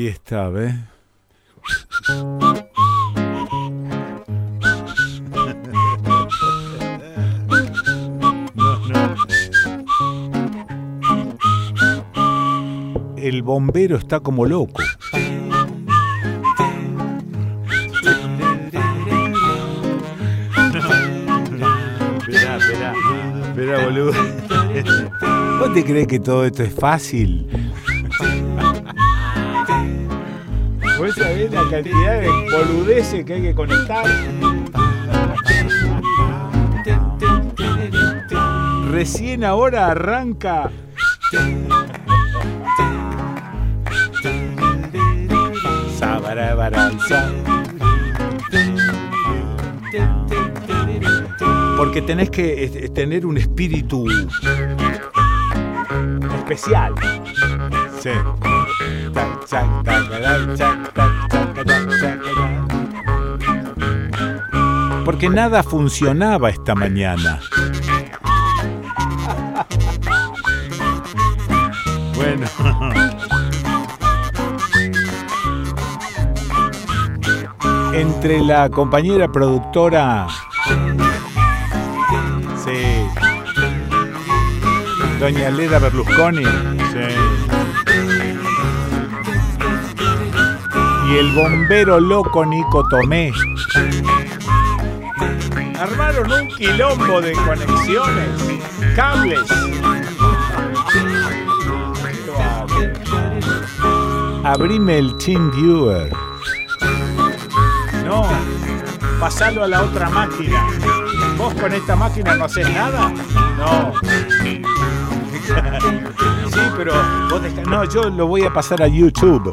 Ahí está, ¿ves? El bombero está como loco. Esperá, boludo. ¿Vos te crees que todo esto es fácil? ¿Vos sabés la cantidad de boludeces que hay que conectar? Recién ahora arranca. Porque tenés que eh, tener un espíritu especial. Sí. Porque nada funcionaba esta mañana. Bueno. Entre la compañera productora. Sí. Doña Leda Berlusconi. Sí. Y el bombero loco Nico Tomé. Armaron un quilombo de conexiones, cables. Abrime el Team Viewer. No, pasalo a la otra máquina. ¿Vos con esta máquina no haces nada? No. Sí, pero vos No, yo lo voy a pasar a YouTube.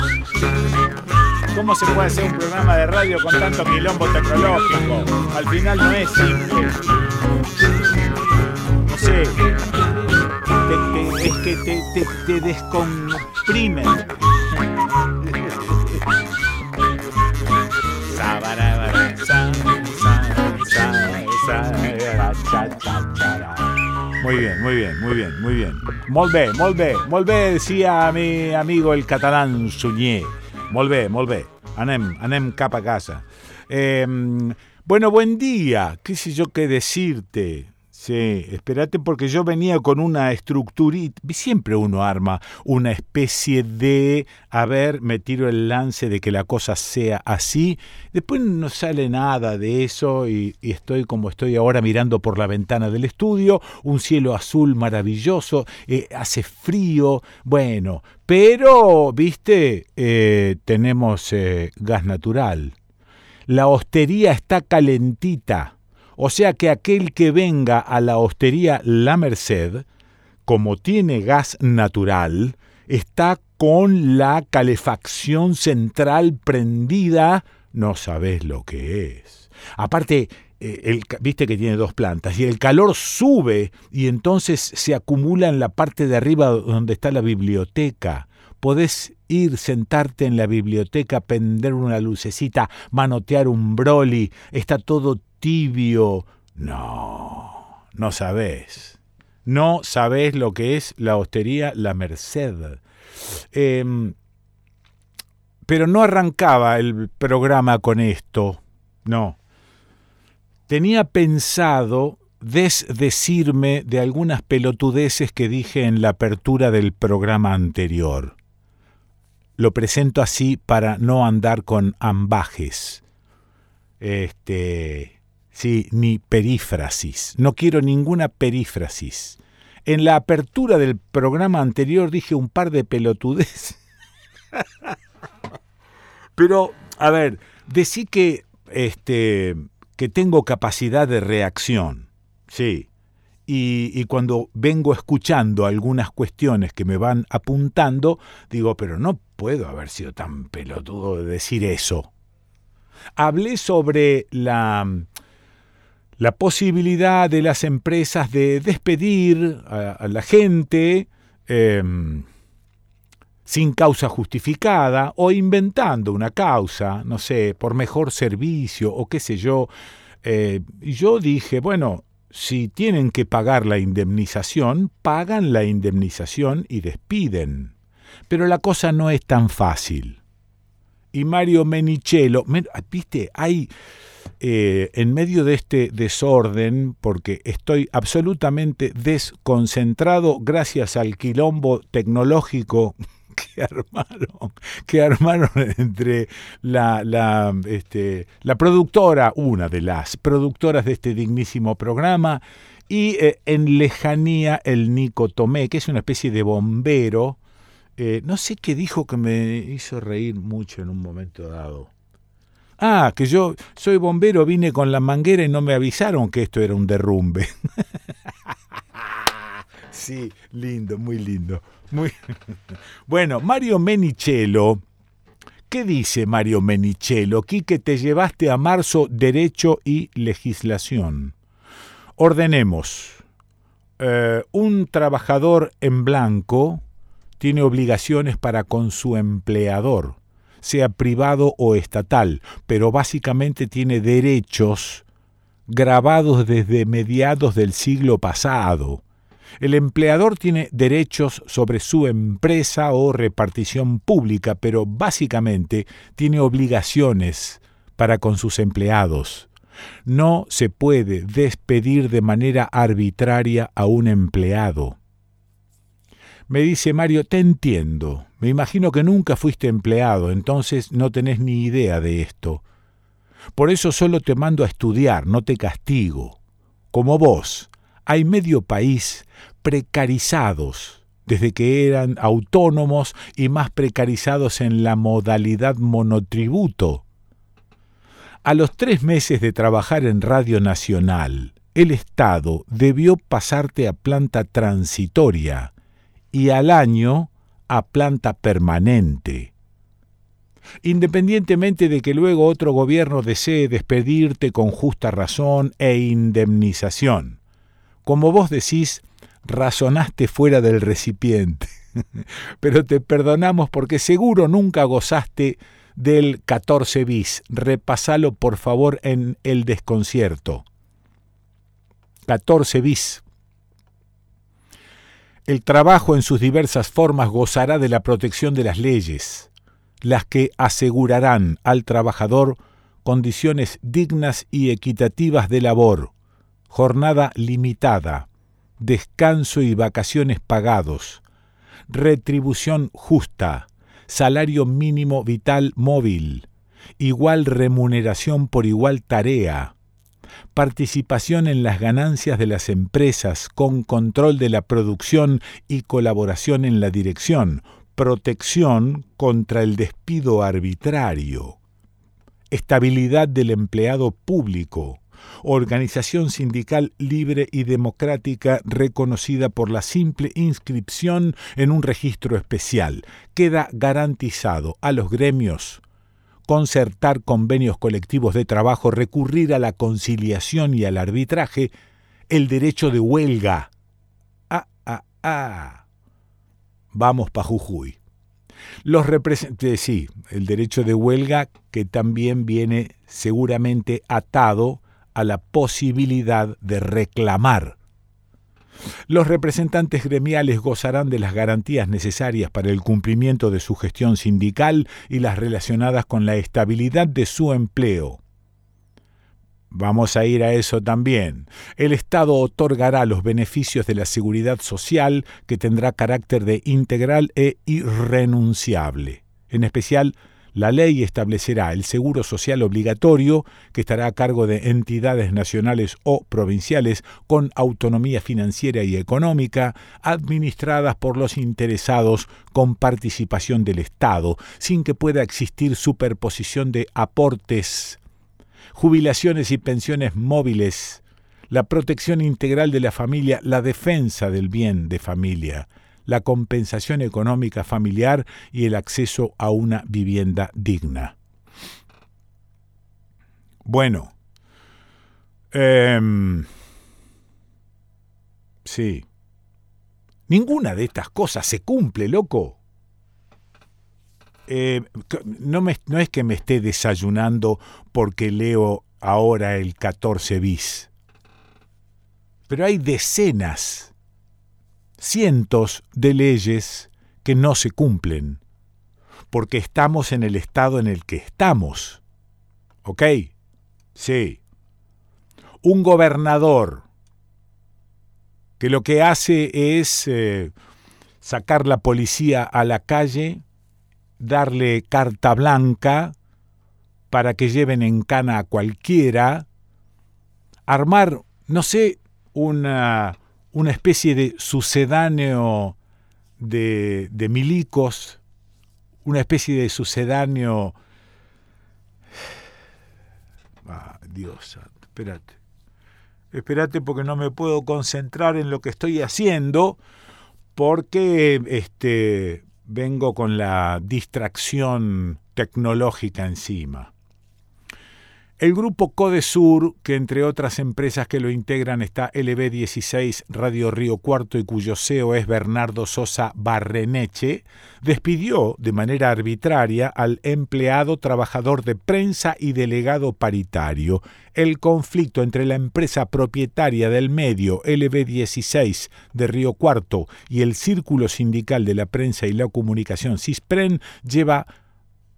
¿Cómo se puede hacer un programa de radio con tanto quilombo tecnológico? Al final no es simple. No sé. Es que te, te, descomprimen. Muy bien, muy bien, muy bien, muy bien. Molt bé, molt decía mi amigo el catalán Suñé. Molt bé, molt bé. Anem, anem cap a casa. Eh, bueno, buen día. ¿Qué sé yo qué decirte? Sí, espérate porque yo venía con una estructurita. Siempre uno arma una especie de, a ver, me tiro el lance de que la cosa sea así. Después no sale nada de eso y, estoy como estoy ahora mirando por la ventana del estudio, un cielo azul maravilloso, eh, hace frío, bueno, pero, viste, eh, tenemos eh, gas natural. La hostería está calentita. O sea que aquel que venga a la hostería La Merced, como tiene gas natural, está con la calefacción central prendida, no sabes lo que es. Aparte, eh, el viste que tiene dos plantas y el calor sube y entonces se acumula en la parte de arriba donde está la biblioteca. Podés ir, sentarte en la biblioteca, prender una lucecita, manotear un broli, está todo tibio. No, no sabés. No sabés lo que es la hostería La Merced. Em, pero no arrancaba el programa con esto. No. Tenía pensado desdecirme de algunas pelotudeces que dije en la apertura del programa anterior. Lo presento así para no andar con ambajes. Este, sí, ni perífrasis. No quiero ninguna perífrasis. En la apertura del programa anterior dije un par de pelotudeces. Pero, a ver, decí que, este, que tengo capacidad de reacción. Sí. Y cuando vengo escuchando algunas cuestiones que me van apuntando, digo, pero no puedo haber sido tan pelotudo de decir eso. Hablé sobre la, la posibilidad de las empresas de despedir a, la gente eh, sin causa justificada o inventando una causa, no sé, por mejor servicio o qué sé yo. Eh, yo dije, bueno, si tienen que pagar la indemnización, pagan la indemnización y despiden. Pero la cosa no es tan fácil. y Mario Menichelo. ¿Viste? Hay eh, en medio de este desorden, porque estoy absolutamente desconcentrado gracias al quilombo tecnológico que armaron, que armaron entre la, la, este, la productora, una de las productoras de este dignísimo programa, y eh, en lejanía el Nico Tomé, que es una especie de bombero. Eh, no sé qué dijo que me hizo reír mucho en un momento dado. Ah, que yo soy bombero, vine con la manguera y no me avisaron que esto era un derrumbe. sí, lindo, muy lindo. Muy... bueno, Mario Menichelo. ¿Qué dice Mario Menichelo? Quique, te llevaste a marzo derecho y legislación. Ordenemos. Eh, un trabajador en blanco tiene obligaciones para con su empleador sea privado o estatal, pero básicamente tiene derechos grabados desde mediados del siglo pasado. El empleador tiene derechos sobre su empresa o repartición pública, pero básicamente tiene obligaciones para con sus empleados. No se puede despedir de manera arbitraria a un empleado. Me dice Mario, te entiendo. Me imagino que nunca fuiste empleado, entonces no tenés ni idea de esto. Por eso solo te mando a estudiar, no te castigo. Como vos, hay medio país precarizados desde que eran autónomos y más precarizados en la modalidad monotributo. A los tres meses de trabajar en Radio Nacional, el Estado debió pasarte a planta transitoria y al año a planta permanente. Independientemente de que luego otro gobierno desee despedirte con justa razón e indemnización. Como vos decís, razonaste fuera del recipiente. Pero te perdonamos porque seguro nunca gozaste del 14 bis. Repasalo por favor en el desconcierto. 14 bis. El trabajo en sus diversas formas gozará de la protección de las leyes, las que asegurarán al trabajador condiciones dignas y equitativas de labor, jornada limitada, descanso y vacaciones pagados, retribución justa, salario mínimo vital móvil, igual remuneración por igual tarea, participación en las ganancias de las empresas con control de la producción y colaboración en la dirección, protección contra el despido arbitrario, estabilidad del empleado público, organización sindical libre y democrática reconocida por la simple inscripción en un registro especial. Queda garantizado a los gremios concertar convenios colectivos de trabajo, recurrir a la conciliación y al arbitraje, el derecho de huelga. Ah, ah, ah. Vamos pa' Jujuy. Los representantes, sí, el derecho de huelga que también viene seguramente atado a la posibilidad de reclamar los representantes gremiales gozarán de las garantías necesarias para el cumplimiento de su gestión sindical y las relacionadas con la estabilidad de su empleo. Vamos a ir a eso también. El Estado otorgará los beneficios de la seguridad social que tendrá carácter de integral e irrenunciable, en especial la ley establecerá el seguro social obligatorio, que estará a cargo de entidades nacionales o provinciales con autonomía financiera y económica, administradas por los interesados con participación del Estado, sin que pueda existir superposición de aportes, jubilaciones y pensiones móviles, la protección integral de la familia, la defensa del bien de familia, la compensación económica familiar y el acceso a una vivienda digna. Bueno, em, sí, ninguna de estas cosas se cumple, loco. Eh, no, no es que me esté desayunando porque leo ahora el 14 bis, pero hay decenas cientos de leyes que no se cumplen. porque estamos en el estado en el que estamos. ¿Ok? Sí. Un gobernador que lo que hace es eh, sacar la policía a la calle, darle carta blanca para que lleven en cana a cualquiera, armar, no sé, una, una especie de sucedáneo de, de milicos, una especie de sucedáneo... Ah, Dios, espérate. Espérate porque no me puedo concentrar en lo que estoy haciendo porque este, vengo con la distracción tecnológica encima. El grupo Codesur, que entre otras empresas que lo integran está LB16 Radio Río Cuarto y cuyo CEO es Bernardo Sosa Barreneche, despidió de manera arbitraria al empleado trabajador de prensa y delegado paritario. El conflicto entre la empresa propietaria del medio LB16 de Río Cuarto y el Círculo Sindical de la Prensa y la Comunicación CISPREN lleva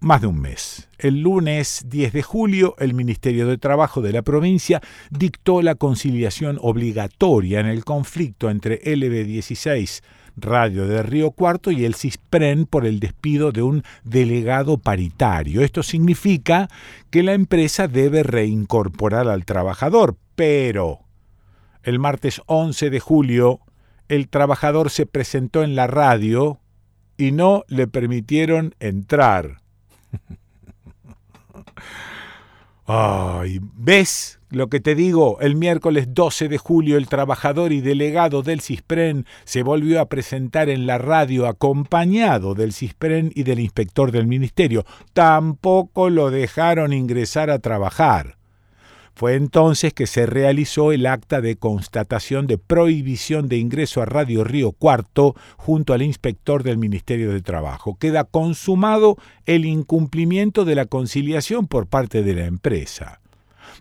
más de un mes. El lunes 10 de julio, el Ministerio de Trabajo de la provincia dictó la conciliación obligatoria en el conflicto entre LB16, Radio de Río Cuarto, y el CISPREN por el despido de un delegado paritario. Esto significa que la empresa debe reincorporar al trabajador, pero el martes 11 de julio, el trabajador se presentó en la radio y no le permitieron entrar. Ay, ¿ves lo que te digo? El miércoles 12 de julio el trabajador y delegado del CISPREN se volvió a presentar en la radio acompañado del CISPREN y del inspector del ministerio. Tampoco lo dejaron ingresar a trabajar. Fue entonces que se realizó el acta de constatación de prohibición de ingreso a Radio Río Cuarto junto al inspector del Ministerio de Trabajo. Queda consumado el incumplimiento de la conciliación por parte de la empresa.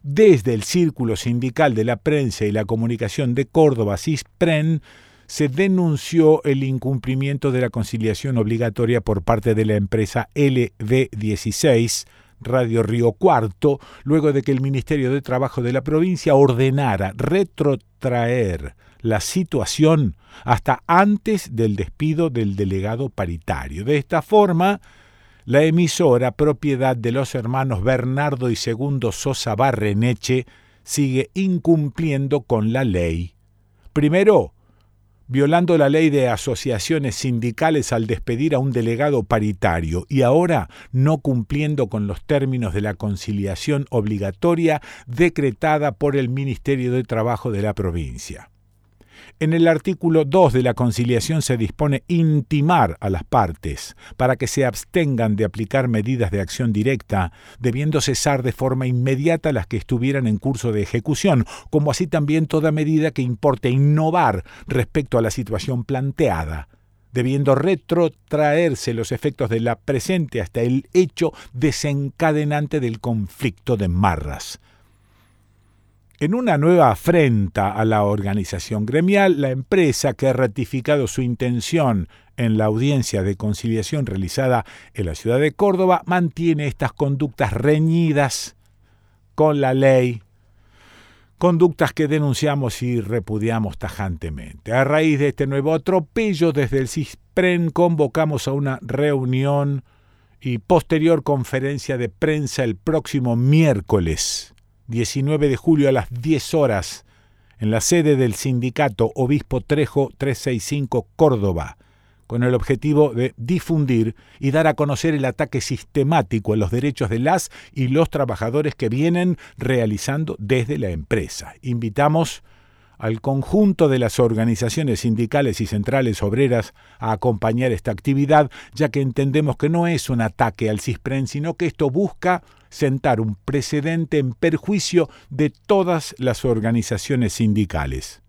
Desde el Círculo Sindical de la Prensa y la Comunicación de Córdoba, CISPREN, se denunció el incumplimiento de la conciliación obligatoria por parte de la empresa LV16 Radio Río Cuarto, luego de que el Ministerio de Trabajo de la provincia ordenara retrotraer la situación hasta antes del despido del delegado paritario. De esta forma, la emisora, propiedad de los hermanos Bernardo y Segundo Sosa Barreneche, sigue incumpliendo con la ley. Primero, violando la ley de asociaciones sindicales al despedir a un delegado paritario y ahora no cumpliendo con los términos de la conciliación obligatoria decretada por el Ministerio de Trabajo de la provincia. En el artículo 2 de la conciliación se dispone intimar a las partes para que se abstengan de aplicar medidas de acción directa, debiendo cesar de forma inmediata las que estuvieran en curso de ejecución, como así también toda medida que importe innovar respecto a la situación planteada debiendo retrotraerse los efectos de la presente hasta el hecho desencadenante del conflicto de Marras. En una nueva afrenta a la organización gremial, la empresa que ha ratificado su intención en la audiencia de conciliación realizada en la ciudad de Córdoba mantiene estas conductas reñidas con la ley, conductas que denunciamos y repudiamos tajantemente. A raíz de este nuevo atropello, desde el CISPREN convocamos a una reunión y posterior conferencia de prensa el próximo miércoles 19 de julio a las 10 horas, en la sede del sindicato Obispo Trejo 365 Córdoba, con el objetivo de difundir y dar a conocer el ataque sistemático a los derechos de las y los trabajadores que vienen realizando desde la empresa. Invitamos al conjunto de las organizaciones sindicales y centrales obreras a acompañar esta actividad, ya que entendemos que no es un ataque al CISPREN, sino que esto busca sentar un precedente en perjuicio de todas las organizaciones sindicales.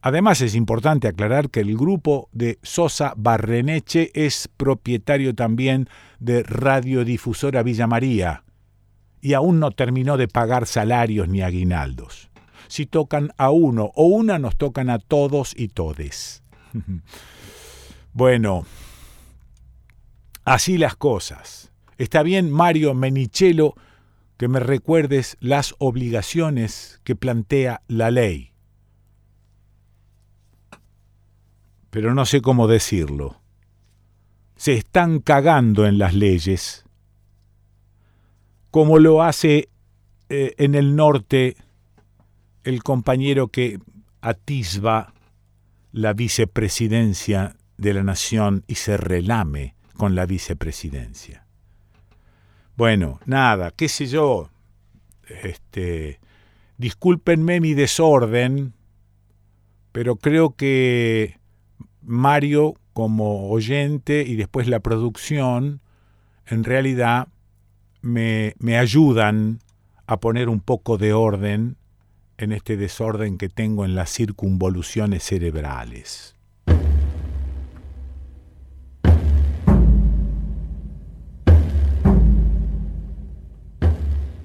Además es importante aclarar que el grupo de Sosa Barreneche es propietario también de Radiodifusora Villa María y aún no terminó de pagar salarios ni aguinaldos si tocan a uno o una, nos tocan a todos y todes. bueno, así las cosas. Está bien, Mario Menichelo, que me recuerdes las obligaciones que plantea la ley. Pero no sé cómo decirlo. Se están cagando en las leyes, como lo hace eh, en el norte el compañero que atisba la vicepresidencia de la nación y se relame con la vicepresidencia. Bueno, nada, qué sé yo. Este, discúlpenme mi desorden, pero creo que Mario como oyente y después la producción en realidad me, me ayudan a poner un poco de orden en este desorden que tengo en las circunvoluciones cerebrales.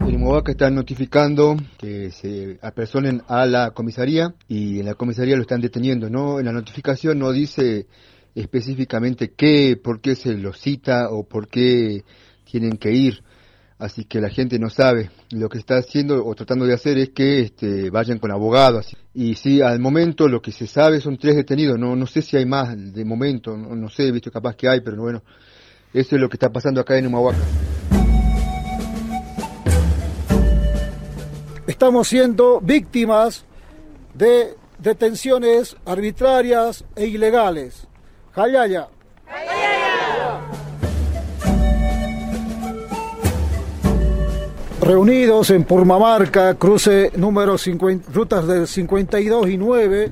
El Movaca está notificando que se apersonen a la comisaría y en la comisaría lo están deteniendo. No, en la notificación no dice específicamente qué, por qué se lo cita o por qué tienen que ir así que la gente no sabe. Lo que está haciendo o tratando de hacer es que este, vayan con abogados. Y sí, al momento lo que se sabe son tres detenidos, no, no sé si hay más de momento, no, no sé, visto capaz que hay, pero bueno, eso es lo que está pasando acá en Humahuaca. Estamos siendo víctimas de detenciones arbitrarias e ilegales. Jayaya. Reunidos en Purmamarca, cruce número 50, rutas del 52 y 9,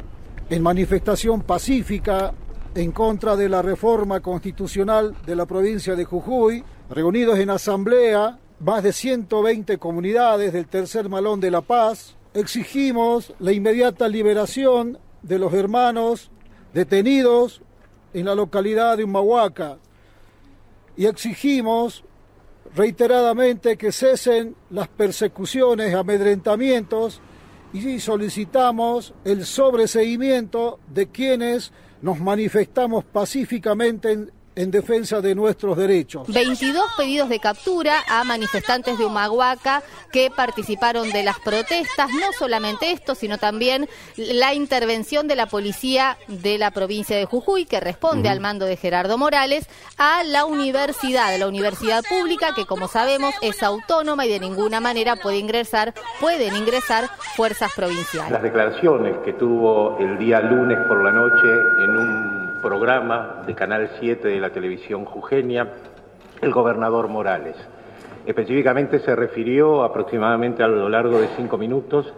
en manifestación pacífica en contra de la reforma constitucional de la provincia de Jujuy, reunidos en asamblea más de 120 comunidades del tercer malón de La Paz, exigimos la inmediata liberación de los hermanos detenidos en la localidad de Humahuaca. Y exigimos reiteradamente que cesen las persecuciones, amedrentamientos y solicitamos el sobreseguimiento de quienes nos manifestamos pacíficamente en en defensa de nuestros derechos. 22 pedidos de captura a manifestantes de Humahuaca que participaron de las protestas, no solamente esto, sino también la intervención de la policía de la provincia de Jujuy, que responde al mando de Gerardo Morales, a la universidad, la universidad pública, que como sabemos es autónoma y de ninguna manera puede ingresar, pueden ingresar fuerzas provinciales. Las declaraciones que tuvo el día lunes por la noche en un programa de Canal 7 de la televisión jujeña, el gobernador Morales. Específicamente se refirió aproximadamente a lo largo de cinco minutos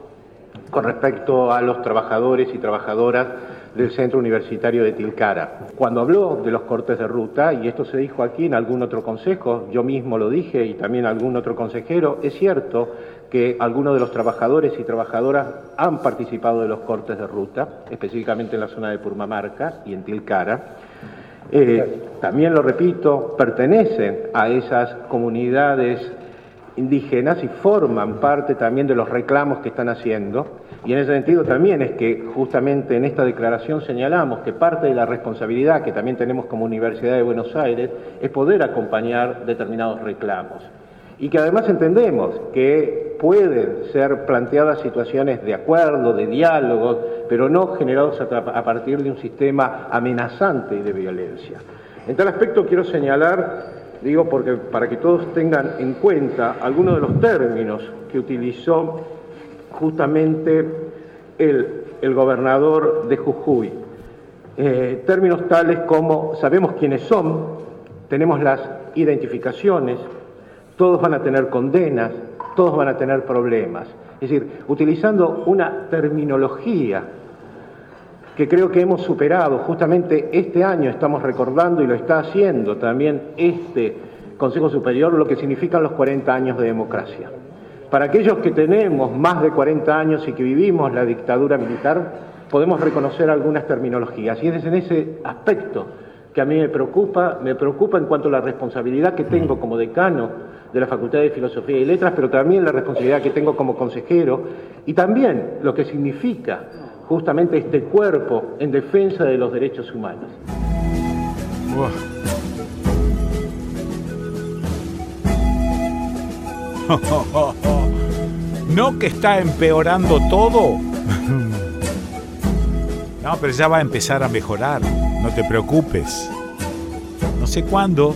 con respecto a los trabajadores y trabajadoras del Centro Universitario de Tilcara. Cuando habló de los cortes de ruta, y esto se dijo aquí en algún otro consejo, yo mismo lo dije y también algún otro consejero, es cierto que algunos de los trabajadores y trabajadoras han participado de los cortes de ruta, específicamente en la zona de Purmamarca y en Tilcara. Eh, también lo repito, pertenecen a esas comunidades indígenas y forman parte también de los reclamos que están haciendo. Y en ese sentido también es que justamente en esta declaración señalamos que parte de la responsabilidad que también tenemos como Universidad de Buenos Aires es poder acompañar determinados reclamos y que además entendemos que pueden ser planteadas situaciones de acuerdo, de diálogo, pero no generados a, partir de un sistema amenazante de violencia. En tal aspecto quiero señalar, digo porque para que todos tengan en cuenta algunos de los términos que utilizó justamente el, gobernador de Jujuy. Eh, términos tales como sabemos quiénes son, tenemos las identificaciones, todos van a tener condenas, todos van a tener problemas. Es decir, utilizando una terminología que creo que hemos superado, justamente este año estamos recordando y lo está haciendo también este Consejo Superior, lo que significan los 40 años de democracia. Para aquellos que tenemos más de 40 años y que vivimos la dictadura militar, podemos reconocer algunas terminologías. Y es en ese aspecto que a mí me preocupa, me preocupa en cuanto a la responsabilidad que tengo como decano de la Facultad de Filosofía y Letras, pero también la responsabilidad que tengo como consejero y también lo que significa justamente este cuerpo en defensa de los derechos humanos. ¿No que está empeorando todo? No, pero ya va a empezar a mejorar. No te preocupes. No sé cuándo.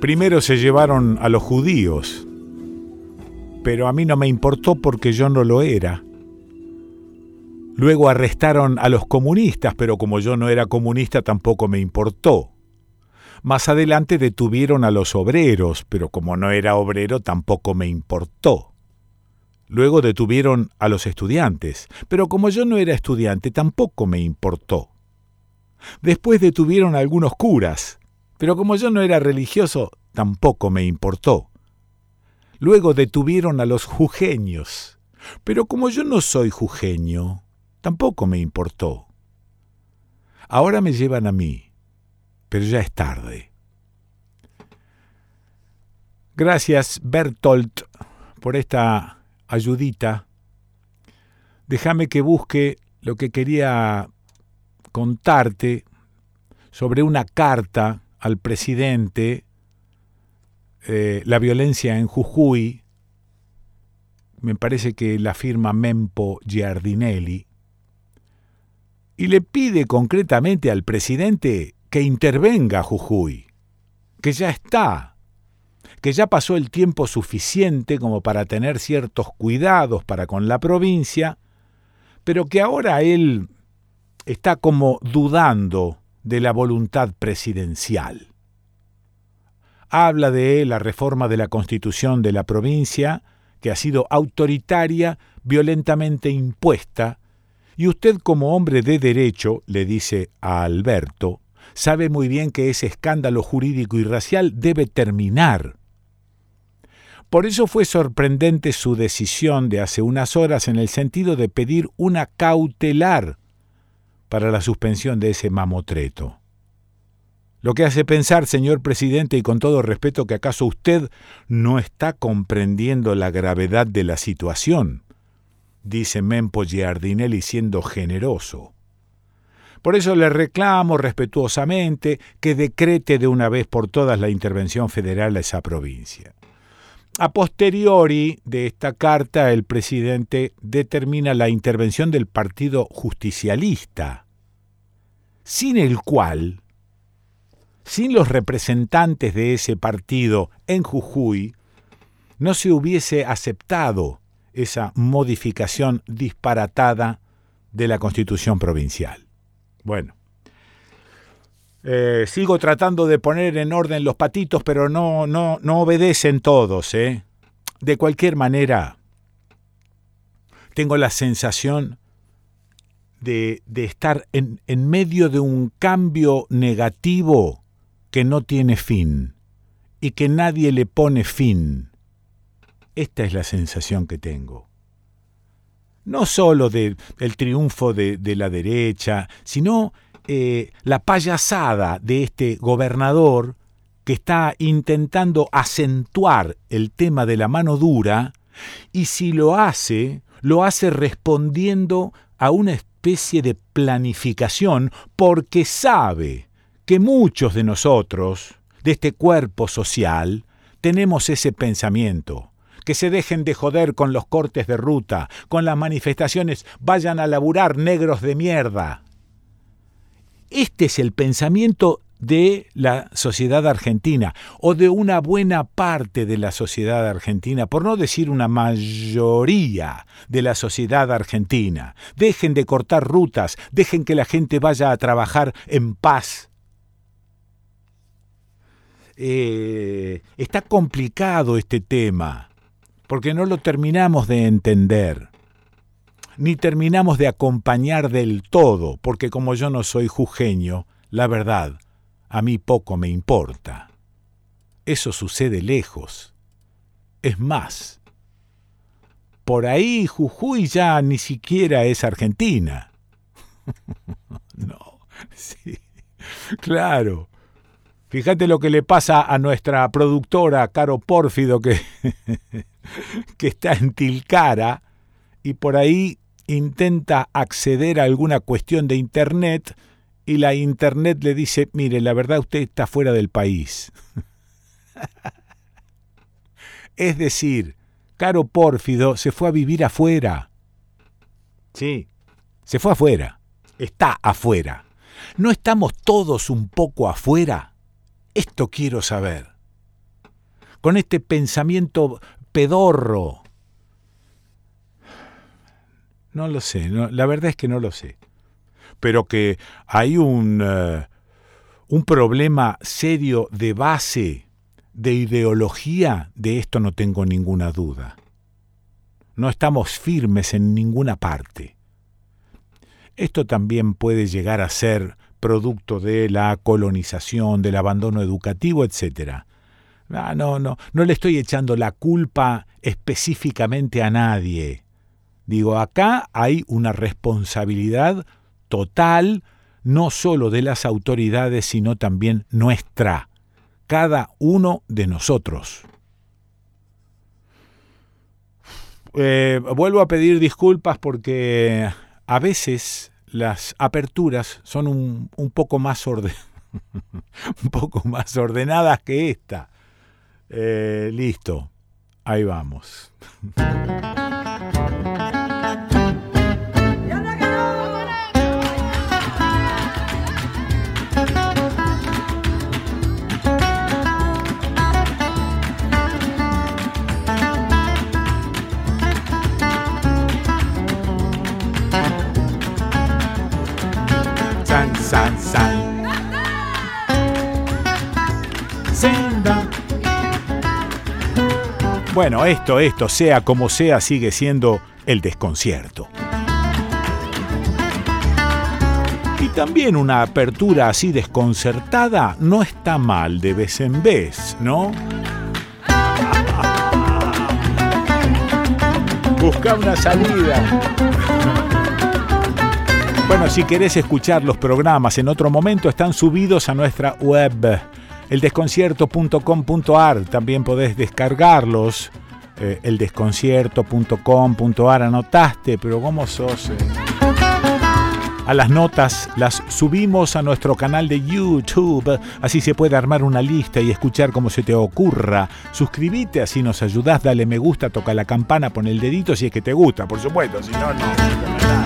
Primero se llevaron a los judíos, pero a mí no me importó porque yo no lo era. Luego arrestaron a los comunistas, pero como yo no era comunista tampoco me importó. Más adelante detuvieron a los obreros, pero como no era obrero tampoco me importó. Luego detuvieron a los estudiantes, pero como yo no era estudiante tampoco me importó. Después detuvieron a algunos curas, pero como yo no era religioso, tampoco me importó. Luego detuvieron a los jujeños, pero como yo no soy jujeño, tampoco me importó. Ahora me llevan a mí, pero ya es tarde. Gracias, Bertolt, por esta ayudita. Déjame que busque lo que quería contarte sobre una carta al presidente eh, la violencia en Jujuy, me parece que la firma Mempo Giardinelli, y le pide concretamente al presidente que intervenga Jujuy, que ya está, que ya pasó el tiempo suficiente como para tener ciertos cuidados para con la provincia, pero que ahora él está como dudando de la voluntad presidencial. Habla de la reforma de la constitución de la provincia, que ha sido autoritaria, violentamente impuesta, y usted como hombre de derecho, le dice a Alberto, sabe muy bien que ese escándalo jurídico y racial debe terminar. Por eso fue sorprendente su decisión de hace unas horas en el sentido de pedir una cautelar para la suspensión de ese mamotreto. Lo que hace pensar, señor presidente, y con todo respeto, que acaso usted no está comprendiendo la gravedad de la situación, dice Mempo Giardinelli siendo generoso. Por eso le reclamo respetuosamente que decrete de una vez por todas la intervención federal a esa provincia. A posteriori de esta carta, el presidente determina la intervención del Partido Justicialista, sin el cual, sin los representantes de ese partido en Jujuy, no se hubiese aceptado esa modificación disparatada de la constitución provincial. Bueno, eh, sigo tratando de poner en orden los patitos, pero no, no, no obedecen todos. ¿eh? De cualquier manera, tengo la sensación de, de estar en, en medio de un cambio negativo que no tiene fin y que nadie le pone fin. Esta es la sensación que tengo. No solo del triunfo de, la derecha, sino eh, la payasada de este gobernador que está intentando acentuar el tema de la mano dura y si lo hace, lo hace respondiendo a una especie de planificación porque sabe que muchos de nosotros, de este cuerpo social, tenemos ese pensamiento que se dejen de joder con los cortes de ruta, con las manifestaciones, vayan a laburar negros de mierda. Este es el pensamiento de la sociedad argentina o de una buena parte de la sociedad argentina, por no decir una mayoría de la sociedad argentina. Dejen de cortar rutas, dejen que la gente vaya a trabajar en paz. Eh, está complicado este tema porque no lo terminamos de entender, ni terminamos de acompañar del todo, porque como yo no soy jujeño, la verdad, a mí poco me importa. Eso sucede lejos. Es más, por ahí Jujuy ya ni siquiera es Argentina. no, sí, claro. Fíjate lo que le pasa a nuestra productora Caro Pórfido que, que está en Tilcara y por ahí intenta acceder a alguna cuestión de internet y la internet le dice, mire, la verdad usted está fuera del país. es decir, Caro Pórfido se fue a vivir afuera. Sí, se fue afuera. Está afuera. ¿No estamos todos un poco afuera? Esto quiero saber. Con este pensamiento pedorro. No lo sé, la verdad es que no lo sé. Pero que hay un, eh, un problema serio de base, de ideología, de esto no tengo ninguna duda. No estamos firmes en ninguna parte. Esto también puede llegar a ser producto de la colonización, del abandono educativo, etc. Ah, no, no, no le estoy echando la culpa específicamente a nadie. Digo, acá hay una responsabilidad total, no solo de las autoridades, sino también nuestra, cada uno de nosotros. Eh, vuelvo a pedir disculpas porque a veces las aperturas son un, un poco más un poco más ordenadas que esta. Eh, listo, ahí vamos. san. Bueno, esto, esto, sea como sea, sigue siendo el desconcierto. Y también una apertura así desconcertada no está mal de vez en vez, ¿no? Busca una salida. Bueno, si querés escuchar los programas en otro momento, están subidos a nuestra web eldesconcierto.com.ar, también podés descargarlos. Eh, eldesconcierto.com.ar, anotaste, pero ¿cómo sos? Eh? A las notas las subimos a nuestro canal de YouTube, así se puede armar una lista y escuchar como se te ocurra. Suscríbete, así nos ayudás, dale me gusta, toca la campana, pon el dedito si es que te gusta, por supuesto, si no, no.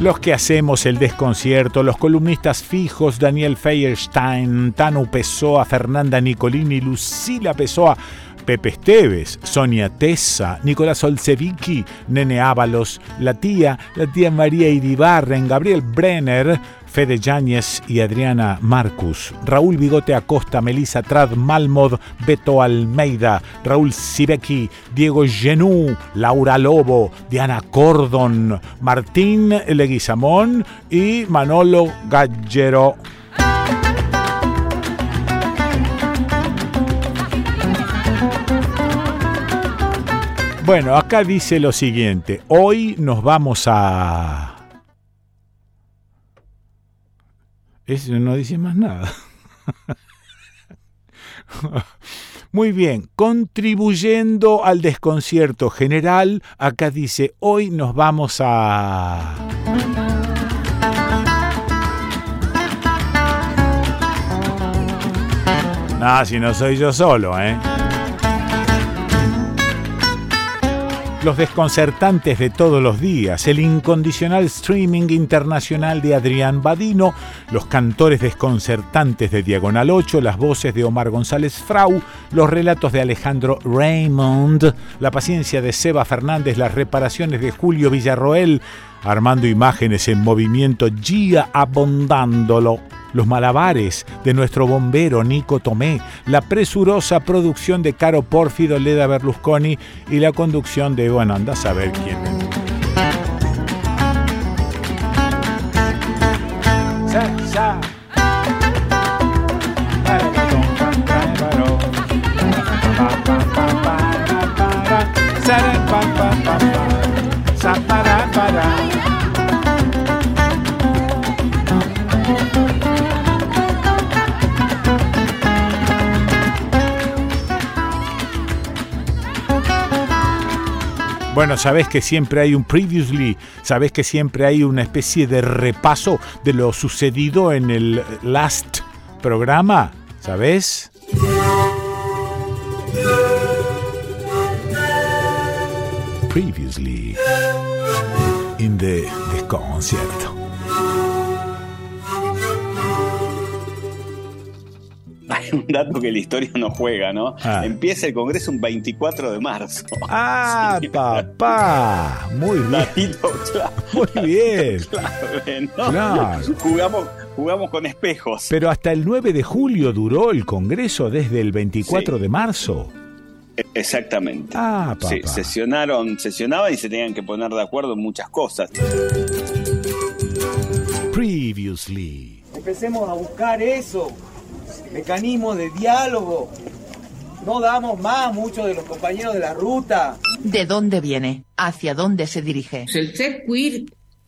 Los que hacemos el desconcierto, los columnistas fijos Daniel Feierstein, Tano Pessoa, Fernanda Nicolini, Lucila Pessoa, Pepe Esteves, Sonia Tessa, Nicolás Olsevicki, Nene Ábalos, la tía, la tía María Iribarren, Gabriel Brenner, Fede Yáñez y Adriana Marcus, Raúl Bigote Acosta, Melissa Trad Malmod, Beto Almeida, Raúl Sibeki, Diego Genú, Laura Lobo, Diana Cordon, Martín Leguizamón y Manolo Gallero. Bueno, acá dice lo siguiente, hoy nos vamos a Eso no dice más nada. Muy bien, contribuyendo al desconcierto general, acá dice, hoy nos vamos a... Ah, si no soy yo solo, ¿eh? Los desconcertantes de todos los días, el incondicional streaming internacional de Adrián Badino, los cantores desconcertantes de Diagonal 8, las voces de Omar González Frau, los relatos de Alejandro Raymond, la paciencia de Seba Fernández, las reparaciones de Julio Villarroel, armando imágenes en movimiento, Gia abondándolo los malabares de nuestro bombero Nico Tomé, la presurosa producción de Caro Pórfido Leda Berlusconi y la conducción de, bueno, anda a saber quién. Bueno, sabes que siempre hay un previously, sabes que siempre hay una especie de repaso de lo sucedido en el last programa, ¿sabes? Previously in the. Hay un dato que la historia no juega, ¿no? Ah. Empieza el Congreso un 24 de marzo. Ah, papá. Muy bien. Muy bien. Claro, Jugamos, jugamos con espejos. Pero hasta el 9 de julio duró el Congreso desde el 24 de marzo. Exactamente. Ah, papá. Sí, sesionaron, sesionaban y se tenían que poner de acuerdo en muchas cosas. Previously. Empecemos a buscar eso mecanismos de diálogo. No damos más muchos de los compañeros de la ruta. ¿De dónde viene? ¿Hacia dónde se dirige? El ser queer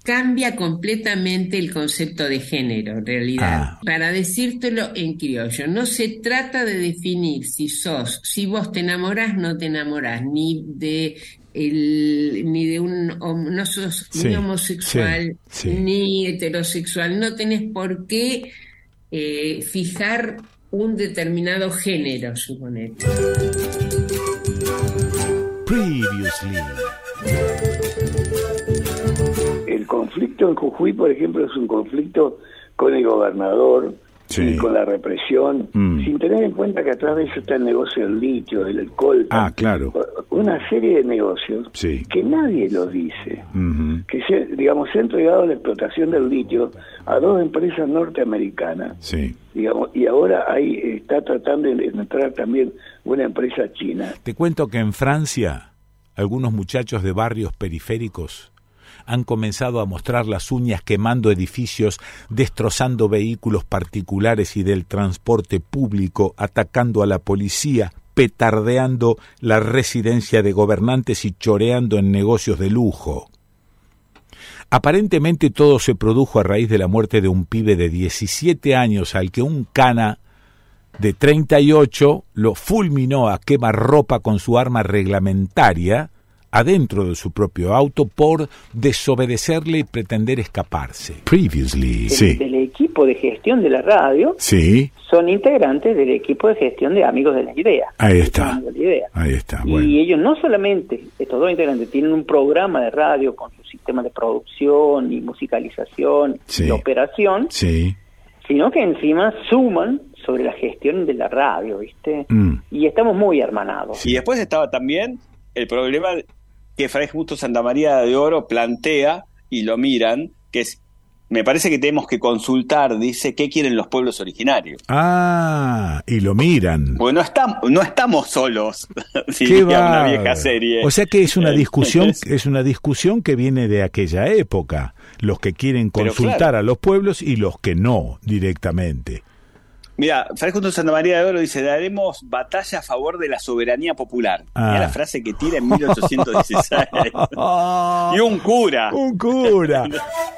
cambia completamente el concepto de género, en realidad. Ah. Para decírtelo en criollo, no se trata de definir si sos, si vos te enamorás, no te enamorás, ni de ni de un no sos ni homosexual ni heterosexual, no tenés por qué eh, fijar un determinado género, suponete. Previously. El conflicto en Jujuy, por ejemplo, es un conflicto con el gobernador, y con la represión, mm. sin tener en cuenta que atrás de eso está el negocio del litio, del alcohol. Ah, claro. Una serie de negocios que nadie lo dice. Que, se, digamos, se ha entregado la explotación del litio a dos empresas norteamericanas. Sí. Digamos, y ahora ahí está tratando de entrar también una empresa china. Te cuento que en Francia, algunos muchachos de barrios periféricos han comenzado a mostrar las uñas quemando edificios, destrozando vehículos particulares y del transporte público, atacando a la policía, petardeando la residencia de gobernantes y choreando en negocios de lujo. Aparentemente todo se produjo a raíz de la muerte de un pibe de 17 años al que un cana de 38 lo fulminó a quemarropa con su arma reglamentaria adentro de su propio auto por desobedecerle y pretender escaparse. Previously, sí. Del equipo de gestión de la radio. Sí. Son integrantes del equipo de gestión de Amigos de la Idea. Ahí está. Ahí está. Y ellos no solamente, estos dos integrantes, tienen un programa de radio con su sistema de producción y musicalización y operación. Sí. Sino que encima suman sobre la gestión de la radio, ¿viste? Mm. Y estamos muy hermanados. Y después estaba también el problema que Fray Justo Santa María de Oro plantea y lo miran, que es me parece que tenemos que consultar, dice, qué quieren los pueblos originarios. Ah, y lo miran. Pues no estamos, no estamos solos, diría una vieja serie. O sea que es una discusión, es una discusión que viene de aquella época. Los que quieren consultar a los pueblos y los que no directamente. Mira, Junto Santa María de Oro dice, daremos batalla a favor de la soberanía popular. Ah. la frase que tira en 1816. y un cura. Un cura.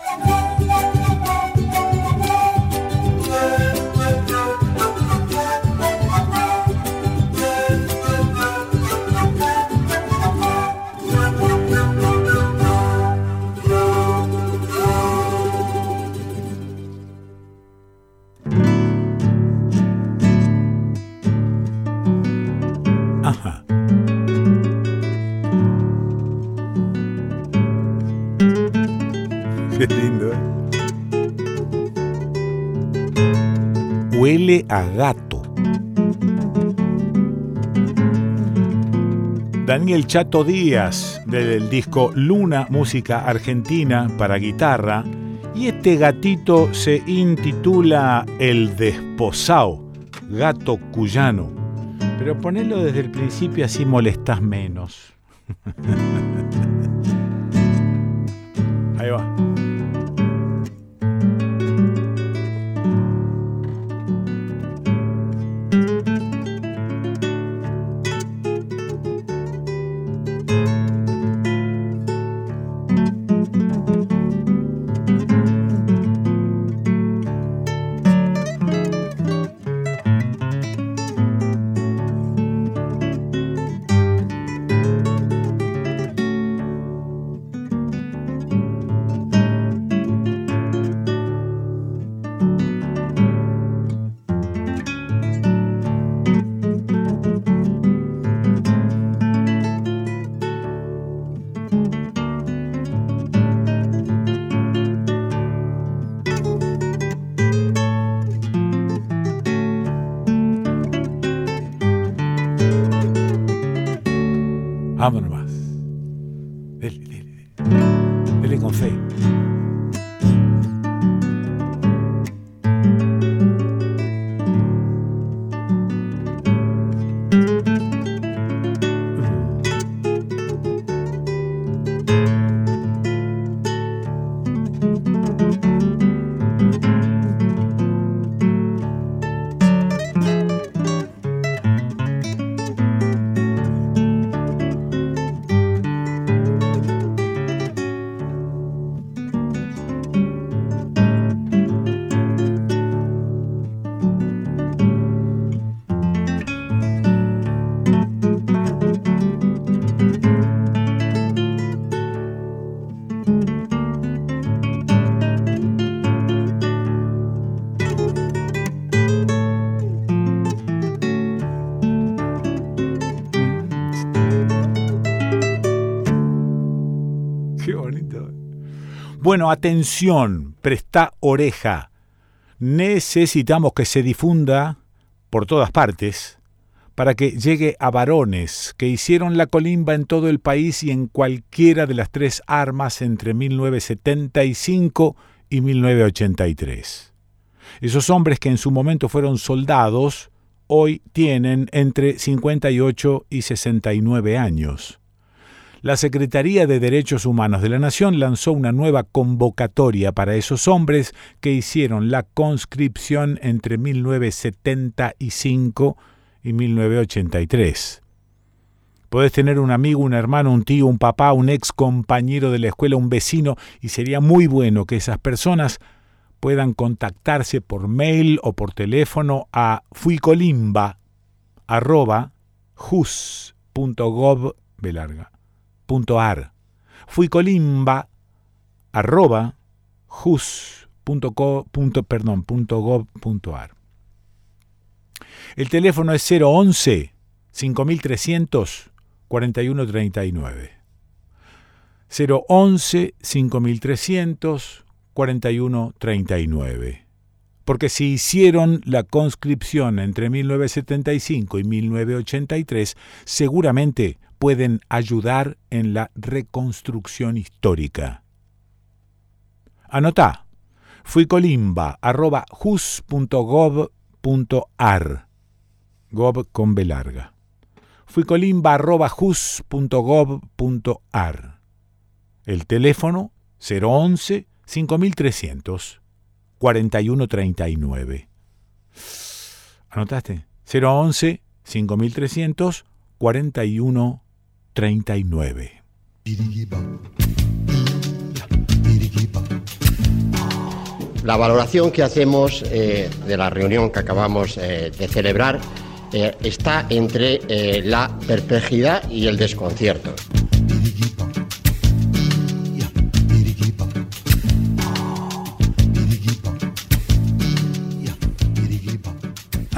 a gato. Daniel Chato Díaz, del disco Luna, música argentina para guitarra, y este gatito se intitula El Desposao, gato cuyano. Pero ponelo desde el principio así molestás menos. Ahí va. Bueno, atención, presta oreja. Necesitamos que se difunda por todas partes para que llegue a varones que hicieron la colimba en todo el país y en cualquiera de las tres armas entre 1975 y 1983. Esos hombres que en su momento fueron soldados, hoy tienen entre 58 y 69 años la Secretaría de Derechos Humanos de la Nación lanzó una nueva convocatoria para esos hombres que hicieron la conscripción entre 1975 y 1983. Podés tener un amigo, un hermano, un tío, un papá, un ex compañero de la escuela, un vecino, y sería muy bueno que esas personas puedan contactarse por mail o por teléfono a fuicolimba.jus.gov ar. Fui colimba arroba .gov.ar. El teléfono es 011 5300 4139. 011 5300 4139. Porque si hicieron la conscripción entre 1975 y 1983, seguramente pueden ayudar en la reconstrucción histórica. Anotá fuicolimba.jus.gov.ar gov con B larga. fuicolimba.jus.gov.ar El teléfono 011 5300 4139. ¿Anotaste? 011 5300 4139. 39. La valoración que hacemos eh, de la reunión que acabamos eh, de celebrar eh, está entre la perplejidad y el desconcierto.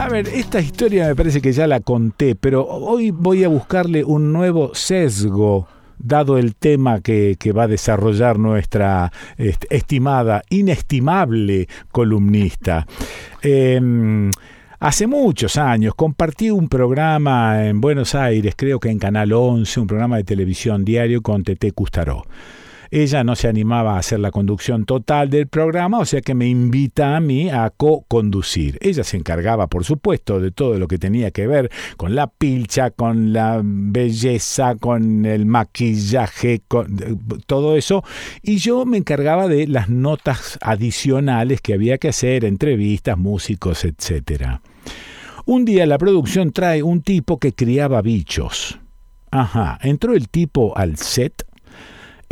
A ver, esta historia me parece que ya la conté, pero hoy voy a buscarle un nuevo sesgo dado el tema que, va a desarrollar nuestra estimada, inestimable columnista. Em, hace muchos años compartí un programa en Buenos Aires, creo que en Canal 11, un programa de televisión diario con Tete Custaró. Ella no se animaba a hacer la conducción total del programa, o sea que me invita a mí a co-conducir. Ella se encargaba, por supuesto, de todo lo que tenía que ver con la pilcha, con la belleza, con el maquillaje, con todo eso, y yo me encargaba de las notas adicionales que había que hacer, entrevistas, músicos, etcétera. Un día la producción trae un tipo que criaba bichos. Ajá, entró el tipo al set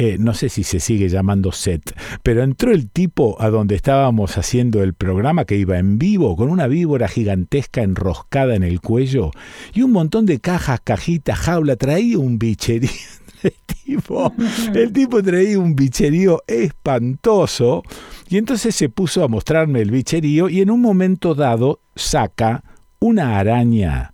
eh, no sé si se sigue llamando set, pero entró el tipo a donde estábamos haciendo el programa que iba en vivo con una víbora gigantesca enroscada en el cuello y un montón de cajas, cajitas, jaula, traía un bicherío. El tipo, el tipo traía un bicherío espantoso y entonces se puso a mostrarme el bicherío y en un momento dado saca una araña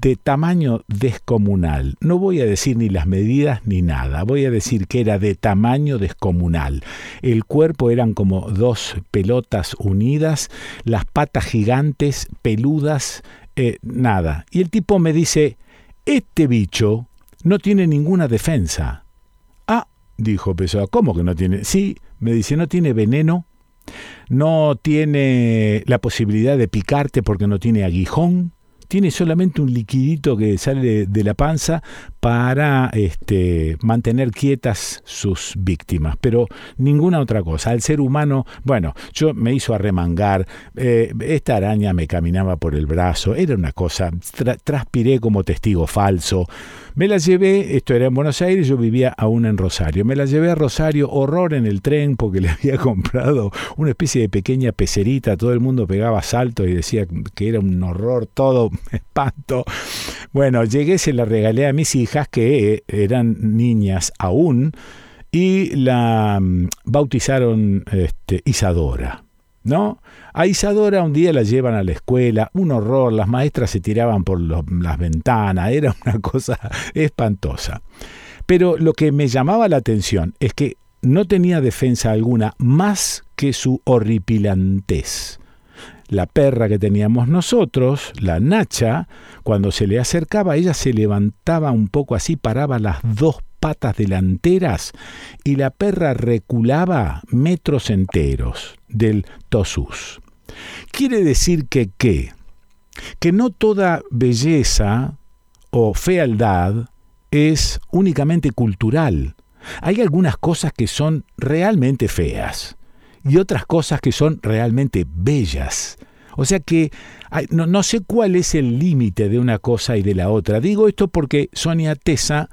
de tamaño descomunal. No voy a decir ni las medidas ni nada, voy a decir que era de tamaño descomunal. El cuerpo eran como dos pelotas unidas, las patas gigantes, peludas, eh, nada. Y el tipo me dice, este bicho no tiene ninguna defensa. Ah, dijo Pessoa, ¿cómo que no tiene? Sí, me dice, no tiene veneno, no tiene la posibilidad de picarte porque no tiene aguijón, tiene solamente un liquidito que sale de la panza para este, mantener quietas sus víctimas, pero ninguna otra cosa. Al ser humano, bueno, yo me hizo arremangar, eh, esta araña me caminaba por el brazo, era una cosa, transpiré como testigo falso. Me la llevé, esto era en Buenos Aires, yo vivía aún en Rosario. Me la llevé a Rosario, horror en el tren porque le había comprado una especie de pequeña pecerita, todo el mundo pegaba saltos y decía que era un horror, todo espanto. Bueno, llegué, se la regalé a mis hijas que eran niñas aún y la mm, bautizaron este, Isadora. ¿No? A Isadora un día la llevan a la escuela, un horror, las maestras se tiraban por las ventanas, era una cosa espantosa. Pero lo que me llamaba la atención es que no tenía defensa alguna más que su horripilantez. La perra que teníamos nosotros, la Nacha, cuando se le acercaba, ella se levantaba un poco así, paraba las dos patas delanteras y la perra reculaba metros enteros del tosús. Quiere decir que qué? Que no toda belleza o fealdad es únicamente cultural. Hay algunas cosas que son realmente feas y otras cosas que son realmente bellas. O sea que no, no sé cuál es el límite de una cosa y de la otra. Digo esto porque Sonia Tesa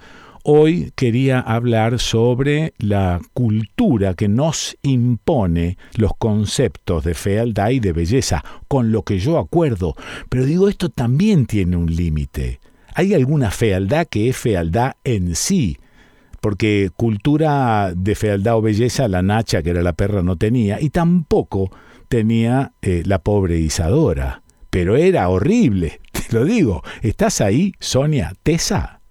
Hoy quería hablar sobre la cultura que nos impone los conceptos de fealdad y de belleza, con lo que yo acuerdo, pero digo esto también tiene un límite. Hay alguna fealdad que es fealdad en sí, porque cultura de fealdad o belleza la Nacha, que era la perra, no tenía, y tampoco tenía eh, la pobre Isadora. Pero era horrible, te lo digo. ¿Estás ahí, Sonia Tesa?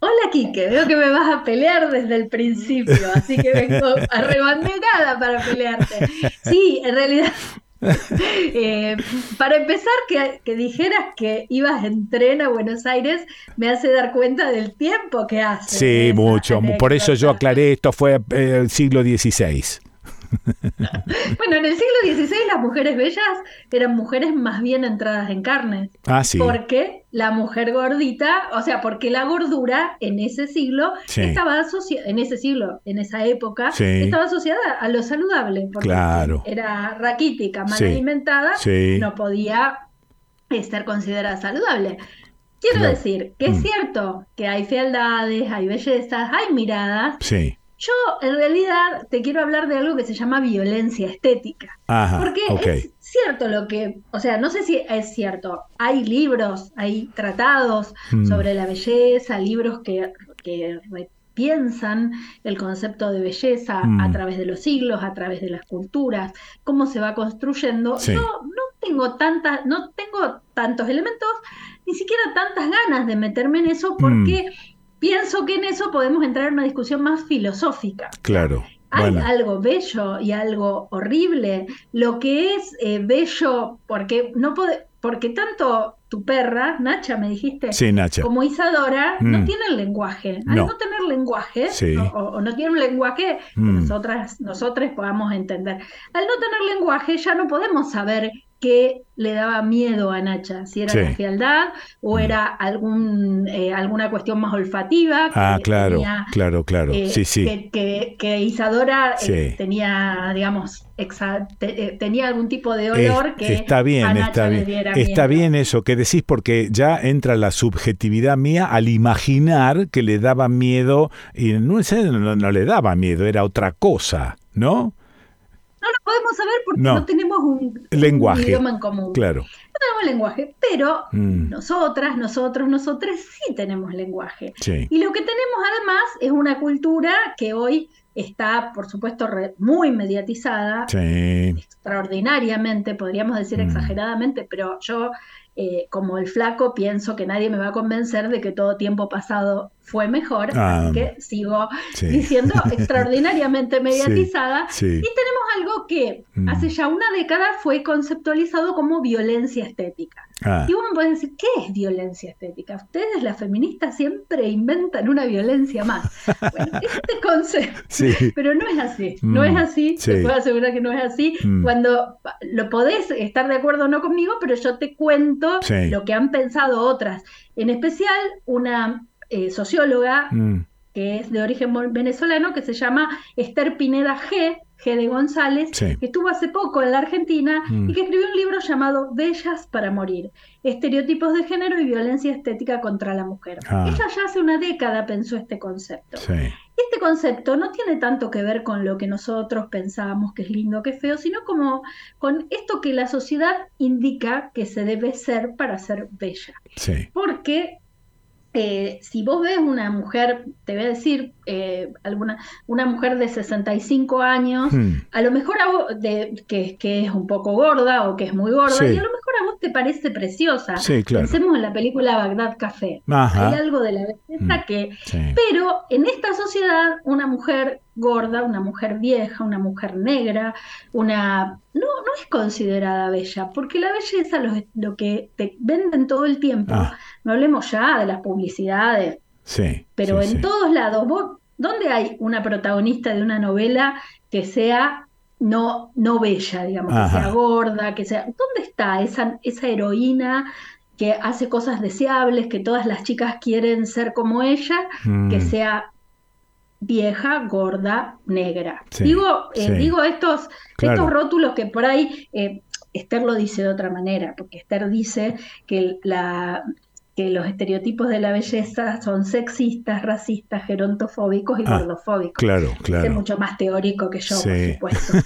Hola Quique, veo que me vas a pelear desde el principio, así que vengo arrebandegada para pelearte. Sí, en realidad, eh, para empezar, que, dijeras que ibas en tren a Buenos Aires me hace dar cuenta del tiempo que hace. Sí, mucho. Por eso yo aclaré, esto fue el eh, siglo XVI. bueno, en el siglo XVI las mujeres bellas eran mujeres más bien entradas en carne. Ah, sí. Porque la mujer gordita, o sea, porque la gordura en ese siglo estaba asociada, en ese siglo, en esa época, estaba asociada a lo saludable. Porque claro. era raquítica, mal alimentada, no podía estar considerada saludable. Quiero decir que es mm. cierto que hay fealdades, hay bellezas, hay miradas. Sí. Yo en realidad te quiero hablar de algo que se llama violencia estética. porque es cierto lo que, o sea, no sé si es cierto. Hay libros, hay tratados mm. sobre la belleza, libros que, que piensan el concepto de belleza a mm. través de los siglos, a través de las culturas, cómo se va construyendo. Yo no tengo tantas, no tengo tantos elementos, ni siquiera tantas ganas de meterme en eso porque mm pienso que en eso podemos entrar en una discusión más filosófica. Claro. Hay algo bello y algo horrible. Lo que es eh, bello, porque no puede, porque tanto tu perra, Nacha, me dijiste, sí, Nacha. como Isadora, no mm. tienen lenguaje. Al no, tener lenguaje, o, no tienen un lenguaje que mm. nosotras, nosotros podamos entender. Al no tener lenguaje, ya no podemos saber qué le daba miedo a Nacha, si era la fealdad o mm. era algún, eh, alguna cuestión más olfativa. ah, claro, claro, claro, eh, sí, sí. Que, Isadora eh, tenía, digamos, tenía algún tipo de olor que está bien, a Nacha está bien, está bien eso que decís porque ya entra la subjetividad mía al imaginar que le daba miedo y no, no, no le daba miedo, era otra cosa, ¿no? Podemos saber porque no, tenemos un, lenguaje. idioma en común. Claro. No tenemos lenguaje, pero mm. nosotras, nosotros, nosotros sí tenemos lenguaje. Y lo que tenemos además es una cultura que hoy está, por supuesto, muy mediatizada, extraordinariamente, podríamos decir mm. exageradamente, pero yo eh, como el flaco, pienso que nadie me va a convencer de que todo tiempo pasado fue mejor, ah, que sigo diciendo extraordinariamente mediatizada. Y tenemos algo que mm. hace ya una década fue conceptualizado como violencia estética. Ah. Y uno puede decir, ¿qué es violencia estética? Ustedes, las feministas, siempre inventan una violencia más. Bueno, este concepto, pero no es así, no es mm. así, te puedo asegurar que no es así. Mm. Cuando lo podés estar de acuerdo o no conmigo, pero yo te cuento lo que han pensado otras. En especial, una eh, socióloga que es de origen venezolano, que se llama Esther Pineda G, G de González, que estuvo hace poco en la Argentina y que escribió un libro llamado Bellas para Morir, Estereotipos de Género y Violencia Estética contra la Mujer. Ah. Ella ya hace una década pensó este concepto. Este concepto no tiene tanto que ver con lo que nosotros pensábamos que es lindo, que es feo, sino como con esto que la sociedad indica que se debe ser para ser bella. Porque si vos ves una mujer, te voy a decir, eh, alguna, una mujer de 65 años, hmm. a lo mejor a de, que, que, es un poco gorda o que es muy gorda, y a lo mejor a vos te parece preciosa. Pensemos en la película Bagdad Café. Hay algo de la belleza hmm. que... Pero en esta sociedad, una mujer gorda, una mujer vieja, una mujer negra, una... No, no es considerada bella, porque la belleza, lo, lo que te venden todo el tiempo, ah. no hablemos ya de las publicidades, sí, pero en todos lados, vos, ¿dónde hay una protagonista de una novela que sea no, no bella, digamos, que sea gorda, que sea... ¿Dónde está esa, esa heroína que hace cosas deseables, que todas las chicas quieren ser como ella, que mm. sea vieja, gorda, negra. digo, eh, digo estos, estos rótulos que por ahí eh, Esther lo dice de otra manera, porque Esther dice que, la, que los estereotipos de la belleza son sexistas, racistas, gerontofóbicos y ah, gordofóbicos. Claro, claro. Es mucho más teórico que yo, por supuesto.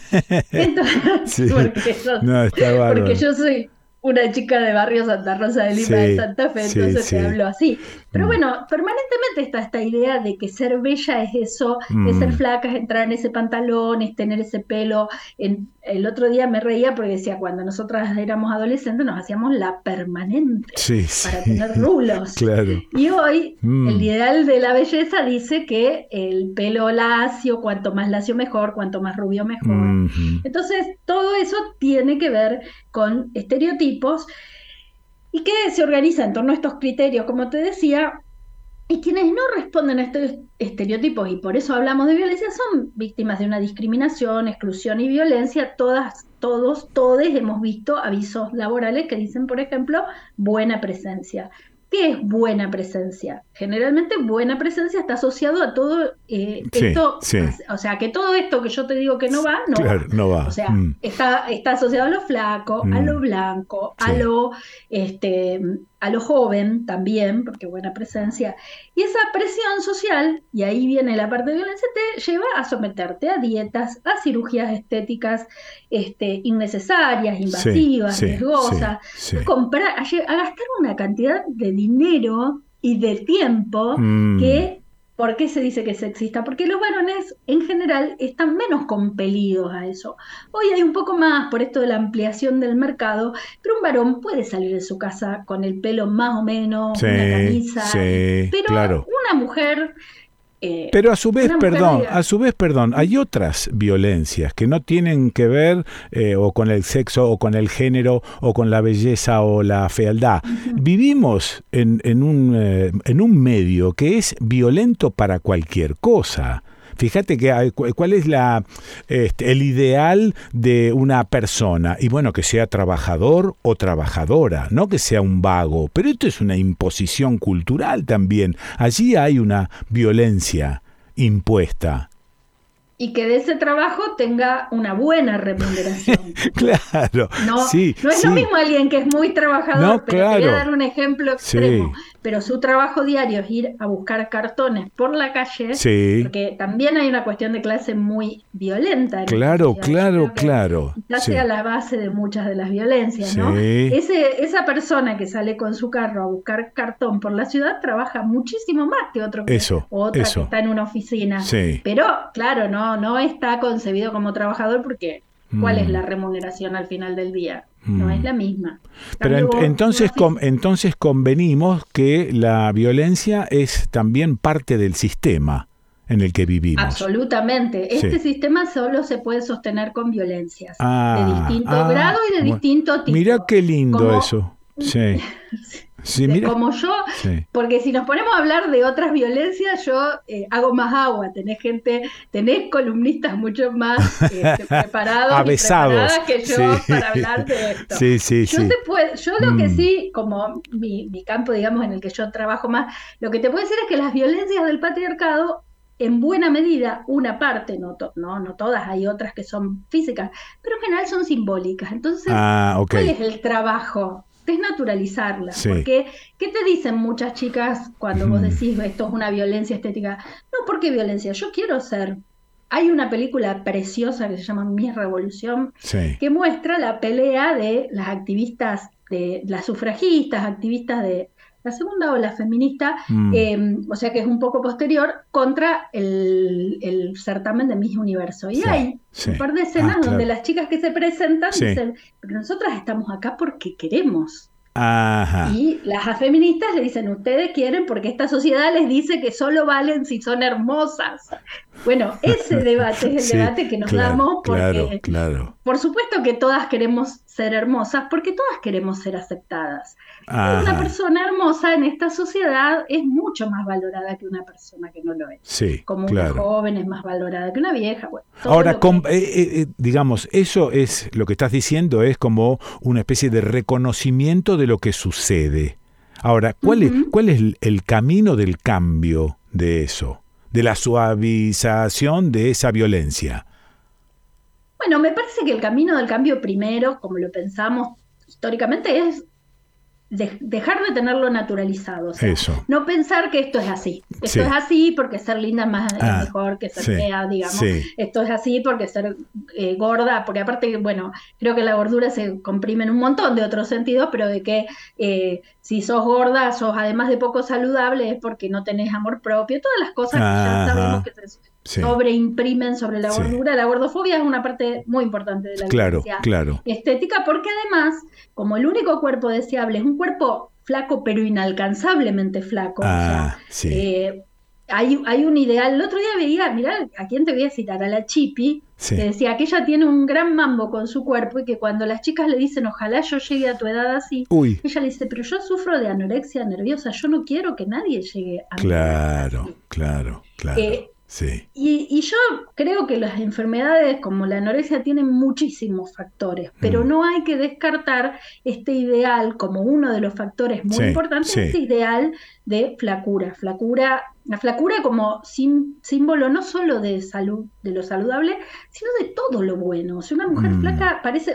Entonces, porque yo soy una chica de barrio Santa Rosa de Lima de Santa Fe, entonces te hablo así. Pero mm. bueno, permanentemente está esta idea de que ser bella es eso, es ser mm. flaca, es entrar en ese pantalón, es tener ese pelo. En, el otro día me reía porque decía, cuando nosotras éramos adolescentes nos hacíamos la permanente para tener rulos. Y hoy mm. el ideal de la belleza dice que el pelo lacio, cuanto más lacio mejor, cuanto más rubio mejor. Entonces, todo eso tiene que ver con estereotipos y que se organiza en torno a estos criterios, como te decía, y quienes no responden a estos estereotipos, y por eso hablamos de violencia, son víctimas de una discriminación, exclusión y violencia. Todas, todos, todos hemos visto avisos laborales que dicen, por ejemplo, buena presencia. ¿Qué es buena presencia? Generalmente buena presencia está asociado a todo eh, esto, o sea, que todo esto que yo te digo que no va, no, va. no va. O sea, mm. está, está asociado a lo flaco, a lo mm. blanco, a lo este, a lo joven también, porque buena presencia. Y esa presión social, y ahí viene la parte de violencia, te lleva a someterte a dietas, a cirugías estéticas este, innecesarias, invasivas, riesgosas, a, comprar, a, gastar una cantidad de dinero y de tiempo mm. que ¿Por qué se dice que es sexista? Porque los varones en general están menos compelidos a eso. Hoy hay un poco más por esto de la ampliación del mercado, pero un varón puede salir de su casa con el pelo más o menos, una camisa, pero una mujer eh, Pero a su vez, perdón, a su vez, perdón, hay otras violencias que no tienen que ver eh, o con el sexo o con el género o con la belleza o la fealdad. Vivimos en, en, un, eh, en un medio que es violento para cualquier cosa. Fíjate que cuál es la este, el ideal de una persona y bueno que sea trabajador o trabajadora, no que sea un vago, pero esto es una imposición cultural también. Allí hay una violencia impuesta y que de ese trabajo tenga una buena remuneración. claro. No, sí, no es lo mismo alguien que es muy trabajador, pero te voy a dar un ejemplo extremo pero su trabajo diario es ir a buscar cartones por la calle, porque también hay una cuestión de clase muy violenta. claro, claro, claro. Clase a la base de muchas de las violencias, ¿no? Ese, esa persona que sale con su carro a buscar cartón por la ciudad trabaja muchísimo más que otro que, eso, otra que está en una oficina. Pero, claro, no, no está concebido como trabajador porque ¿cuál es mm. la remuneración al final del día? No es mm. la misma. Pero entonces, entonces convenimos que la violencia es también parte del sistema. en el que vivimos. Absolutamente. Este sistema solo se puede sostener con violencias de ah, distinto ah, grado y de distinto tipo. Mira qué lindo eso. Sí. Como yo, porque si nos ponemos a hablar de otras violencias, yo eh, hago más agua. Tenés gente, tenés columnistas mucho más este, preparados y preparadas que yo para hablar de esto. Sí, sí, yo, yo lo que mm. sí, como mi, mi campo, digamos, en el que yo trabajo más, lo que te puedo decir es que las violencias del patriarcado en buena medida, una parte, no, no, no todas, hay otras que son físicas, pero en general son simbólicas. Entonces, ah, ¿cuál es el trabajo? Desnaturalizarla. Porque, ¿qué te dicen muchas chicas cuando vos decís esto es una violencia estética? No, ¿por qué violencia? Yo quiero ser. Hay una película preciosa que se llama Mi Revolución, que muestra la pelea de las activistas, de las sufragistas, activistas de la segunda ola feminista, mm. em, o sea que es un poco posterior, contra el, certamen de Miss Universo. Y hay un par de ah, escenas donde las chicas que se presentan dicen, pero nosotras estamos acá porque queremos. Y las feministas le dicen, ustedes quieren porque esta sociedad les dice que solo valen si son hermosas. Bueno, ese debate es el debate que nos damos porque, claro, por supuesto que todas queremos ser hermosas porque todas queremos ser aceptadas. Una persona hermosa en esta sociedad es mucho más valorada que una persona que no lo es. Sí, Como una joven es más valorada que una vieja. Ahora, eh, eh, eh, digamos, eso es lo que estás diciendo, es como una especie de reconocimiento de lo que sucede. Ahora, ¿cuál, es, cuál es el camino del cambio de eso? De la suavización de esa violencia. Bueno, me parece que el camino del cambio primero, como lo pensamos históricamente, es dejar de tenerlo naturalizado. Eso. No pensar que esto es así. Esto es así porque ser linda es, más, ah, mejor que ser fea, digamos. Esto es así porque ser eh, gorda, porque aparte, bueno, creo que la gordura se comprime en un montón de otros sentidos, pero de que eh, si sos gorda, sos además de poco saludable, es porque no tenés amor propio. Todas las cosas que ya sabemos que se sobreimprimen sobre la gordura. La gordofobia es una parte muy importante de la claro, claro. estética, porque además, como el único cuerpo deseable es un cuerpo flaco pero inalcanzablemente flaco, ah, eh, hay, hay, un ideal. El otro día veía, mirá, ¿a quién te voy a citar? A la Chipi, que decía que ella tiene un gran mambo con su cuerpo y que cuando las chicas le dicen, ojalá yo llegue a tu edad así, ella le dice, pero yo sufro de anorexia nerviosa, yo no quiero que nadie llegue a Claro, claro, claro. Eh, y, yo creo que las enfermedades como la anorexia tienen muchísimos factores, pero mm. no hay que descartar este ideal como uno de los factores muy importantes, este ideal de flacura. Flacura, la flacura como símbolo no solo de salud, de lo saludable, sino de todo lo bueno. Si una mujer mm. flaca parece,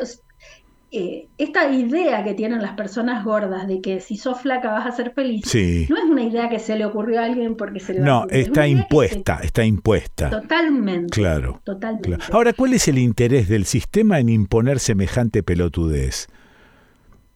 eh, esta idea que tienen las personas gordas de que si sos flaca vas a ser feliz, no es una idea que se le ocurrió a alguien porque se le No, está impuesta, está impuesta. Totalmente. Claro. Totalmente. Ahora, ¿cuál es el interés del sistema en imponer semejante pelotudez?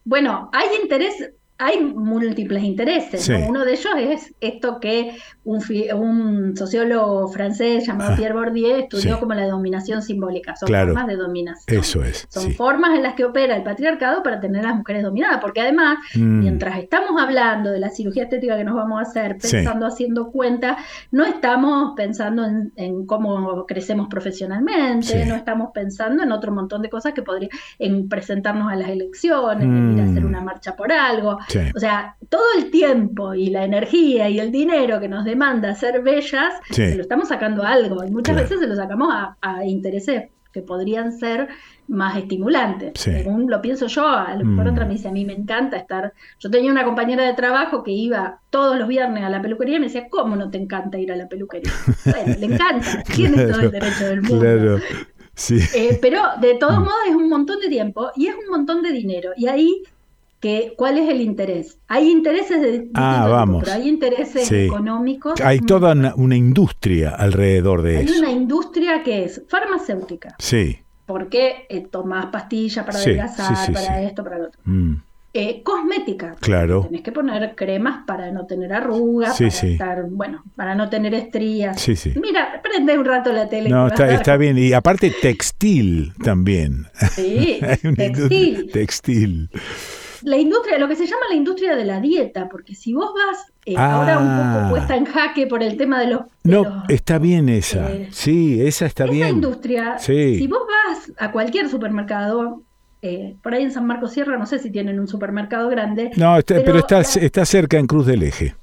Bueno, hay interés hay múltiples intereses. Uno de ellos es esto que un, sociólogo francés llamado ah, Pierre Bourdieu estudió como la dominación simbólica. Son formas de dominación. Eso es. Son formas en las que opera el patriarcado para tener a las mujeres dominadas. Porque además, mm. mientras estamos hablando de la cirugía estética que nos vamos a hacer, pensando, haciendo cuenta, no estamos pensando en, cómo crecemos profesionalmente, no estamos pensando en otro montón de cosas que podrían, en presentarnos a las elecciones, en ir a hacer mm. una marcha por algo. O sea, todo el tiempo y la energía y el dinero que nos demanda ser bellas, se lo estamos sacando a algo. Y muchas veces se lo sacamos a, intereses que podrían ser más estimulantes. Según lo pienso yo, a lo mejor mm. otra me dice, a mí me encanta estar... Yo tenía una compañera de trabajo que iba todos los viernes a la peluquería y me decía, ¿cómo no te encanta ir a la peluquería? bueno, le encanta, tiene todo el derecho del mundo. Claro. Sí. Eh, pero de todos mm. modos es un montón de tiempo y es un montón de dinero. Y ahí ¿cuál es el interés? Hay intereses de ah, vamos. pero hay intereses económicos. Hay toda una, industria alrededor de eso. Hay una industria que es farmacéutica. Sí. Porque eh, tomás pastillas para adelgazar, para esto, para lo otro. Mm. Eh, cosmética. Claro. Tenés que poner cremas para no tener arrugas, para estar, bueno, para no tener estrías. Sí, sí. Mira, prende un rato la tele. No, está, está, bien. Y aparte textil también. Sí, textil. textil. La industria, lo que se llama la industria de la dieta, porque si vos vas eh, ahora un poco ah. puesta en jaque por el tema de los... no, está bien esa. Eh, sí, esa está bien. Esa industria, si vos vas a cualquier supermercado, eh, por ahí en San Marcos Sierra, no sé si tienen un supermercado grande. No, pero, está, está cerca en Cruz del Eje.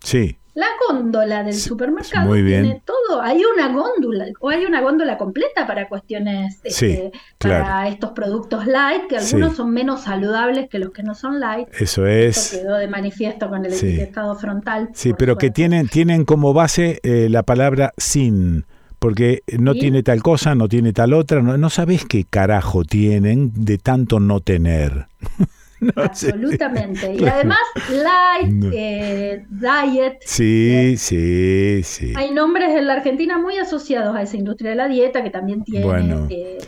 Sí. La góndola del supermercado tiene todo. Hay una góndola, o hay una góndola completa para cuestiones, este, para estos productos light, que algunos son menos saludables que los que no son light. Eso es. quedó de manifiesto con el etiquetado frontal. Sí, pero que tienen, tienen como base eh, la palabra sin porque no tiene tal cosa, no tiene tal otra, no, no sabes qué carajo tienen de tanto no tener. Absolutamente. Y además, light, eh, diet. Sí, sí, sí. Hay nombres en la Argentina muy asociados a esa industria de la dieta que también tiene eh,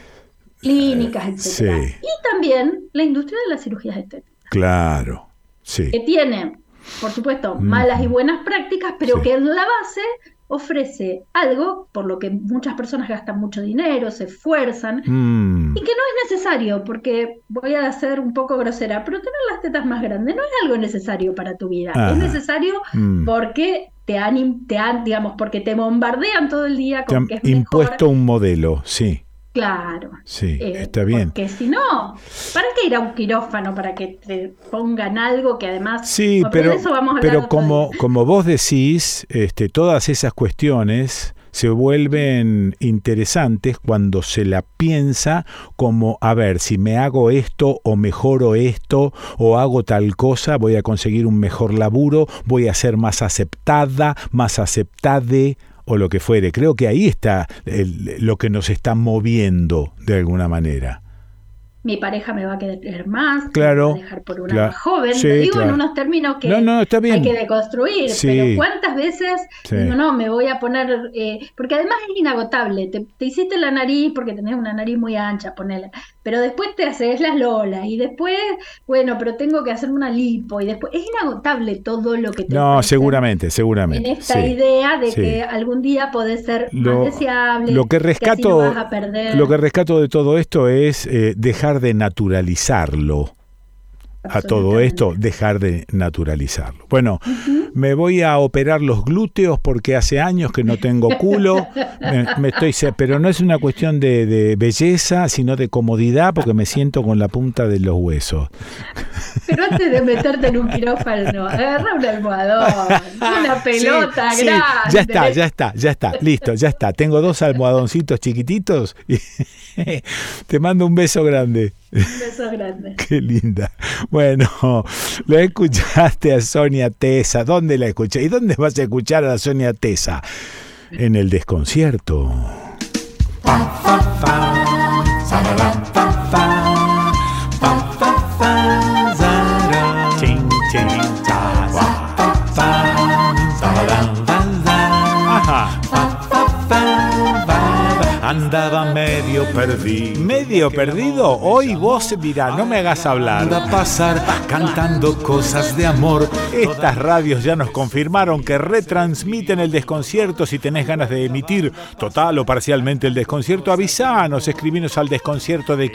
clínicas, etc. Y también la industria de las cirugías estéticas. Claro, sí. Que tiene, por supuesto, malas y buenas prácticas, pero que en la base ofrece algo por lo que muchas personas gastan mucho dinero, se esfuerzan, mm. y que no es necesario, porque voy a ser un poco grosera, pero tener las tetas más grandes no es algo necesario para tu vida, es necesario mm. porque te han, te han, digamos, porque te bombardean todo el día con que es impuesto un modelo, sí. Claro. Sí, eh, está bien. Porque si no, ¿para qué ir a un quirófano para que te pongan algo que además... Sí, pero, pero como, como vos decís, este, todas esas cuestiones se vuelven interesantes cuando se la piensa como, a ver, si me hago esto o mejoro esto o hago tal cosa, voy a conseguir un mejor laburo, voy a ser más aceptada, más aceptade o lo que fuere. Creo que ahí está lo que nos está moviendo de alguna manera. Mi pareja me va a querer más, claro, me va a dejar por una más joven. Te digo en unos términos que hay que deconstruir, pero ¿cuántas veces digo, no, me voy a poner, eh, porque además es inagotable, te, hiciste la nariz porque tenés una nariz muy ancha, ponela, pero después te haces las lolas y después, bueno, pero tengo que hacer una lipo y después, es inagotable todo lo que te No, seguramente, seguramente. En esta idea de que algún día podés ser más deseable, lo que rescato, Lo que rescato de todo esto es eh, dejar de naturalizarlo a todo esto, dejar de naturalizarlo. Bueno, me voy a operar los glúteos porque hace años que no tengo culo, me, estoy, pero no es una cuestión de, belleza, sino de comodidad porque me siento con la punta de los huesos. Pero antes de meterte en un quirófano, agarra un almohadón, una pelota grande. ya está, ya está, ya está, listo, ya está. Tengo dos almohadoncitos chiquititos y te mando un beso grande. Un beso grande. Qué linda. Bueno, lo escuchaste a Sonia Tesa. ¿Dónde la escuché? ¿Y dónde vas a escuchar a Sonia Tesa? En el desconcierto. Andaba medio perdido. ¿Medio perdido? Hoy vos dirá, no me hagas hablar. Anda a pasar cantando cosas de amor. Estas radios ya nos confirmaron que retransmiten el desconcierto. Si tenés ganas de emitir total o parcialmente el desconcierto, avisanos, escribinos al desconcierto de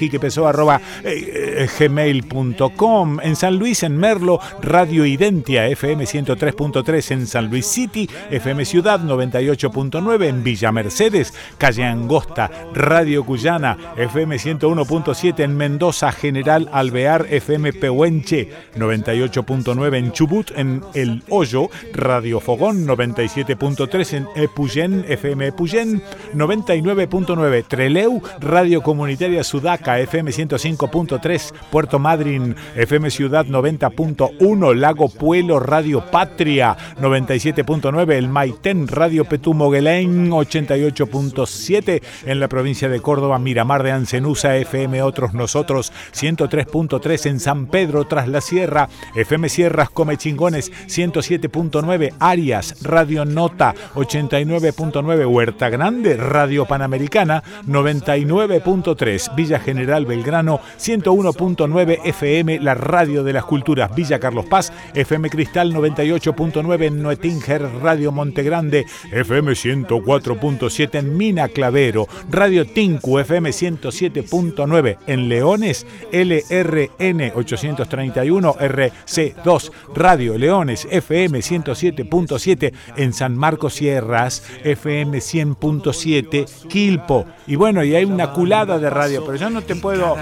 gmail.com. En San Luis, en Merlo, Radio Identia, FM 103.3 en San Luis City, FM Ciudad 98.9 en Villa Mercedes, calle Angosta Radio Cuyana, FM 101.7 en Mendoza, General Alvear, FM Pehuenche, 98.9 en Chubut, en El Hoyo, Radio Fogón, 97.3 en Epuyén, FM Epuyén, 99.9 Treleu, Radio Comunitaria Sudaca, FM 105.3, Puerto Madryn, FM Ciudad 90.1, Lago Puelo, Radio Patria, 97.9, El Maitén, Radio Petumoguelén, 88.7, en la provincia de Córdoba, Miramar de Ancenusa, FM Otros Nosotros, 103.3 en San Pedro tras la Sierra, FM Sierras Come Chingones, 107.9 Arias, Radio Nota, 89.9 Huerta Grande, Radio Panamericana, 99.3 Villa General Belgrano, 101.9 FM, la radio de las culturas, Villa Carlos Paz, FM Cristal 98.9 en Noetinger, Radio Montegrande, FM 104.7 en Mina Clavero, Radio Tinku FM 107.9 en Leones, LRN 831 RC2 Radio Leones FM 107.7 en San Marcos Sierras, FM 100.7 Quilpo. Y bueno, y hay una culada de radio, pero yo no te puedo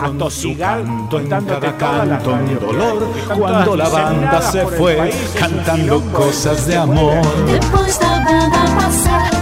atosigar contándote toda la dolor cuando la banda se fue cantando cosas de amor. Después la banda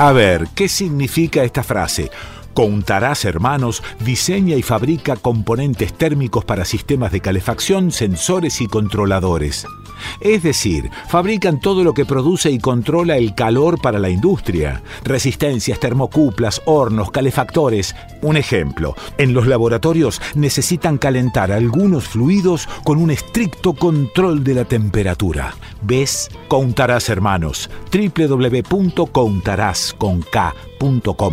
A ver, ¿qué significa esta frase? Contarás Hermanos diseña y fabrica componentes térmicos para sistemas de calefacción, sensores y controladores. Es decir, fabrican todo lo que produce y controla el calor para la industria. Resistencias, termocuplas, hornos, calefactores. Un ejemplo, en los laboratorios necesitan calentar algunos fluidos con un estricto control de la temperatura. ¿Ves? Contarás Hermanos. www.contarás.com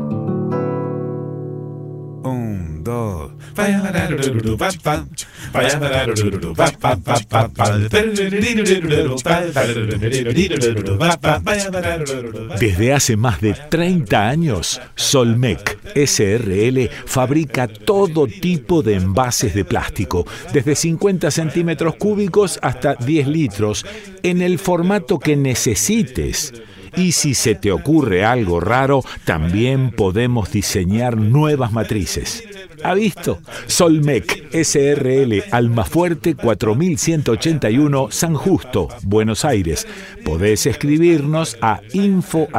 Desde hace más de 30 años, Solmec SRL fabrica todo tipo de envases de plástico, desde 50 centímetros cúbicos hasta 10 litros, en el formato que necesites. Y si se te ocurre algo raro, también podemos diseñar nuevas matrices. ¿Ha visto? Solmec SRL Almafuerte 4181 San Justo, Buenos Aires. Podés escribirnos a info@solmec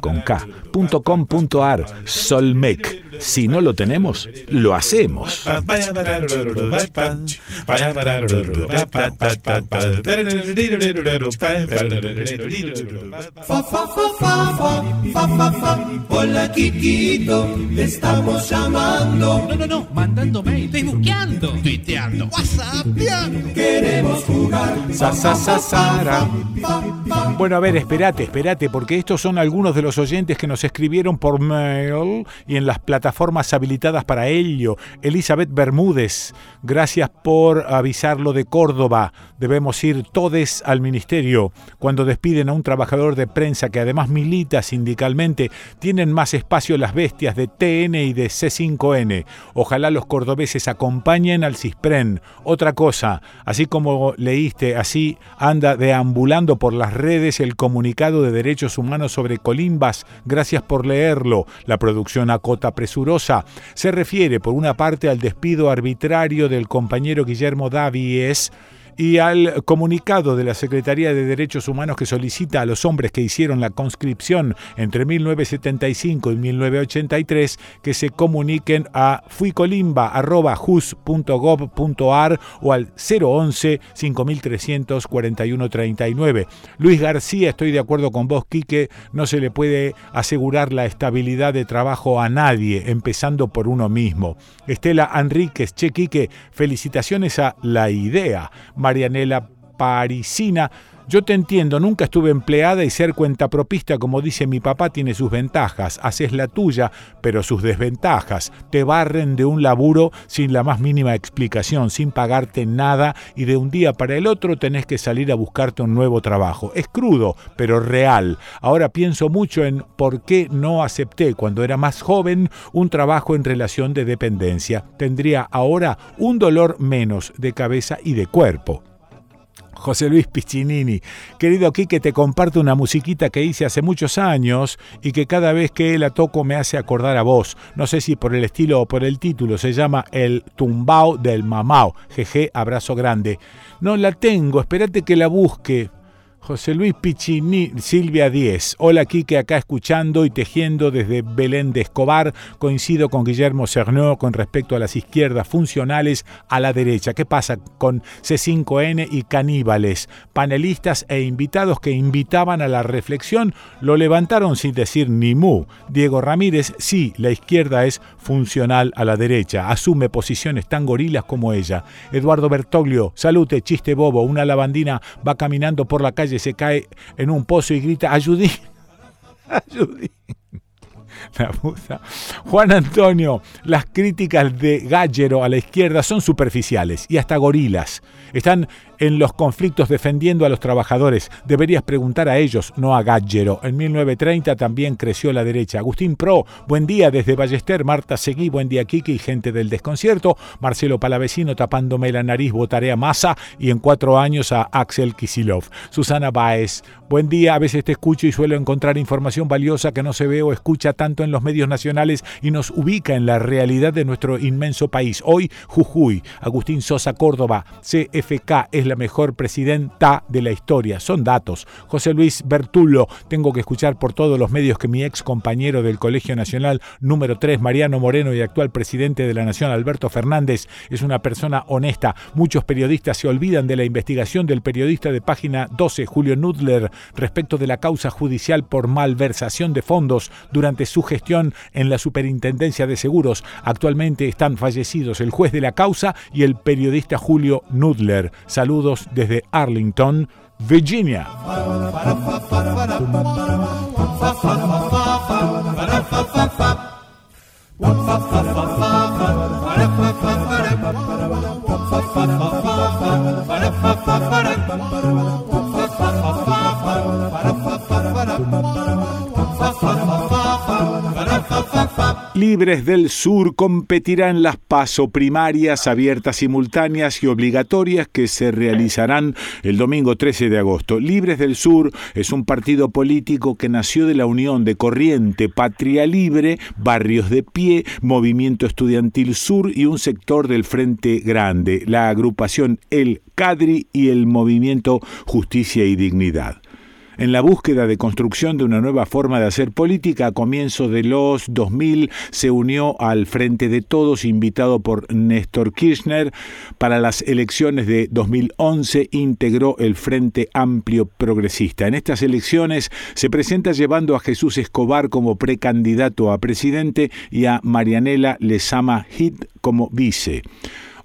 con Solmec. Si no lo tenemos, lo hacemos. Hola Kikito, estamos llamando. No, no, no, mandando mail, facebookeando, tuiteando, whatsappeando. Queremos jugar. Sa, sa, sa, sara. Bueno, a ver, espérate, espérate, porque estos son algunos de los oyentes que nos escribieron por mail y en las plataformas habilitadas para ello. Elizabeth Bermúdez, gracias por avisarlo de Córdoba. Debemos ir todes al ministerio. Cuando despiden a un trabajador de prensa que además milita sindicalmente, tienen más espacio las bestias de TN y de C5N. Ojalá los cordobeses acompañen al CISPREN. Otra cosa, así como leíste, así anda deambulando por las redes el comunicado de derechos humanos sobre Colimbas. Gracias por leerlo. La producción acota se refiere por una parte al despido arbitrario del compañero Guillermo Davies y al comunicado de la Secretaría de Derechos Humanos que solicita a los hombres que hicieron la conscripción entre 1975 y 1983 que se comuniquen a fuicolimba.jus.gov.ar o al 011 5300 4139. Luis García, estoy de acuerdo con vos, Quique, no se le puede asegurar la estabilidad de trabajo a nadie, empezando por uno mismo. Estela Enríquez, che, Quique, felicitaciones a La Idea. Marianela Parisina. Yo te entiendo, nunca estuve empleada y ser cuentapropista, como dice mi papá, tiene sus ventajas. Haces la tuya, pero sus desventajas. Te barren de un laburo sin la más mínima explicación, sin pagarte nada y de un día para el otro tenés que salir a buscarte un nuevo trabajo. Es crudo, pero real. Ahora pienso mucho en por qué no acepté cuando era más joven un trabajo en relación de dependencia. Tendría ahora un dolor menos de cabeza y de cuerpo. José Luis Piccinini. Querido Quique, te comparto una musiquita que hice hace muchos años y que cada vez que la toco me hace acordar a vos. No sé si por el estilo o por el título. Se llama El Tumbao del Mamao. Jeje, abrazo grande. No la tengo, espérate que la busque. José Luis Pichini, Silvia Díez. Hola Quique, acá escuchando y tejiendo desde Belén de Escobar. Coincido con Guillermo Cernó con respecto a las izquierdas funcionales a la derecha. ¿Qué pasa con C5N y caníbales? Panelistas e invitados que invitaban a la reflexión lo levantaron sin decir ni mu. Diego Ramírez, sí, la izquierda es funcional a la derecha. Asume posiciones tan gorilas como ella. Eduardo Bertoglio, salute, chiste bobo. Una lavandina va caminando por la calle se cae en un pozo y grita, ayudí, ayudí. La Juan Antonio, las críticas de Gallero a la izquierda son superficiales y hasta gorilas. Están en los conflictos defendiendo a los trabajadores. Deberías preguntar a ellos, no a Gallero. En 1930 también creció la derecha. Agustín Pro, buen día desde Ballester. Marta Seguí, buen día Kiki y gente del desconcierto. Marcelo Palavecino, tapándome la nariz, votaré a Massa y en cuatro años a Axel Kisilov. Susana Baez, buen día. A veces te escucho y suelo encontrar información valiosa que no se ve o escucha tanto en los medios nacionales y nos ubica en la realidad de nuestro inmenso país. Hoy, Jujuy, Agustín Sosa Córdoba, CFK es la mejor presidenta de la historia. Son datos. José Luis Bertulo, tengo que escuchar por todos los medios que mi ex compañero del Colegio Nacional número 3, Mariano Moreno, y actual presidente de la Nación, Alberto Fernández, es una persona honesta. Muchos periodistas se olvidan de la investigación del periodista de página 12, Julio Nudler, respecto de la causa judicial por malversación de fondos durante su gestión en la Superintendencia de Seguros. Actualmente están fallecidos el juez de la causa y el periodista Julio Nudler. Saludos desde Arlington, Virginia. Libres del Sur competirán las paso primarias abiertas, simultáneas y obligatorias que se realizarán el domingo 13 de agosto. Libres del Sur es un partido político que nació de la unión de Corriente, Patria Libre, Barrios de Pie, Movimiento Estudiantil Sur y un sector del Frente Grande, la agrupación El Cadri y el Movimiento Justicia y Dignidad en la búsqueda de construcción de una nueva forma de hacer política, a comienzos de los 2000 se unió al Frente de Todos, invitado por Néstor Kirchner. Para las elecciones de 2011 integró el Frente Amplio Progresista. En estas elecciones se presenta llevando a Jesús Escobar como precandidato a presidente y a Marianela Lezama Hit como vice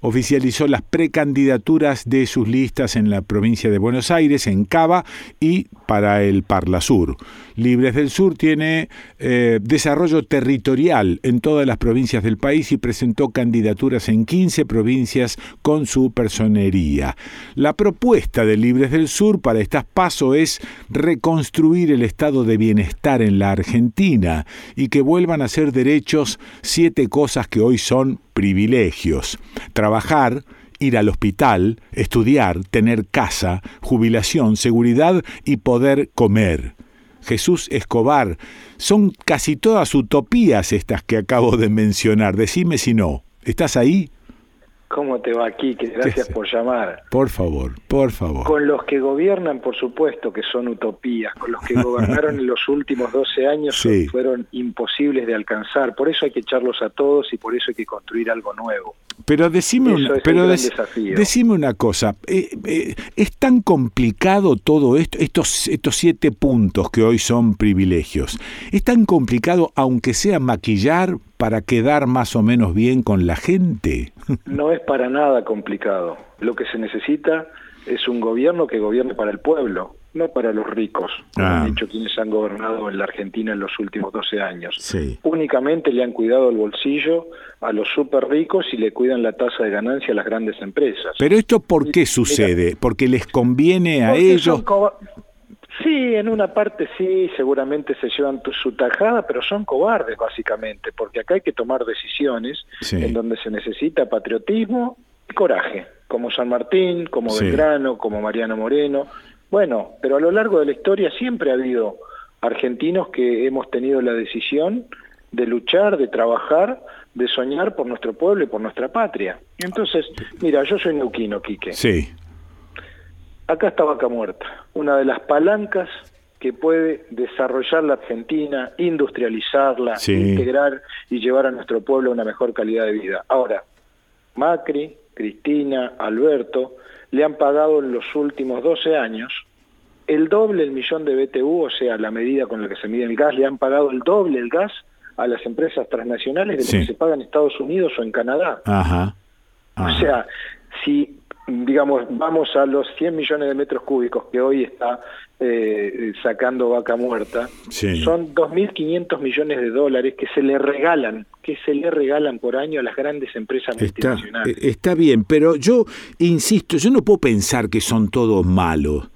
oficializó las precandidaturas de sus listas en la provincia de Buenos Aires, en Cava y para el Parla Sur. Libres del Sur tiene eh, desarrollo territorial en todas las provincias del país y presentó candidaturas en 15 provincias con su personería. La propuesta de Libres del Sur para estas pasos es reconstruir el estado de bienestar en la Argentina y que vuelvan a ser derechos siete cosas que hoy son privilegios. Trabajar, ir al hospital, estudiar, tener casa, jubilación, seguridad y poder comer. Jesús Escobar, son casi todas utopías estas que acabo de mencionar. Decime si no. ¿Estás ahí? ¿Cómo te va aquí? Gracias por llamar. Por favor, por favor. Con los que gobiernan, por supuesto que son utopías. Con los que gobernaron en los últimos 12 años fueron imposibles de alcanzar. Por eso hay que echarlos a todos y por eso hay que construir algo nuevo. Pero decime, una, pero decime una cosa. Eh, eh, ¿Es tan complicado todo esto, estos, estos siete puntos que hoy son privilegios? ¿Es tan complicado, aunque sea maquillar, para quedar más o menos bien con la gente? No es para nada complicado. Lo que se necesita es un gobierno que gobierne para el pueblo, no para los ricos, como han ah. dicho quienes han gobernado en la Argentina en los últimos 12 años. Únicamente le han cuidado el bolsillo a los súper ricos y le cuidan la tasa de ganancia a las grandes empresas. Pero esto ¿por qué sucede? ¿Porque les conviene a ellos? Sí, en una parte sí, seguramente se llevan su tajada, pero son cobardes básicamente, porque acá hay que tomar decisiones en donde se necesita patriotismo y coraje. como San Martín, como Belgrano, como Mariano Moreno. Bueno, pero a lo largo de la historia siempre ha habido argentinos que hemos tenido la decisión de luchar, de trabajar, de soñar por nuestro pueblo y por nuestra patria. Entonces, mira, yo soy neuquino, Quique. Sí. Acá está Vaca Muerta, una de las palancas que puede desarrollar la Argentina, industrializarla, integrar y llevar a nuestro pueblo una mejor calidad de vida. Ahora, Macri, Cristina, Alberto, le han pagado en los últimos 12 años el doble el millón de BTU, o sea, la medida con la que se mide el gas, le han pagado el doble el gas a las empresas transnacionales de lo que se paga en Estados Unidos o en Canadá. Ajá. O sea, si digamos, vamos a los 100 millones de metros cúbicos que hoy está eh, sacando vaca muerta, son 2.500 millones de dólares que se le regalan, que se le regalan por año a las grandes empresas multinacionales. Eh, está bien, pero yo insisto, yo no puedo pensar que son todos malos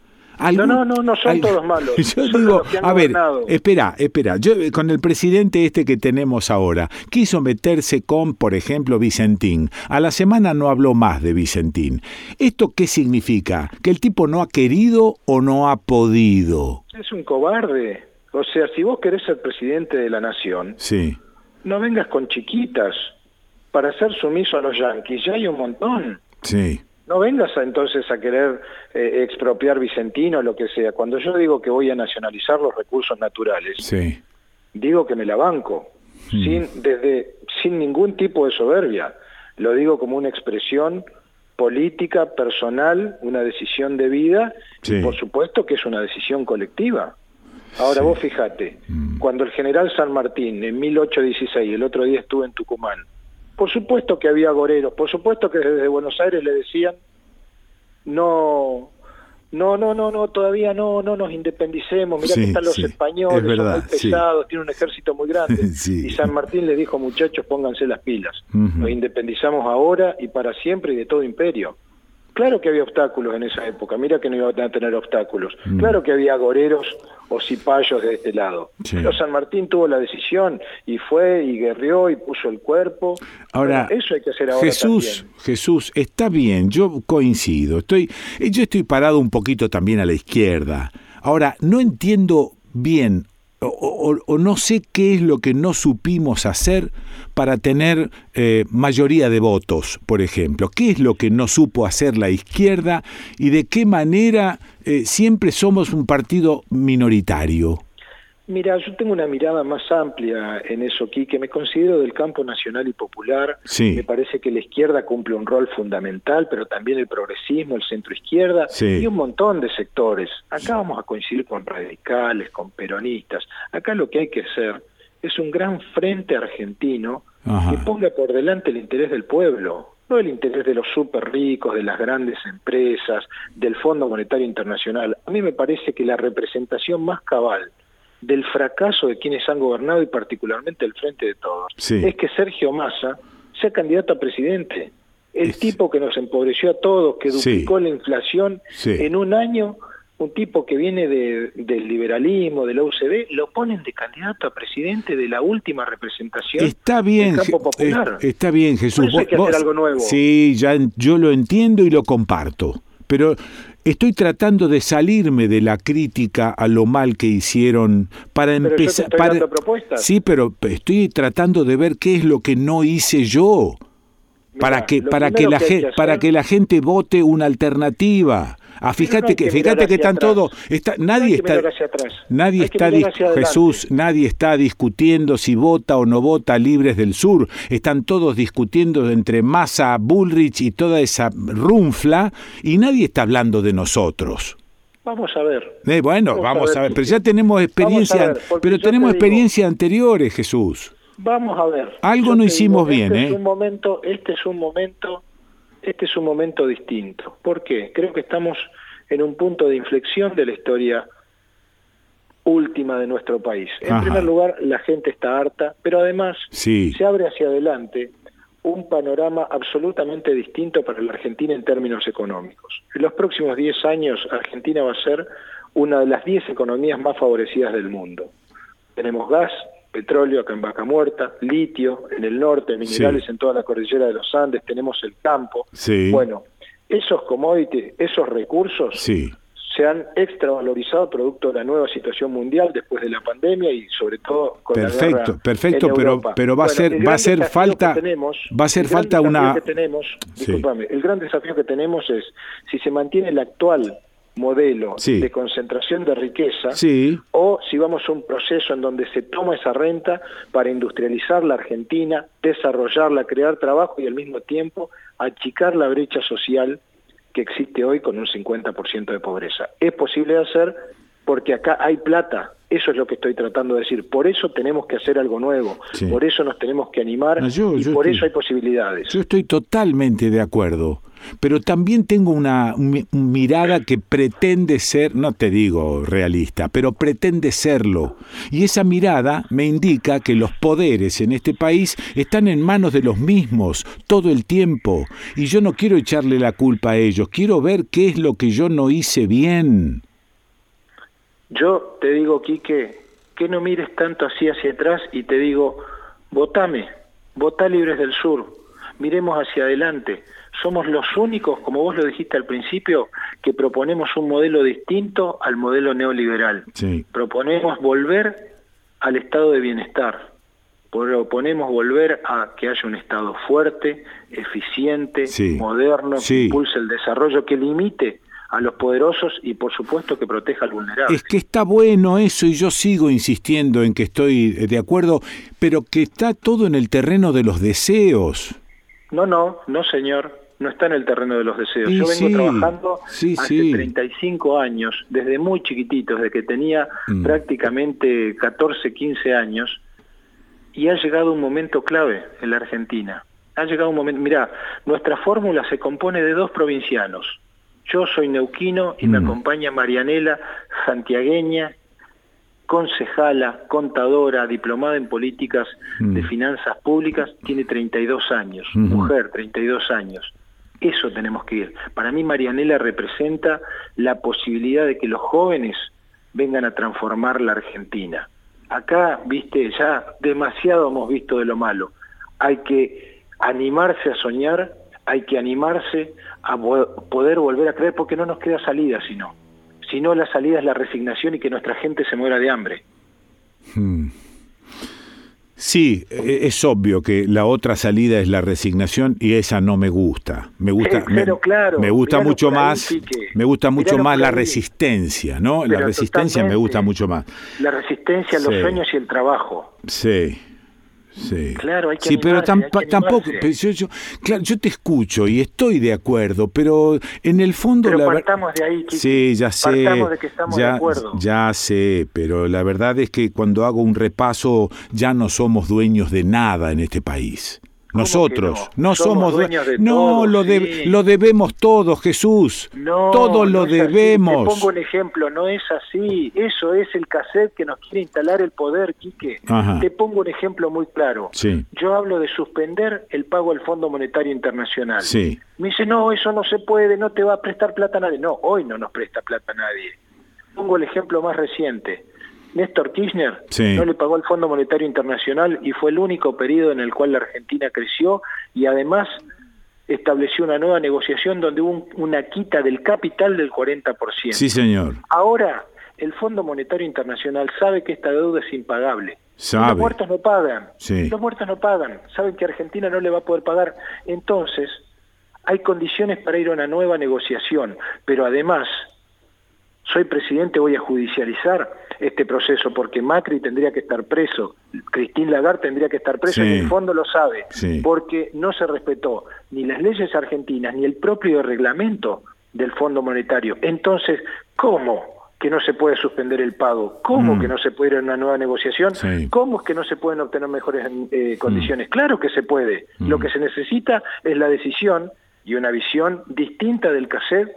no, no, no, no son todos malos. Yo digo, a ver, espera, espera. Yo con el presidente este que tenemos ahora, quiso meterse con, por ejemplo, Vicentín. A la semana no habló más de Vicentín. ¿Esto qué significa? ¿Que el tipo no ha querido o no ha podido? Es un cobarde. O sea, si vos querés ser presidente de la nación, sí. no vengas con chiquitas para ser sumiso a los yanquis. Ya hay un montón. Sí. No vengas entonces a querer eh, expropiar Vicentino o lo que sea. Cuando yo digo que voy a nacionalizar los recursos naturales, digo que me la banco, mm. sin, desde, sin ningún tipo de soberbia. Lo digo como una expresión política, personal, una decisión de vida, y por supuesto que es una decisión colectiva. Ahora vos fíjate, mm. cuando el general San Martín en 1816, el otro día estuve en Tucumán, por supuesto que había goreros, por supuesto que desde Buenos Aires le decían, no, no, no, no, no, todavía no, no nos independicemos, mirá que están los españoles, son muy pesados, tienen un ejército muy grande. y San Martín le dijo, muchachos, pónganse las pilas, nos independizamos ahora y para siempre y de todo imperio. Claro que había obstáculos en esa época, mira que no iban a tener obstáculos. Mm. Claro que había goreros o cipayos de este lado. Pero San Martín tuvo la decisión y fue y guerrió y puso el cuerpo. Ahora, eso hay que hacer ahora Jesús, Jesús, está bien, yo coincido. Estoy, yo estoy parado un poquito también a la izquierda. Ahora, no entiendo bien o, no sé qué es lo que no supimos hacer para tener eh, mayoría de votos, por ejemplo. ¿Qué es lo que no supo hacer la izquierda y de qué manera eh, siempre somos un partido minoritario? Mira, yo tengo una mirada más amplia en eso, que Me considero del campo nacional y popular. Me parece que la izquierda cumple un rol fundamental, pero también el progresismo, el centro izquierda y un montón de sectores. Acá vamos a coincidir con radicales, con peronistas. Acá lo que hay que hacer es un gran frente argentino que ponga por delante el interés del pueblo, no el interés de los súper ricos, de las grandes empresas, del Fondo Monetario Internacional. A mí me parece que la representación más cabal del fracaso de quienes han gobernado y particularmente el Frente de Todos, es que Sergio Massa sea candidato a presidente. El tipo que nos empobreció a todos, que duplicó la inflación en un año, un tipo que viene del liberalismo, de la UCB, lo ponen de candidato a presidente de la última representación está bien, del campo popular. Está bien, Jesús. hay que hacer algo nuevo. Sí, ya yo lo entiendo y lo comparto. Pero estoy tratando de salirme de la crítica a lo mal que hicieron para empezar. Para... Sí, pero estoy tratando de ver qué es lo que no hice yo para que para que la gente para que la gente vote una alternativa. Ah, fíjate que, fíjate que están todos, está, nadie está, nadie está, Jesús, nadie está discutiendo si vota o no vota Libres del Sur. Están todos discutiendo entre Massa, Bullrich y toda esa runfla y nadie está hablando de nosotros. Vamos a ver. Eh, bueno, vamos, a ver, pero ya tenemos experiencia, pero tenemos experiencia anteriores, Jesús. Vamos a ver. Algo no hicimos bien, este ¿eh? Es un momento, este es un momento este es un momento distinto. ¿Por qué? Creo que estamos en un punto de inflexión de la historia última de nuestro país. En primer lugar, la gente está harta, pero además se abre hacia adelante un panorama absolutamente distinto para la Argentina en términos económicos. En los próximos 10 años, Argentina va a ser una de las 10 economías más favorecidas del mundo. Tenemos gas, petróleo acá en Vaca Muerta, litio en el norte, minerales en toda la cordillera de los Andes, tenemos el campo. Bueno, esos commodities, esos recursos, sí se han extravalorizado producto de la nueva situación mundial después de la pandemia y sobre todo con perfecto, la guerra perfecto, en pero pero va a Bueno, ser va a ser falta tenemos- va a ser falta una que tenemos, Sí. discúlpame, el gran desafío que tenemos es si se mantiene el actual modelo Sí. de concentración de riqueza Sí. o si vamos a un proceso en donde se toma esa renta para industrializar la Argentina, desarrollarla, crear trabajo y al mismo tiempo achicar la brecha social que existe hoy con un 50% de pobreza. Es posible de hacer porque acá hay plata, eso es lo que estoy tratando de decir. Por eso tenemos que hacer algo nuevo, Sí. por eso nos tenemos que animar No, yo- y yo por estoy- eso hay posibilidades. Yo estoy totalmente de acuerdo, pero también tengo una mi- mirada que pretende ser, no te digo realista, pero pretende serlo. Y esa mirada me indica que los poderes en este país están en manos de los mismos todo el tiempo. Y yo no quiero echarle la culpa a ellos, quiero ver qué es lo que yo no hice bien. Yo te digo, Quique, que no mires tanto así hacia atrás y te digo, votame, votá Libres del Sur, miremos hacia adelante. Somos los únicos, como vos lo dijiste al principio, que proponemos un modelo distinto al modelo neoliberal. Sí. Proponemos volver al estado de bienestar. Proponemos volver a que haya un estado fuerte, eficiente, Sí. moderno, Sí. que impulse el desarrollo, que limite a los poderosos y por supuesto que proteja al vulnerable. Es que está bueno eso y yo sigo insistiendo en que estoy de acuerdo, pero que está todo en el terreno de los deseos. No, no, no señor, no está en el terreno de los deseos. Yo vengo sí, trabajando sí, hace sí. 35 años, desde muy chiquitito, desde que tenía Mm. prácticamente 14, 15 años, y ha llegado un momento clave en la Argentina. Ha llegado un momento, mira, nuestra fórmula se compone de dos provincianos. Yo soy neuquino y me Mm. acompaña Marianela, santiagueña, concejala, contadora, diplomada en políticas Mm. de finanzas públicas, tiene 32 años, mujer, 32 años. Eso tenemos que ir. Para mí Marianela representa la posibilidad de que los jóvenes vengan a transformar la Argentina. Acá, viste, ya demasiado hemos visto de lo malo. Hay que animarse a soñar, hay que animarse a poder volver a creer, porque no nos queda salida si no. Si no, la salida es la resignación y que nuestra gente se muera de hambre. Hmm. Sí, e- es obvio que la otra salida es la resignación y esa no me gusta. Me gusta, me, claro, me gusta mucho ahí, más, me gusta mucho más la resistencia, ¿no? la resistencia me gusta mucho más. La resistencia, los Sí. sueños y el trabajo. Sí. Sí. Claro, hay que Sí, pero hay que tampoco, yo, yo- claro, yo te escucho y estoy de acuerdo, pero en el fondo Pero la ver- partamos de ahí, Quique. Sí, ya sé. Partamos de que estamos ya, de acuerdo. ya sé, pero la verdad es que cuando hago un repaso ya no somos dueños de nada en este país. Nosotros no? no, Somos somos due- dueños de No, todo, lo, de- sí. lo debemos todos, Jesús. No, todo lo no debemos. Te pongo un ejemplo, no es así. Eso es el cassette que nos quiere instalar el poder, Quique. Ajá. Te pongo un ejemplo muy claro. Sí. Yo hablo de suspender el pago al Fondo Monetario Internacional. Sí. Me dice, no, eso no se puede, no te va a prestar plata a nadie. No, hoy no nos presta plata a nadie. Pongo el ejemplo más reciente. Néstor Kirchner Sí. no le pagó al Fondo Monetario Internacional y fue el único periodo en el cual la Argentina creció y además estableció una nueva negociación donde hubo un- una quita del capital del 40%. Sí, señor. Ahora, el Fondo Monetario Internacional sabe que esta deuda es impagable. Sabe. Los muertos no pagan. Sí. Los muertos no pagan. Saben que Argentina no le va a poder pagar. Entonces, hay condiciones para ir a una nueva negociación. Pero además, soy presidente, voy a judicializar este proceso porque Macri tendría que estar preso, Cristín Lagarde tendría que estar preso Sí. y el fondo lo sabe, Sí. porque no se respetó ni las leyes argentinas ni el propio reglamento del Fondo Monetario. Entonces, ¿cómo que no se puede suspender el pago? ¿Cómo Mm. que no se puede ir a una nueva negociación? Sí. ¿Cómo es que no se pueden obtener mejores eh, condiciones? Claro que se puede. Mm. Lo que se necesita es la decisión y una visión distinta del cassette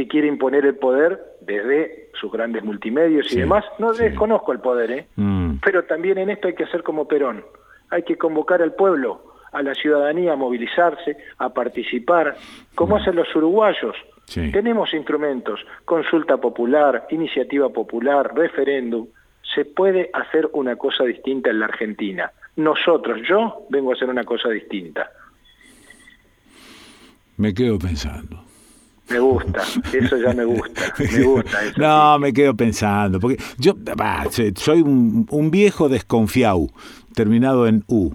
que quiere imponer el poder desde sus grandes multimedios y demás. No desconozco el poder, ¿eh? Mm. Pero también en esto hay que hacer como Perón. Hay que convocar al pueblo, a la ciudadanía a movilizarse, a participar, como hacen los uruguayos. Sí. Tenemos instrumentos, consulta popular, iniciativa popular, referéndum. Se puede hacer una cosa distinta en la Argentina. Nosotros, yo, vengo a hacer una cosa distinta. Me quedo pensando. Me gusta, eso ya me gusta, me gusta eso. No, me quedo pensando, porque yo soy un, viejo desconfiado, terminado en U.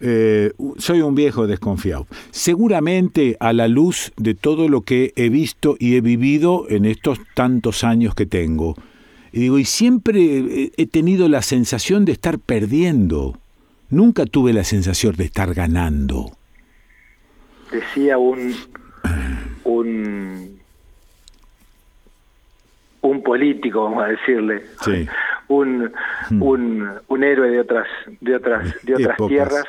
Eh, soy un viejo desconfiado. Seguramente a la luz de todo lo que he visto y he vivido en estos tantos años que tengo, y digo, y siempre he tenido la sensación de estar perdiendo. Nunca tuve la sensación de estar ganando. Decía un, un, un político, vamos a decirle, un, hmm. un, un, héroe de otras, de otras, de otras tierras.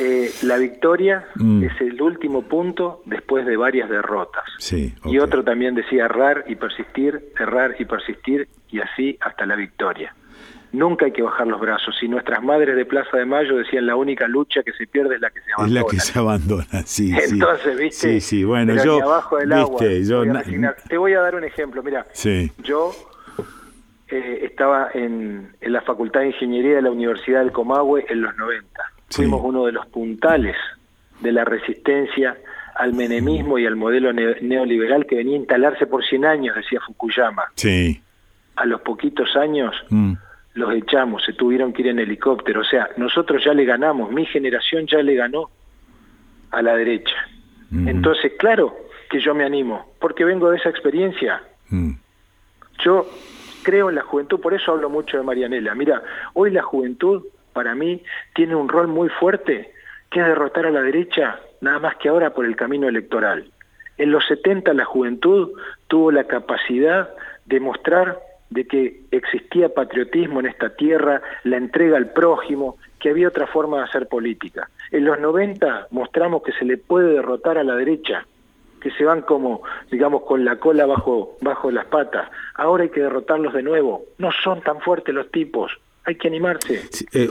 Eh, la victoria hmm. es el último punto después de varias derrotas. Y otro también decía errar y persistir, errar y persistir, y así hasta la victoria nunca hay que bajar los brazos. Y nuestras madres de Plaza de Mayo decían la única lucha que se pierde es la que se abandona. Es la que se abandona, sí. Entonces, ¿viste? Sí, sí, bueno, yo... Abajo del agua, te voy a dar un ejemplo, mira. Yo eh, estaba en, en, la Facultad de Ingeniería de la Universidad del Comahue en los 90. Fuimos uno de los puntales de la resistencia al menemismo y al modelo neoliberal que venía a instalarse por 100 años, decía Fukuyama. Sí. A los poquitos años... Mm los echamos, se tuvieron que ir en helicóptero. O sea, nosotros ya le ganamos, mi generación ya le ganó a la derecha. Entonces, claro que yo me animo, porque vengo de esa experiencia. Mm. Yo creo en la juventud, por eso hablo mucho de Marianela. Mira, hoy la juventud para mí tiene un rol muy fuerte, que es derrotar a la derecha, nada más que ahora por el camino electoral. En los 70 la juventud tuvo la capacidad de mostrar de que existía patriotismo en esta tierra, la entrega al prójimo, que había otra forma de hacer política. En los 90 mostramos que se le puede derrotar a la derecha, que se van como, digamos, con la cola bajo, bajo las patas. Ahora hay que derrotarlos de nuevo. No son tan fuertes los tipos hay que animarse. Eh,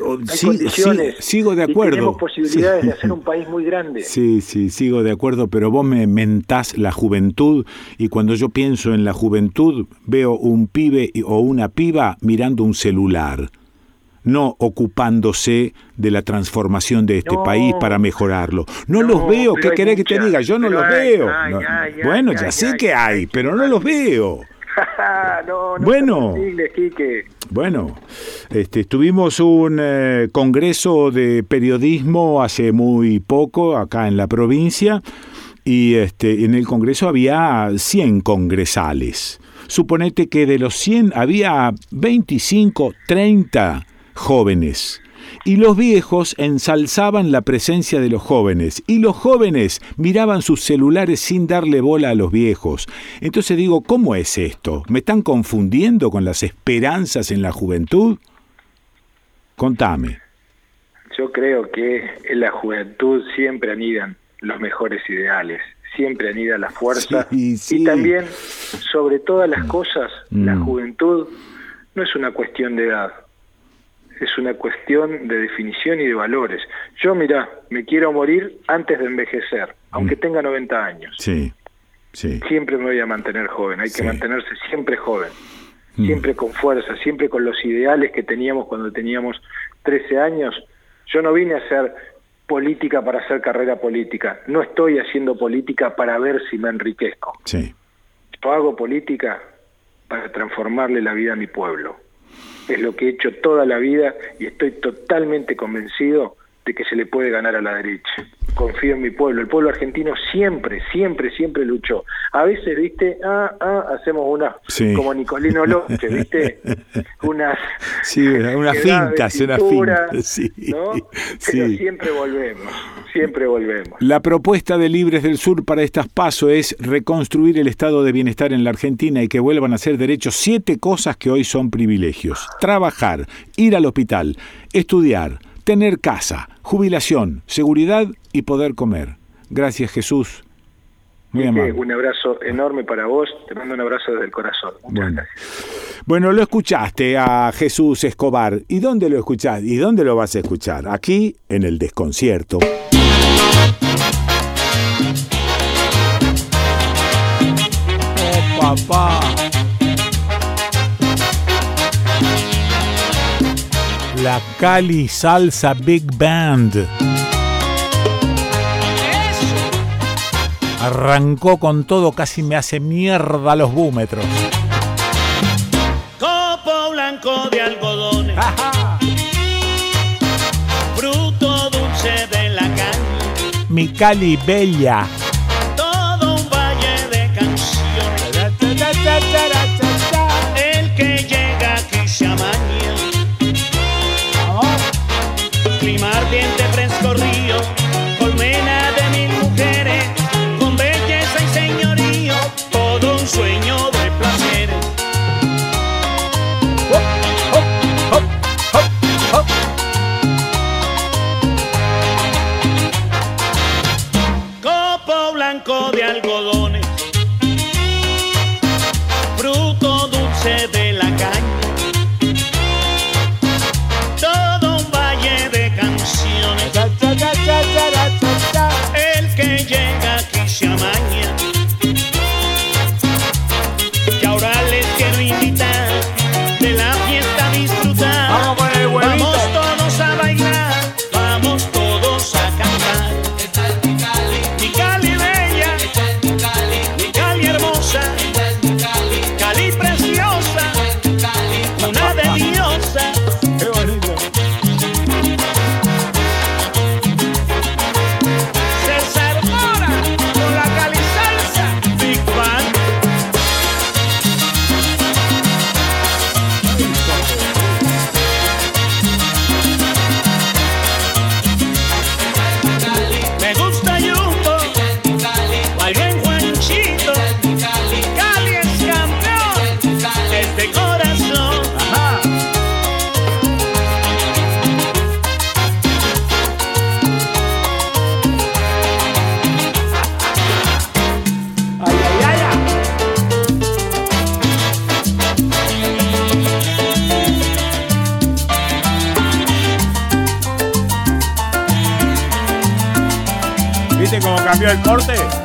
sigo de acuerdo. Y tenemos posibilidades de hacer un país muy grande. Sí, sí, sigo de acuerdo, pero vos me mentás la juventud y cuando yo pienso en la juventud veo un pibe o una piba mirando un celular no ocupándose de la transformación de este país para mejorarlo. No, los veo, ¿qué querés que te diga? Yo no los veo. bueno, ya sé que hay, pero no los veo. bueno, bueno, este, tuvimos un eh, congreso de periodismo hace muy poco acá en la provincia y este, en el congreso había 100 congresales. Suponete que de los 100 había 25, 30 jóvenes y los viejos ensalzaban la presencia de los jóvenes, y los jóvenes miraban sus celulares sin darle bola a los viejos. Entonces digo, ¿cómo es esto? ¿Me están confundiendo con las esperanzas en la juventud? Contame. Yo creo que en la juventud siempre anidan los mejores ideales, siempre anida la fuerza y también, sobre todas las cosas, la mm. juventud no es una cuestión de edad, es una cuestión de definición y de valores. Yo, mira, me quiero morir antes de envejecer, aunque mm. tenga 90 años. Sí, sí. Siempre me voy a mantener joven, hay que mantenerse siempre joven, mm. siempre con fuerza, siempre con los ideales que teníamos cuando teníamos 13 años. Yo no vine a hacer política para hacer carrera política, no estoy haciendo política para ver si me enriquezco. Sí. Yo hago política para transformarle la vida a mi pueblo es lo que he hecho toda la vida y estoy totalmente convencido de que se le puede ganar a la derecha. Confío en mi pueblo. El pueblo argentino siempre, siempre, siempre luchó. A veces, viste, ah, ah, hacemos una, como Nicolino López, viste, unas... Sí, unas fintas, unas fintas, sí. Pero siempre volvemos, siempre volvemos. La propuesta de Libres del Sur para estas pasos es reconstruir el estado de bienestar en la Argentina y que vuelvan a ser derechos siete cosas que hoy son privilegios. Trabajar, ir al hospital, estudiar, tener casa, jubilación, seguridad y poder comer. Gracias Jesús. Muy amable. Un abrazo enorme para vos, te mando un abrazo desde el corazón. Muchas bueno. Bueno, lo escuchaste a Jesús Escobar. ¿Y dónde lo escuchás? ¿Y dónde lo vas a escuchar? Aquí, en el desconcierto. Oh, papá. la Cali Salsa Big Band. Arrancó con todo, casi me hace mierda los búmetros. Copo blanco de algodones. Ajá. Fruto dulce de la Cali. Mi Cali bella. cambió el corte.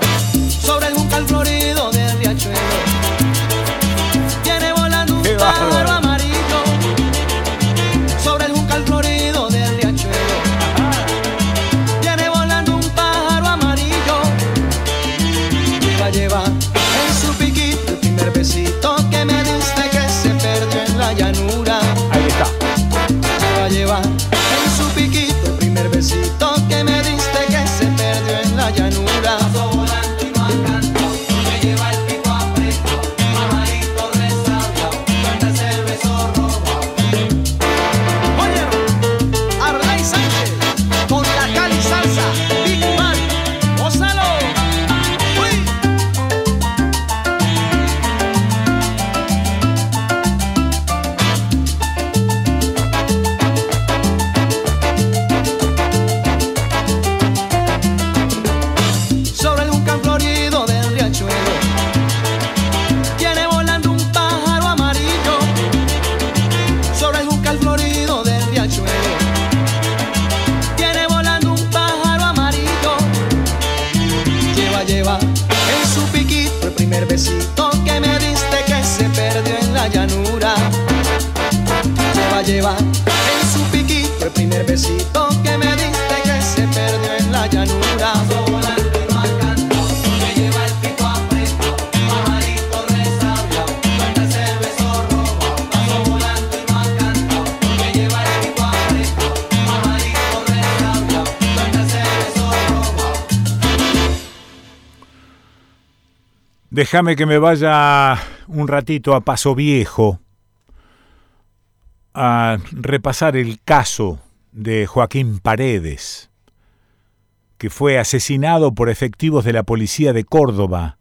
Déjame que me vaya un ratito a Paso Viejo a repasar el caso de Joaquín Paredes, que fue asesinado por efectivos de la Policía de Córdoba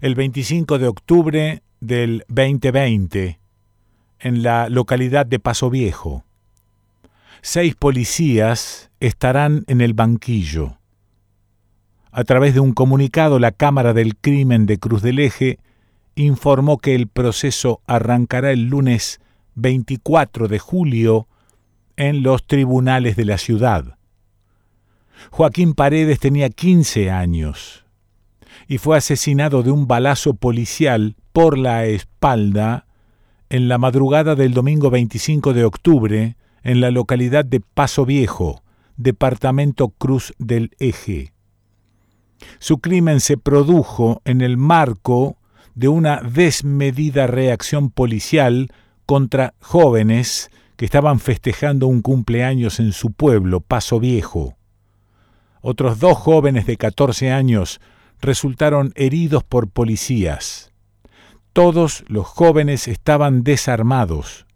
el 25 de octubre del 2020 en la localidad de Paso Viejo. Seis policías estarán en el banquillo. A través de un comunicado, la Cámara del Crimen de Cruz del Eje informó que el proceso arrancará el lunes 24 de julio en los tribunales de la ciudad. Joaquín Paredes tenía 15 años y fue asesinado de un balazo policial por la espalda en la madrugada del domingo 25 de octubre en la localidad de Paso Viejo, departamento Cruz del Eje. Su crimen se produjo en el marco de una desmedida reacción policial contra jóvenes que estaban festejando un cumpleaños en su pueblo, Paso Viejo. Otros dos jóvenes de 14 años resultaron heridos por policías. Todos los jóvenes estaban desarmados.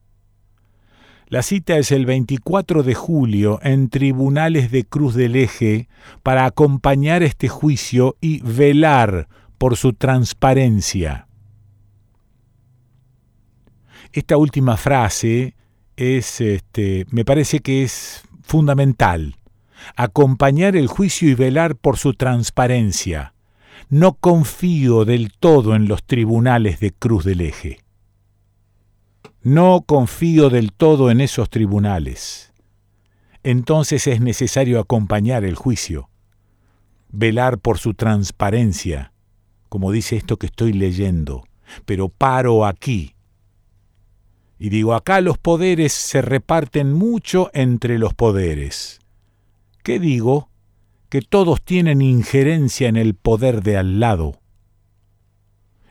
La cita es el 24 de julio en tribunales de Cruz del Eje para acompañar este juicio y velar por su transparencia. Esta última frase es, este, me parece que es fundamental. Acompañar el juicio y velar por su transparencia. No confío del todo en los tribunales de Cruz del Eje. No confío del todo en esos tribunales. Entonces es necesario acompañar el juicio, velar por su transparencia, como dice esto que estoy leyendo, pero paro aquí y digo, acá los poderes se reparten mucho entre los poderes. ¿Qué digo? Que todos tienen injerencia en el poder de al lado.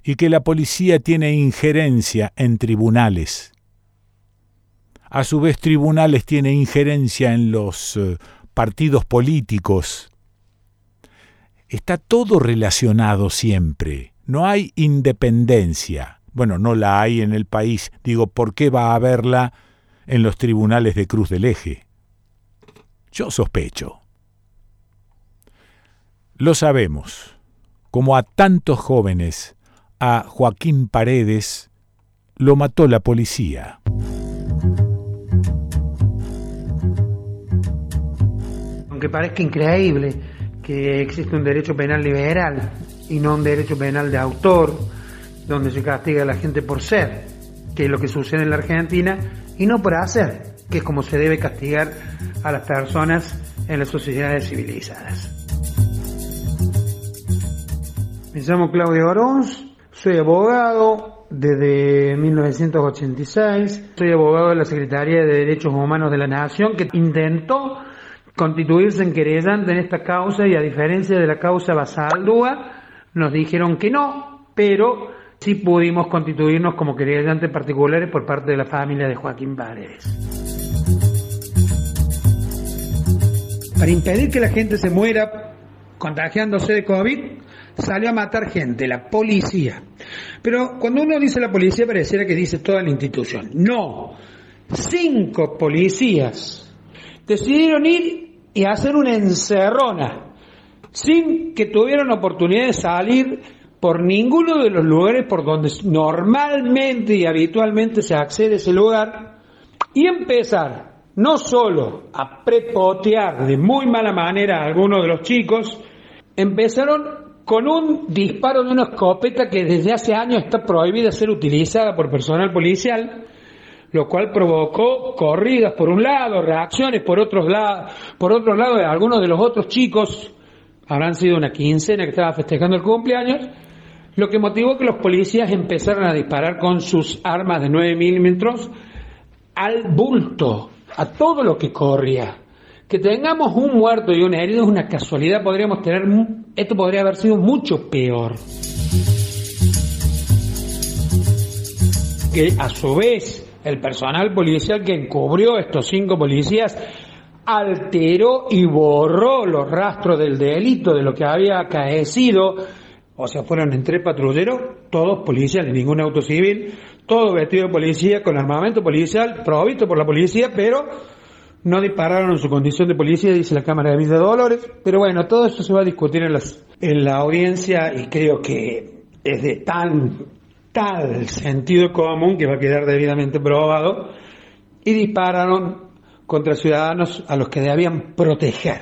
Y que la policía tiene injerencia en tribunales. A su vez, tribunales tiene injerencia en los eh, partidos políticos. Está todo relacionado siempre. No hay independencia. Bueno, no la hay en el país. Digo, ¿por qué va a haberla en los tribunales de Cruz del Eje? Yo sospecho. Lo sabemos. Como a tantos jóvenes, a Joaquín Paredes lo mató la policía. Aunque parezca increíble que existe un derecho penal liberal y no un derecho penal de autor, donde se castiga a la gente por ser, que es lo que sucede en la Argentina, y no por hacer, que es como se debe castigar a las personas en las sociedades civilizadas. Me llamo Claudio Arons, soy abogado desde 1986, soy abogado de la Secretaría de Derechos Humanos de la Nación que intentó constituirse en querellante en esta causa y a diferencia de la causa Basaldúa, nos dijeron que no, pero sí pudimos constituirnos como querellantes particulares por parte de la familia de Joaquín Paredes. Para impedir que la gente se muera contagiándose de COVID, salió a matar gente, la policía. Pero cuando uno dice la policía pareciera que dice toda la institución. No, cinco policías decidieron ir y hacer una encerrona sin que tuvieran oportunidad de salir por ninguno de los lugares por donde normalmente y habitualmente se accede a ese lugar y empezar no solo a prepotear de muy mala manera a algunos de los chicos, empezaron con un disparo de una escopeta que desde hace años está prohibida ser utilizada por personal policial, lo cual provocó corridas por un lado, reacciones por otros lados, por otro lado de algunos de los otros chicos, habrán sido una quincena que estaba festejando el cumpleaños, lo que motivó que los policías empezaran a disparar con sus armas de 9 milímetros al bulto, a todo lo que corría. Que tengamos un muerto y un herido es una casualidad, podríamos tener, esto podría haber sido mucho peor. Que a su vez el personal policial que encubrió estos cinco policías alteró y borró los rastros del delito, de lo que había acaecido, o sea, fueron en tres patrulleros, todos policiales, ningún auto civil, todo vestido de policía, con armamento policial, provisto por la policía, pero no dispararon en su condición de policía, dice la Cámara de Villa de Dolores. Pero bueno, todo eso se va a discutir en, las, en la audiencia y creo que es de tal sentido común que va a quedar debidamente probado. Y dispararon contra ciudadanos a los que debían proteger.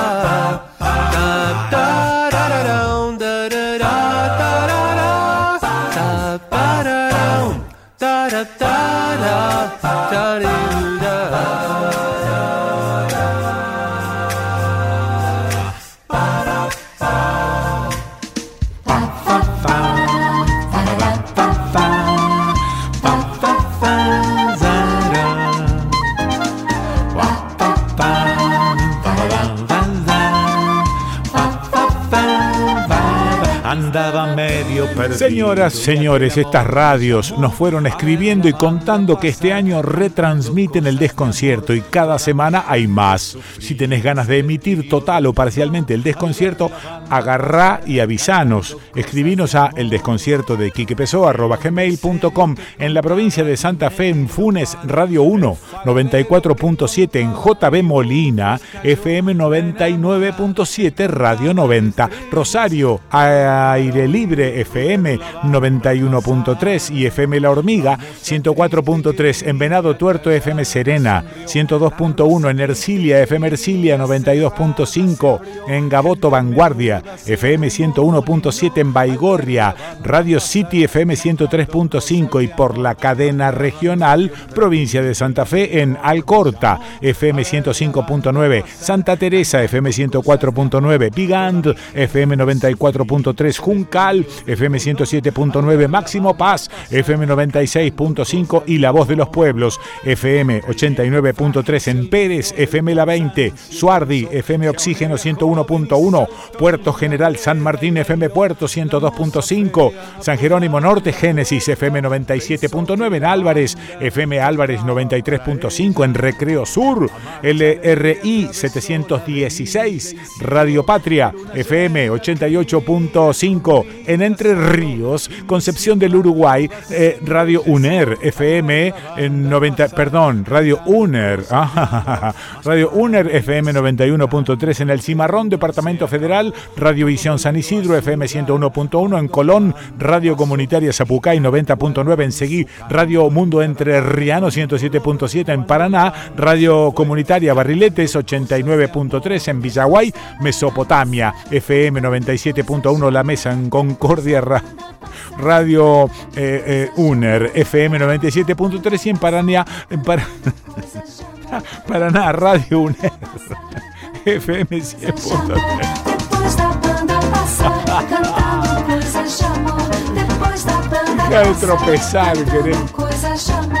Señoras, señores, estas radios nos fueron escribiendo y contando que este año retransmiten el desconcierto y cada semana hay más. Si tenés ganas de emitir total o parcialmente el desconcierto, agarrá y avisanos. Escribinos a el desconcierto de gmail.com en la provincia de Santa Fe en Funes Radio 1 94.7 en JB Molina FM 99.7 Radio 90 Rosario Aire Libre FM 91.3 y FM La Hormiga 104.3 en Venado Tuerto FM Serena 102.1 en Ercilia FM Ercilia 92.5 en Gaboto Vanguardia FM 101.7 en Baigorria Radio City FM 103.5 y por la cadena regional provincia de Santa Fe en Alcorta FM 105.9 Santa Teresa FM 104.9 Bigand FM 94.3 Juncal FM 107.9 Máximo Paz FM 96.5 y La Voz de los Pueblos FM 89.3 en Pérez FM La 20 Suardi FM Oxígeno 101.1 Puerto General San Martín FM Puerto 102.5 San Jerónimo Norte Génesis FM 97.9 en Álvarez FM Álvarez 93.5 en Recreo Sur LRI 716 Radio Patria FM 88.5 en Entre Ríos Concepción del Uruguay eh, Radio UNER FM en 90 perdón Radio UNER Radio UNER FM 91.3 en el Cimarrón Departamento Federal Radio Visión San Isidro FM 101.1 en Colón Radio Comunitaria Zapucay 90.9 en Seguí Radio Mundo Entre Riano 107.7 en Paraná Radio Comunitaria Barriletes 89.3 en Villaguay Mesopotamia FM 97.1 La Mesa en Concordia Radio eh, eh, UNER FM 97.3 y en Paraná, en Par Paraná Radio UNER FM 100.3 Deja de tropezar, querido.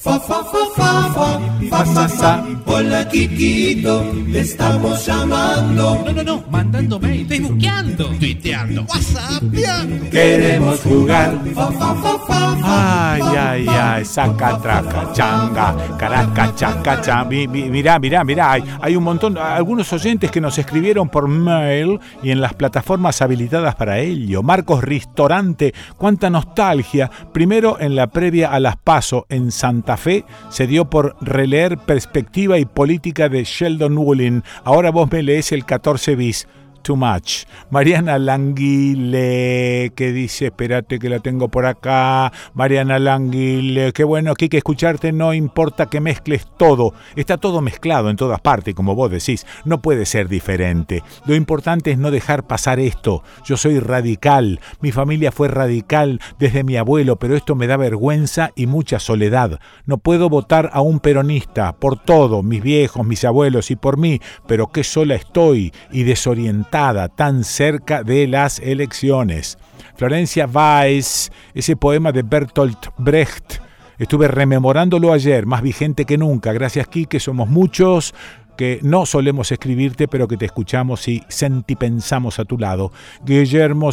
Fa, fa, fa, fa, fa, fa, fa, fa. Hola, Kikito, te estamos llamando. No, no, no, mandando mail, facebookeando, tuiteando, whatsappeando. Queremos jugar. Fa, fa, fa, fa, fa. Ay, ay, ay, saca, traca, changa, caraca, chaca, changa. Mirá, mirá, mirá, hay, hay un montón, algunos oyentes que nos escribieron por mail y en las plataformas habilitadas para ello. Marcos Ristorante, cuánta nostalgia. Primero en la previa a las PASO en Santa Fe se dio por releer Perspectiva y Política de Sheldon Woollin. Ahora vos me lees el 14 bis. Too Much. Mariana Languile, que dice, espérate que la tengo por acá. Mariana Languile, qué bueno aquí que escucharte, no importa que mezcles todo. Está todo mezclado en todas partes, como vos decís. No puede ser diferente. Lo importante es no dejar pasar esto. Yo soy radical. Mi familia fue radical desde mi abuelo, pero esto me da vergüenza y mucha soledad. No puedo votar a un peronista por todo, mis viejos, mis abuelos y por mí, pero qué sola estoy y desorientada tan cerca de las elecciones. Florencia Weiss, ese poema de Bertolt Brecht, estuve rememorándolo ayer, más vigente que nunca. Gracias, Kike, somos muchos que no solemos escribirte, pero que te escuchamos y sentipensamos a tu lado. Guillermo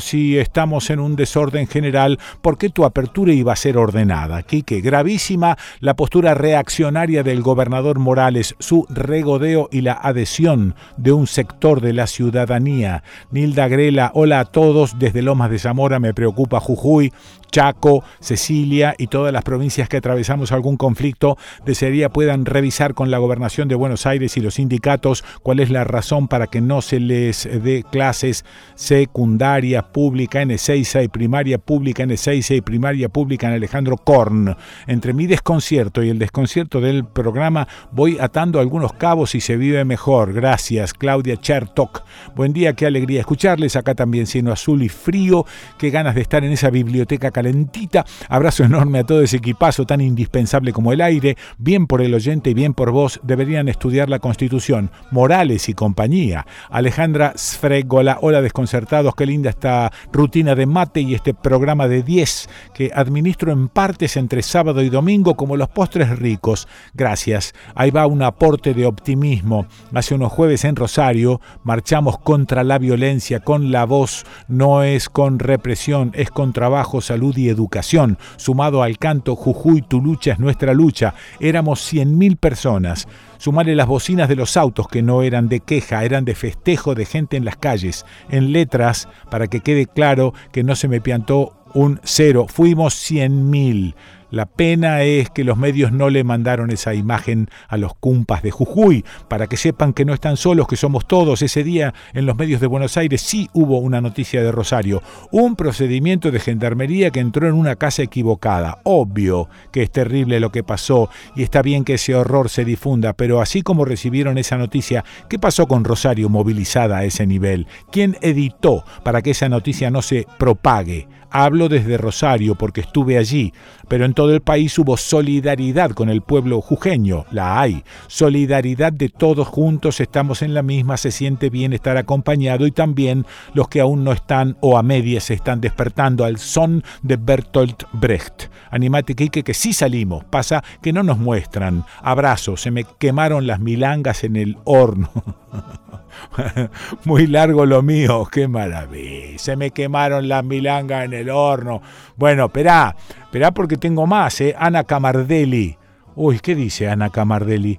si estamos en un desorden general, ¿por qué tu apertura iba a ser ordenada? Quique, gravísima la postura reaccionaria del gobernador Morales, su regodeo y la adhesión de un sector de la ciudadanía. Nilda Grela, hola a todos, desde Lomas de Zamora me preocupa Jujuy, Chaco, Cecilia y todas las provincias que atravesamos algún conflicto, desearía puedan revisar con la gobernación de Buenos Aires y los sindicatos cuál es la razón para que no se les dé clases secundaria pública en Ezeiza y primaria pública en Ezeiza y primaria pública en Alejandro Korn. Entre mi desconcierto y el desconcierto del programa voy atando algunos cabos y se vive mejor. Gracias, Claudia Chertok. Buen día, qué alegría escucharles. Acá también siendo azul y frío. Qué ganas de estar en esa biblioteca calentita. Abrazo enorme a todo ese equipazo tan indispensable como el aire. Bien por el oyente y bien por vos. Deberían estudiar la Constitución. Morales y compañía. Alejandra Sfregola. Hola desconcertados. Qué linda esta rutina de mate y este programa de 10 que administro en partes entre sábado y domingo como los postres ricos. Gracias. Ahí va un aporte de optimismo. Hace unos jueves en Rosario marchamos contra la violencia con la voz. No es con represión, es con trabajo, salud y educación. Sumado al canto Jujuy, tu lucha es nuestra lucha. Éramos 100.000 personas. Sumarle las bocinas de los autos que no eran de queja, eran de festejo de gente en las calles. En letras, para que quede claro que no se me piantó un cero. Fuimos 100.000. La pena es que los medios no le mandaron esa imagen a los cumpas de Jujuy, para que sepan que no están solos, que somos todos. Ese día en los medios de Buenos Aires sí hubo una noticia de Rosario, un procedimiento de gendarmería que entró en una casa equivocada. Obvio que es terrible lo que pasó y está bien que ese horror se difunda, pero así como recibieron esa noticia, ¿qué pasó con Rosario movilizada a ese nivel? ¿Quién editó para que esa noticia no se propague? Hablo desde Rosario porque estuve allí, pero en todo el país hubo solidaridad con el pueblo jujeño, la hay. Solidaridad de todos juntos, estamos en la misma, se siente bien estar acompañado y también los que aún no están o a medias se están despertando al son de Bertolt Brecht. Animate Kike que sí salimos, pasa que no nos muestran. Abrazo, se me quemaron las milangas en el horno. Muy largo lo mío, qué maravilla. Se me quemaron las milangas en el horno. Bueno, esperá, esperá porque tengo más, ¿eh? Ana Camardelli. Uy, ¿qué dice Ana Camardelli?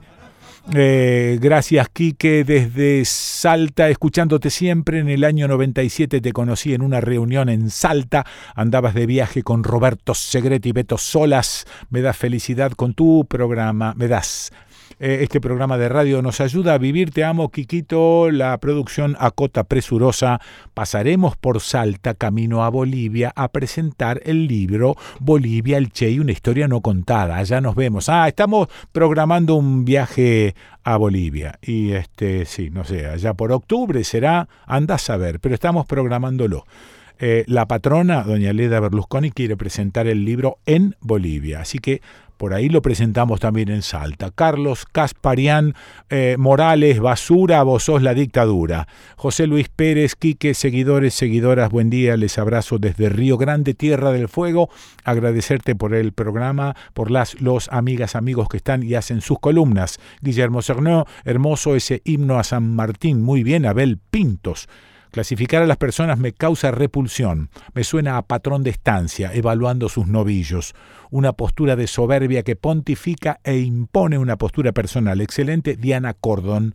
Eh, gracias, Quique, desde Salta, escuchándote siempre. En el año 97 te conocí en una reunión en Salta. Andabas de viaje con Roberto Segretti y Beto Solas. Me das felicidad con tu programa. Me das eh, este programa de radio nos ayuda a vivir. Te amo, Quiquito. La producción Acota Presurosa. Pasaremos por Salta, camino a Bolivia, a presentar el libro Bolivia, el Che y una historia no contada. Allá nos vemos. Ah, estamos programando un viaje a Bolivia. Y este, sí, no sé, allá por octubre será, anda a saber, pero estamos programándolo. Eh, la patrona, doña Leda Berlusconi, quiere presentar el libro en Bolivia. Así que por ahí lo presentamos también en Salta. Carlos Casparián eh, Morales, basura, vos sos la dictadura. José Luis Pérez, Quique, seguidores, seguidoras, buen día, les abrazo desde Río Grande, Tierra del Fuego. Agradecerte por el programa, por las los amigas, amigos que están y hacen sus columnas. Guillermo Cernó, hermoso ese himno a San Martín, muy bien, Abel Pintos. Clasificar a las personas me causa repulsión, me suena a patrón de estancia, evaluando sus novillos, una postura de soberbia que pontifica e impone una postura personal. Excelente Diana Cordon,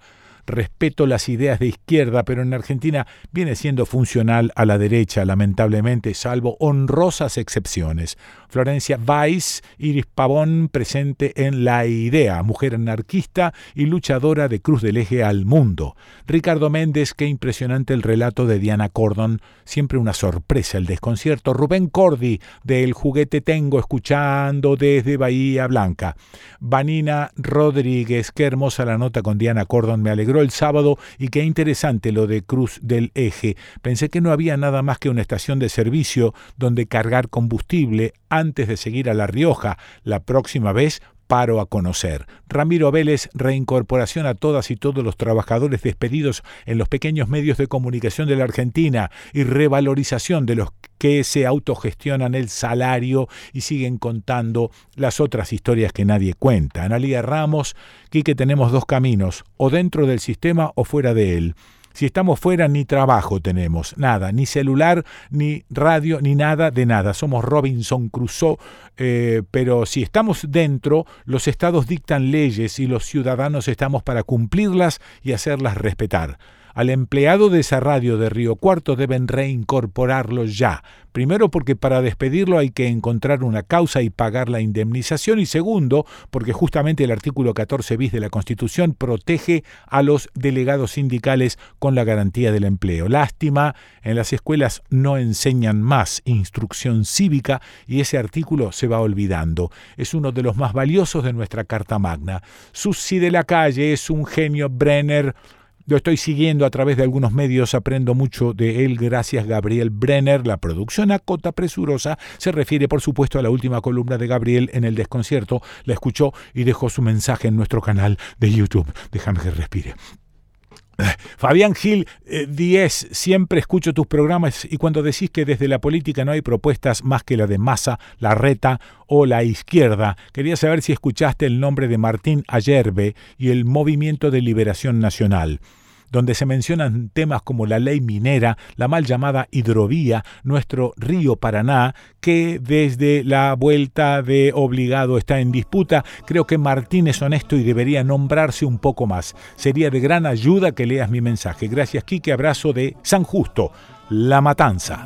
respeto las ideas de izquierda, pero en Argentina viene siendo funcional a la derecha, lamentablemente, salvo honrosas excepciones. Florencia Weiss, Iris Pavón, presente en La Idea, mujer anarquista y luchadora de Cruz del Eje al mundo. Ricardo Méndez, qué impresionante el relato de Diana Cordon, siempre una sorpresa el desconcierto. Rubén Cordi, de El Juguete Tengo, escuchando desde Bahía Blanca. Vanina Rodríguez, qué hermosa la nota con Diana Cordon, me alegró el sábado y qué interesante lo de Cruz del Eje. Pensé que no había nada más que una estación de servicio donde cargar combustible antes de seguir a La Rioja. La próxima vez paro a conocer. Ramiro Vélez, reincorporación a todas y todos los trabajadores despedidos en los pequeños medios de comunicación de la Argentina y revalorización de los que se autogestionan el salario y siguen contando las otras historias que nadie cuenta. Analía Ramos, que tenemos dos caminos, o dentro del sistema o fuera de él. Si estamos fuera, ni trabajo tenemos, nada, ni celular, ni radio, ni nada de nada. Somos Robinson Crusoe, eh, pero si estamos dentro, los estados dictan leyes y los ciudadanos estamos para cumplirlas y hacerlas respetar. Al empleado de esa radio de Río Cuarto deben reincorporarlo ya. Primero porque para despedirlo hay que encontrar una causa y pagar la indemnización y segundo porque justamente el artículo 14 bis de la Constitución protege a los delegados sindicales con la garantía del empleo. Lástima, en las escuelas no enseñan más instrucción cívica y ese artículo se va olvidando. Es uno de los más valiosos de nuestra Carta Magna. Susi de la Calle es un genio Brenner lo estoy siguiendo a través de algunos medios, aprendo mucho de él gracias Gabriel Brenner. La producción a cota presurosa se refiere por supuesto a la última columna de Gabriel en el desconcierto. La escuchó y dejó su mensaje en nuestro canal de YouTube. Déjame que respire. Fabián Gil, 10, eh, siempre escucho tus programas y cuando decís que desde la política no hay propuestas más que la de Massa, la Reta o la izquierda, quería saber si escuchaste el nombre de Martín Ayerbe y el Movimiento de Liberación Nacional donde se mencionan temas como la ley minera, la mal llamada hidrovía, nuestro río Paraná, que desde la vuelta de obligado está en disputa. Creo que Martín es honesto y debería nombrarse un poco más. Sería de gran ayuda que leas mi mensaje. Gracias, Quique. Abrazo de San Justo, La Matanza.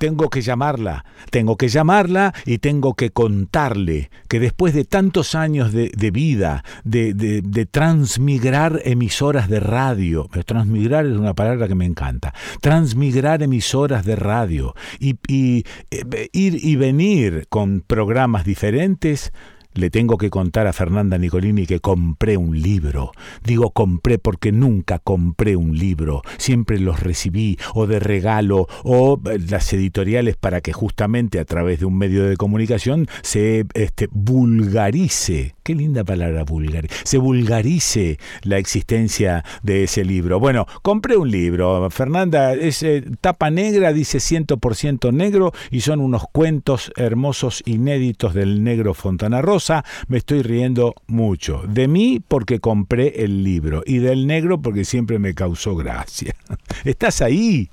Tengo que llamarla, tengo que llamarla y tengo que contarle que después de tantos años de, vida, de, transmigrar emisoras de radio, transmigrar es una palabra que me encanta, transmigrar emisoras de radio y, y eh, ir y venir con programas diferentes, le tengo que contar a Fernanda Nicolini que compré un libro. Digo compré porque nunca compré un libro. Siempre los recibí o de regalo o eh, las editoriales para que justamente a través de un medio de comunicación se este, vulgarice. Qué linda palabra vulgar. Se vulgarice la existencia de ese libro. Bueno, compré un libro. Fernanda, es eh, tapa negra, dice 100% negro y son unos cuentos hermosos inéditos del negro Fontana Rosa me estoy riendo mucho. De mí porque compré el libro y del negro porque siempre me causó gracia. ¿Estás ahí?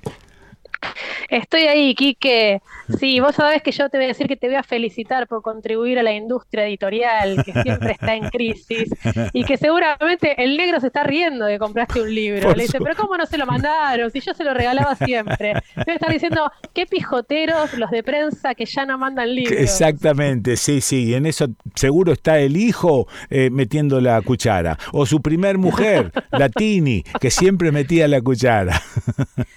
Estoy ahí, Quique. Sí, vos sabés que yo te voy a decir que te voy a felicitar por contribuir a la industria editorial, que siempre está en crisis, y que seguramente el negro se está riendo de que compraste un libro. Le dice, pero ¿cómo no se lo mandaron? Si yo se lo regalaba siempre. Debe estar diciendo, qué pijoteros los de prensa que ya no mandan libros. Exactamente, sí, sí. Y en eso seguro está el hijo eh, metiendo la cuchara. O su primer mujer, la Tini, que siempre metía la cuchara.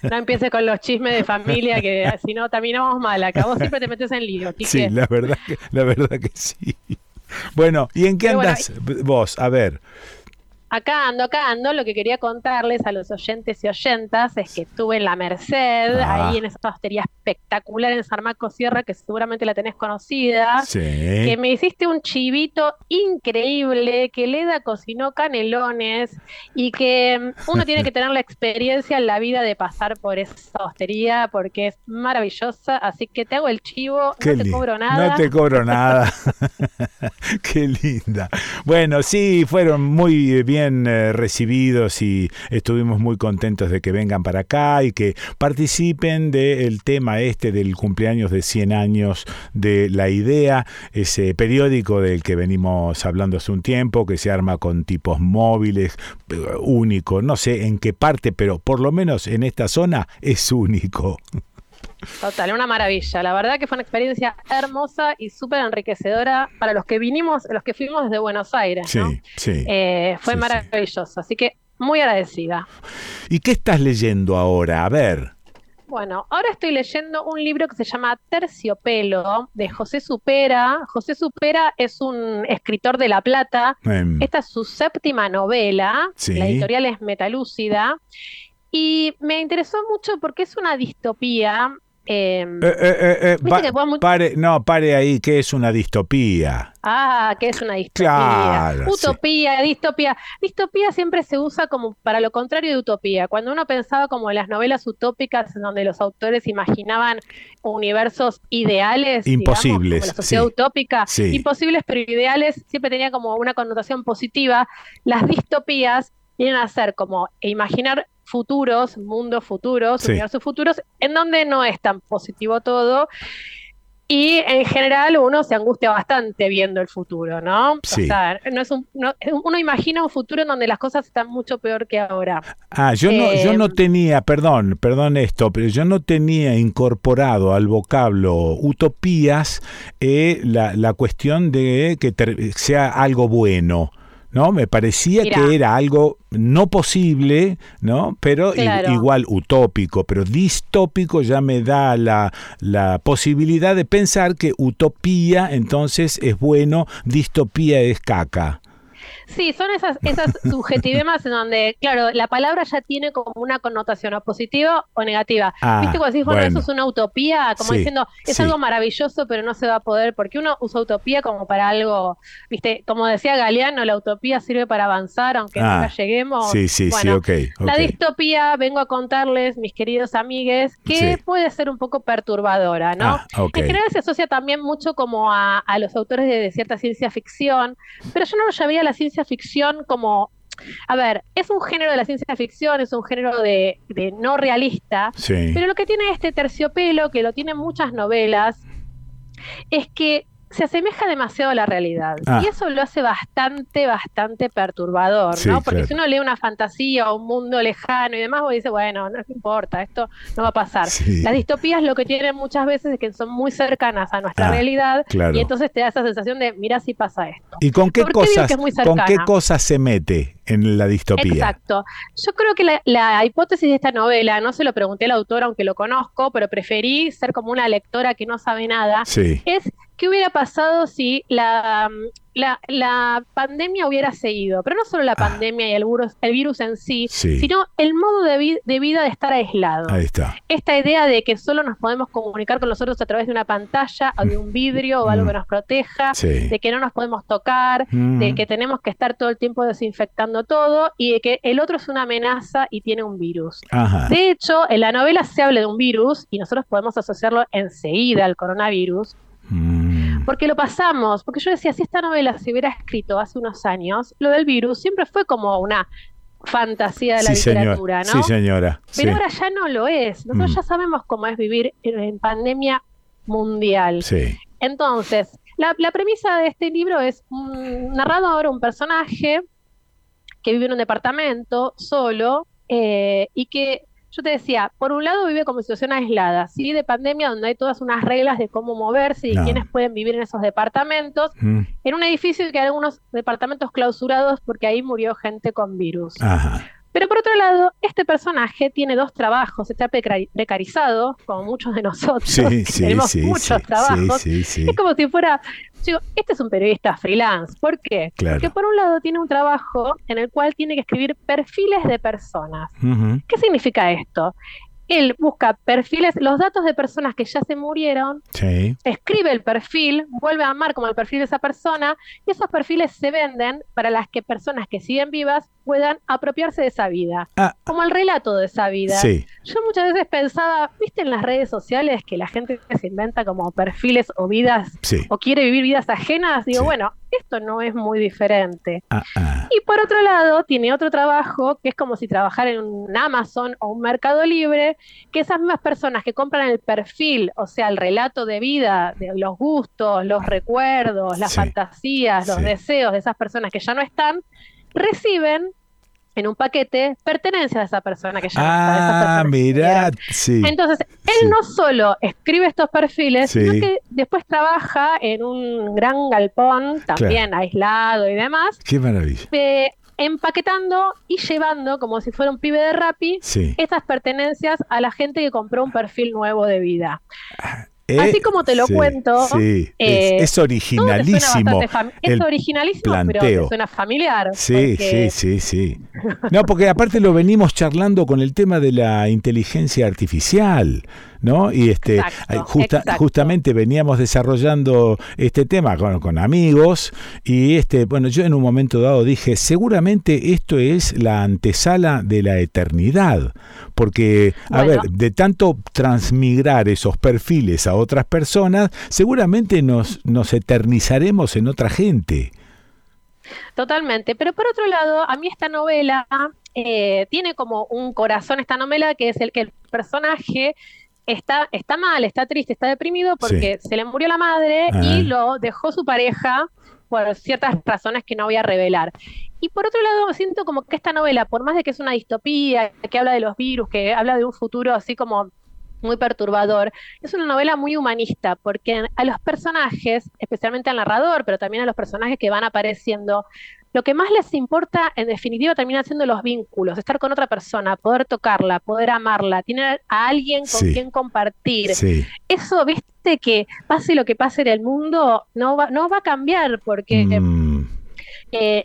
No empiece con los chismes de familia que si no terminamos mal acá. Vos siempre te metes en lío. Sí, la verdad que, la verdad que sí. Bueno, ¿y en qué andas vos? A ver. Acá ando, acá ando. Lo que quería contarles a los oyentes y oyentas es que estuve en la Merced, Ah. ahí en esa hostería espectacular en San Marcos Sierra, que seguramente la tenés conocida. Sí. Que me hiciste un chivito increíble, que Leda cocinó canelones y que mm, uno tiene que tener la experiencia en la vida de pasar por esa hostería porque es maravillosa. Así que te hago el chivo, Qué no te cobro nada. No te cobro nada. Qué linda. Bueno, sí, fueron muy bien eh, recibidos y estuvimos muy contentos de que vengan para acá y que participen del tema este del cumpleaños de 100 años de La Idea, ese periódico del que venimos hablando hace un tiempo, que se arma con tipos móviles, eh, único, no sé en qué parte, pero por lo menos en esta zona es único. Total, una maravilla. La verdad que fue una experiencia hermosa y súper enriquecedora para los que vinimos, los que fuimos desde Buenos Aires. Sí, ¿no? sí. Eh, fue Sí, sí. maravilloso, así que muy agradecida. ¿Y qué estás leyendo ahora? A ver. Bueno, ahora estoy leyendo un libro que se llama Terciopelo de José Supera. José Supera es un escritor de La Plata. Em. Esta es su séptima novela. Sí. La editorial es Metalúcida. Y me interesó mucho porque es una distopía. Eh, Eh, eh, eh, pare, no, pare ahí, que es una distopía. Ah, que es una distopía. Claro, utopía, distopía. Distopía siempre se usa como para lo contrario de utopía. Cuando uno pensaba como en las novelas utópicas donde los autores imaginaban universos ideales, digamos, Imposibles, como la sociedad sí. utópica, Sí. imposibles pero ideales, siempre tenía como una connotación positiva. Las distopías vienen a ser como imaginar futuros, mundos futuros, Sí. universos futuros, en donde no es tan positivo todo. Y en general uno se angustia bastante viendo el futuro, ¿no? Sí. O sea, no es un, no- uno imagina un futuro en donde las cosas están mucho peor que ahora. Ah, yo no, yo no tenía, perdón, perdón esto, pero yo no tenía incorporado al vocablo utopías eh, la, la cuestión de que sea algo bueno. ¿No? Me parecía Mirá. que era algo no posible, ¿no? Pero Claro. igual utópico, pero distópico ya me da la, la posibilidad de pensar que utopía entonces es bueno, distopía es caca. Sí, son esas, esas subjetivemas en donde, claro, la palabra ya tiene como una connotación o positiva o negativa. Ah, ¿Viste cuando decís, bueno, bueno. eso es una utopía? Como Sí, diciendo, es sí. algo maravilloso, pero no se va a poder, porque uno usa utopía como para algo, ¿viste? Como decía Galeano, la utopía sirve para avanzar, aunque Ah, nunca lleguemos. sí, sí, sí, Bueno, ok, La distopía, vengo a contarles, mis queridos amigues, que Sí. puede ser un poco perturbadora, ¿no? Ah, ok. En general se asocia también mucho como a, a los autores de, de cierta ciencia ficción, pero yo no lo llamaría la ciencia ficción como, a ver, es un género de la ciencia ficción, es un género de, de no realista, Sí. pero lo que tiene este terciopelo, que lo tienen muchas novelas, es que se asemeja demasiado a la realidad. Ah. Y eso lo hace bastante, bastante perturbador, Sí, ¿no? Porque claro. si uno lee una fantasía o un mundo lejano y demás, vos dices, bueno, no importa, esto no va a pasar. Sí. Las distopías lo que tienen muchas veces es que son muy cercanas a nuestra Ah, realidad claro. y entonces te da esa sensación de, mira si pasa esto. ¿Y con qué ¿Por qué digo cosas, con qué cosas se mete en la distopía? Exacto. Yo creo que la, la hipótesis de esta novela, no se lo pregunté al autor, aunque lo conozco, pero preferí ser como una lectora que no sabe nada, Sí. es qué hubiera pasado si la, la, la pandemia hubiera seguido, pero no solo la pandemia y el virus, el virus en sí, Ah. Sí. sino el modo de, vi- de vida de estar aislado. Ahí está. Esta idea de que solo nos podemos comunicar con nosotros a través de una pantalla o de un vidrio o algo que nos proteja, Mm. Sí. de que no nos podemos tocar, Mm. de que tenemos que estar todo el tiempo desinfectando todo y de que el otro es una amenaza y tiene un virus. Ajá. De hecho, en la novela se habla de un virus y nosotros podemos asociarlo enseguida al coronavirus. Mm. Porque lo pasamos, porque yo decía, si esta novela se hubiera escrito hace unos años, lo del virus siempre fue como una fantasía de la Sí, señor. literatura, ¿no? Sí, señora. Pero Sí. ahora ya no lo es. Nosotros Mm. ya sabemos cómo es vivir en, en pandemia mundial. Sí. Entonces, la, la premisa de este libro es un narrador, un personaje que vive en un departamento solo eh, y que, yo te decía, por un lado vive como situación aislada, ¿sí? De pandemia donde hay todas unas reglas de cómo moverse y No. quiénes pueden vivir en esos departamentos, Mm. en un edificio que hay algunos departamentos clausurados porque ahí murió gente con virus. Ajá. Pero por otro lado, este personaje tiene dos trabajos, está precarizado, como muchos de nosotros, sí, sí, tenemos sí, muchos trabajos. Es como si fuera, digo, este es un periodista freelance. ¿Por qué? Porque por un lado tiene un trabajo en el cual tiene que escribir perfiles de personas. ¿Qué significa esto? él busca perfiles, los datos de personas que ya se murieron, escribe el perfil, vuelve a amar como el perfil de esa persona, y esos perfiles se venden para las que personas que siguen vivas puedan apropiarse de esa vida, ah. como el relato de esa vida. Yo muchas veces pensaba, viste en las redes sociales que la gente se inventa como perfiles o vidas o quiere vivir vidas ajenas, digo, bueno, esto no es muy diferente. Ah, ah. Y por otro lado, tiene otro trabajo que es como si trabajara en un Amazon o un Mercado Libre, que esas mismas personas que compran el perfil, o sea, el relato de vida, de los gustos, los recuerdos, las fantasías, los deseos de esas personas que ya no están, reciben en un paquete pertenencia a esa persona que ya ah, mira, sí. Entonces, él no solo escribe estos perfiles, sino que después trabaja en un gran galpón, también aislado y demás. Qué maravilla. empaquetando y llevando, como si fuera un pibe de Rappi, estas pertenencias a la gente que compró un perfil nuevo de vida. Ah, Así como te lo cuento. Sí, es, eh, originalísimo. Es originalísimo, pero te suena familiar. Sí, sí, sí, sí. No, porque aparte lo venimos charlando con el tema de la inteligencia artificial. ¿No? Y este, justamente veníamos desarrollando este tema con, con, amigos y este, bueno, yo en un momento dado dije, seguramente esto es la antesala de la eternidad, porque, a ver, de tanto transmigrar esos perfiles a otras personas, seguramente nos, nos eternizaremos en otra gente. Totalmente, pero por otro lado, a mí esta novela eh, tiene como un corazón, esta novela, que es el que el personaje está, está mal, está triste, está deprimido porque se le murió la madre y ah. lo dejó su pareja por ciertas razones que no voy a revelar. Y por otro lado, siento como que esta novela, por más de que es una distopía, que habla de los virus, que habla de un futuro así como muy perturbador, es una novela muy humanista, porque a los personajes, especialmente al narrador, pero también a los personajes que van apareciendo, lo que más les importa, en definitiva, termina siendo los vínculos, estar con otra persona, poder tocarla, poder amarla, tener a alguien con quien compartir. Eso, viste, que pase lo que pase en el mundo, no va, no va a cambiar porque... Mm. Eh,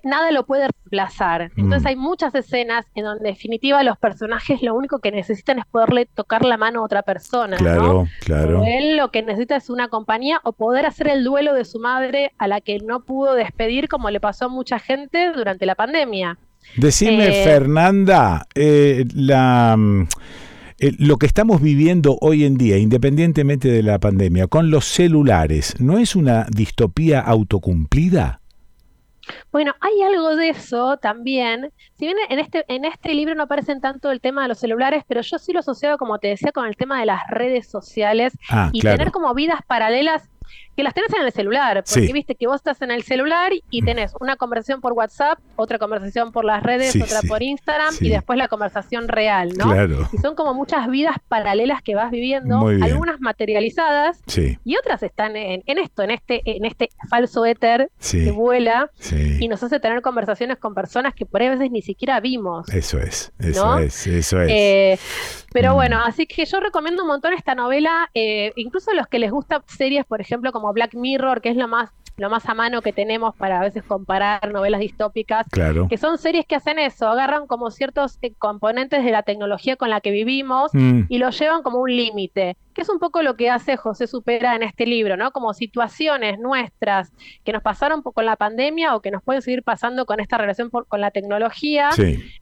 nada lo puede reemplazar. Entonces mm. hay muchas escenas en donde en definitiva los personajes lo único que necesitan es poderle tocar la mano a otra persona. Claro, claro. él lo que necesita es una compañía o poder hacer el duelo de su madre a la que no pudo despedir como le pasó a mucha gente durante la pandemia. Decime, eh, Fernanda, eh, la... Mm, lo que estamos viviendo hoy en día, independientemente de la pandemia, con los celulares, ¿no es una distopía autocumplida? Bueno, hay algo de eso también. Si bien en este, en este libro no aparecen tanto el tema de los celulares, pero yo sí lo asociado, como te decía, con el tema de las redes sociales ah, y tener como vidas paralelas que las tenés en el celular, porque viste que vos estás en el celular y tenés una conversación por WhatsApp, otra conversación por las redes, otra por Instagram y después la conversación real, ¿no? Y son como muchas vidas paralelas que vas viviendo, algunas materializadas y otras están en, esto, en este, en este falso éter que vuela y nos hace tener conversaciones con personas que por ahí a veces ni siquiera vimos. Eso es, eso es, eso es. Eh, pero mm. bueno, así que yo recomiendo un montón esta novela, eh, incluso a los que les gustan series, por ejemplo, como Black Mirror, que es lo más lo más a mano que tenemos para a veces comparar novelas distópicas, que son series que hacen eso, agarran como ciertos eh, componentes de la tecnología con la que vivimos mm. y lo llevan como un límite, que es un poco lo que hace José Supera en este libro, ¿no? Como situaciones nuestras que nos pasaron con la pandemia o que nos pueden seguir pasando con esta relación con la tecnología,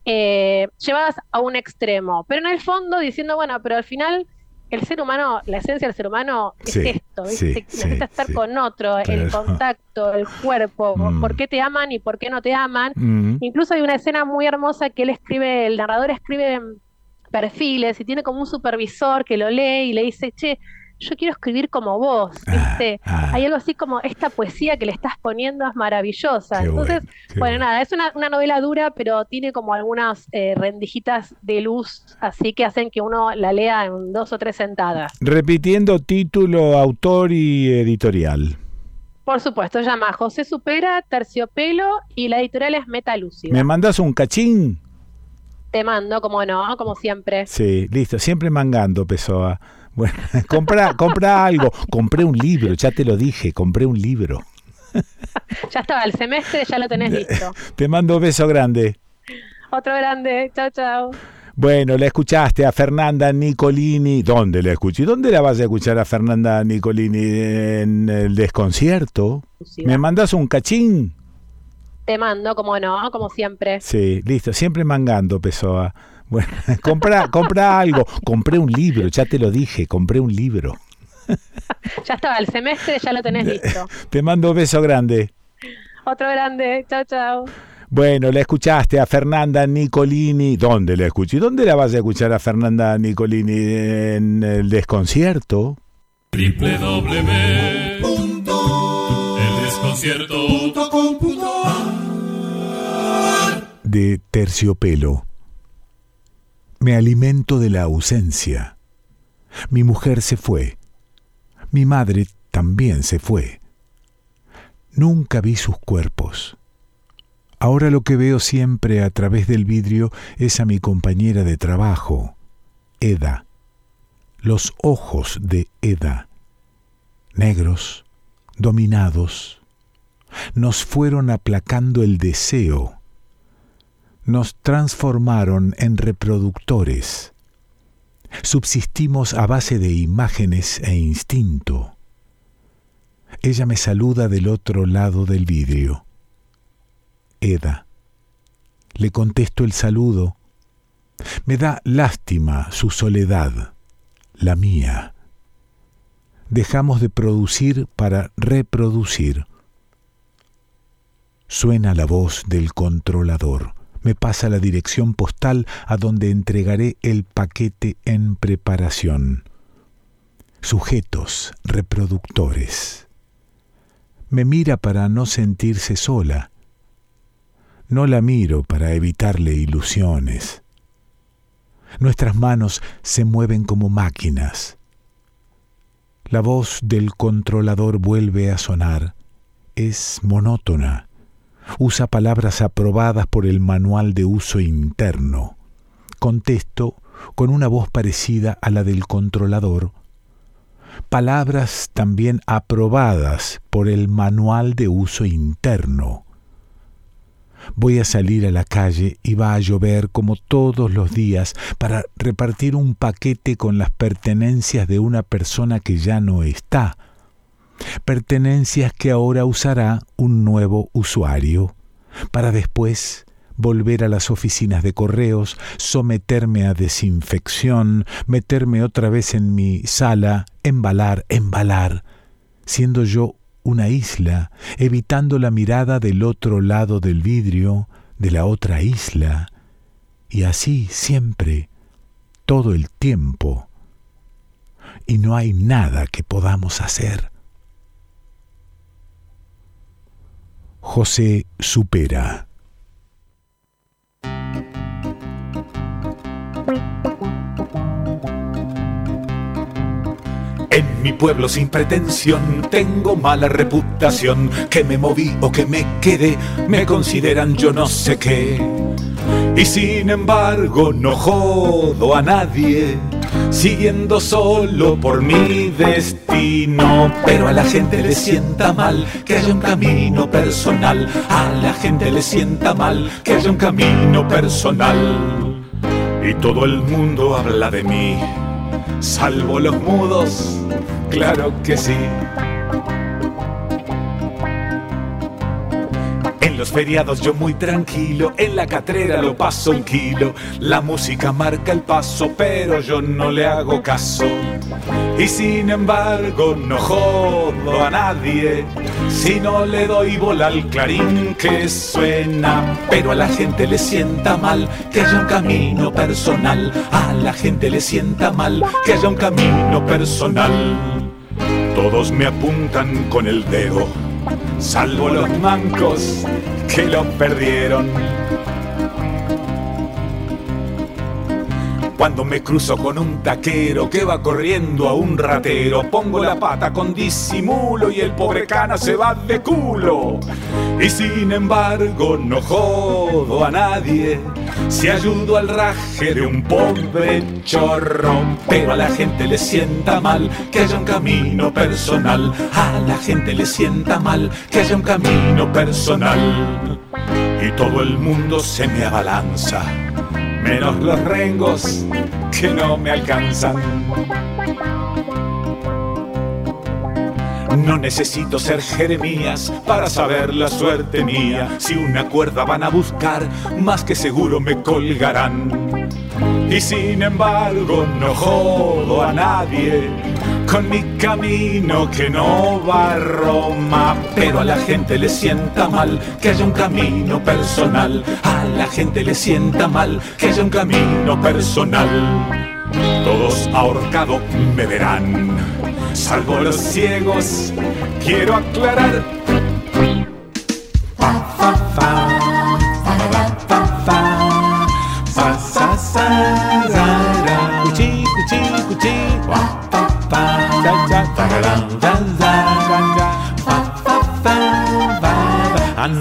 eh, llevadas a un extremo, pero en el fondo diciendo, bueno, pero al final el ser humano, la esencia del ser humano es esto, necesita estar con otro, el contacto, el cuerpo, mm. por qué te aman y por qué no te aman. Mm. Incluso hay una escena muy hermosa que él escribe, el narrador escribe perfiles y tiene como un supervisor que lo lee y le dice, che, yo quiero escribir como vos, ah, ah. Hay algo así como esta poesía que le estás poniendo es maravillosa. Entonces, bueno, nada, es una, novela dura, pero tiene como algunas eh, rendijitas de luz, así que hacen que uno la lea en dos o tres sentadas. Repitiendo título, autor y editorial. Por supuesto, llama José Supera, Terciopelo y la editorial es Metalúcida. ¿Me mandas un cachín? Te mando, como no, como siempre. Sí, listo, siempre mangando, Pessoa. Bueno, compra, compra algo. Compré un libro, ya te lo dije, compré un libro. ya estaba, el semestre ya lo tenés listo. Te mando un beso grande. Otro grande, chao, chao. Bueno, la escuchaste a Fernanda Nicolini. ¿Dónde la escuché? ¿Dónde la vas a escuchar a Fernanda Nicolini? ¿En el desconcierto? ¿Me mandas un cachín? Te mando, como no, como siempre. Sí, listo, siempre mangando, Pessoa. Bueno, compra, compra algo. Compré un libro, ya te lo dije, compré un libro. ya estaba, el semestre ya lo tenés listo. Te mando un beso grande. Otro grande, chao, chao. Bueno, la escuchaste a Fernanda Nicolini. ¿Dónde la escuché? ¿Dónde la vas a escuchar a Fernanda Nicolini? ¿En el desconcierto? De terciopelo. Me alimento de la ausencia. Mi mujer se fue. Mi madre también se fue. Nunca vi sus cuerpos. Ahora lo que veo siempre a través del vidrio es a mi compañera de trabajo, Eda. Los ojos de Eda, negros, dominados, nos fueron aplacando el deseo, nos transformaron en reproductores. Subsistimos a base de imágenes e instinto. Ella me saluda del otro lado del vidrio. Eda. Le contesto el saludo. Me da lástima su soledad, la mía. Dejamos de producir para reproducir. Suena la voz del controlador. Me pasa la dirección postal a donde entregaré el paquete en preparación. Sujetos reproductores. Me mira para no sentirse sola no la miro para evitarle ilusiones. Nuestras manos se mueven como máquinas. La voz del controlador vuelve a sonar. Es monótona. Usa palabras aprobadas por el manual de uso interno. Contesto con una voz parecida a la del controlador. Palabras también aprobadas por el manual de uso interno. Voy a salir a la calle y va a llover como todos los días para repartir un paquete con las pertenencias de una persona que ya no está. Pertenencias que ahora usará un nuevo usuario, para después volver a las oficinas de correos, someterme a desinfección, meterme otra vez en mi sala, embalar, embalar, siendo yo una isla, evitando la mirada del otro lado del vidrio, de la otra isla, y así siempre, todo el tiempo. Y no hay nada que podamos hacer. José supera. En mi pueblo sin pretensión tengo mala reputación, que me moví o que me quedé, me consideran yo no sé qué. Y sin embargo no jodo a nadie, siguiendo solo por mi destino. Pero a la gente le sienta mal que haya un camino personal, a la gente le sienta mal que haya un camino personal. Y todo el mundo habla de mí salvo los mudos, claro que sí. Los feriados yo muy tranquilo, en la catrera lo paso un kilo. La música marca el paso, pero yo no le hago caso. Y sin embargo no jodo a nadie si no le doy bola al clarín que suena. Pero a la gente le sienta mal que haya un camino personal. A la gente le sienta mal que haya un camino personal. Todos me apuntan con el dedo salvo los mancos que lo perdieron. Cuando me cruzo con un taquero que va corriendo a un ratero, pongo la pata con disimulo y el pobre cana se va de culo. Y sin embargo no jodo a nadie si ayudo al raje de un pobre chorro. Pero a la gente le sienta mal que haya un camino personal. A la gente le sienta mal que haya un camino personal. Y todo el mundo se me abalanza menos los rengos que no me alcanzan. No necesito ser Jeremías para saber la suerte mía. Si una cuerda van a buscar, más que seguro me colgarán. Y sin embargo no jodo a nadie con mi camino que no va a Roma. Pero a la gente le sienta mal que haya un camino personal. A la gente le sienta mal que haya un camino personal. Todos ahorcado me verán, salvo los ciegos. Quiero aclarar.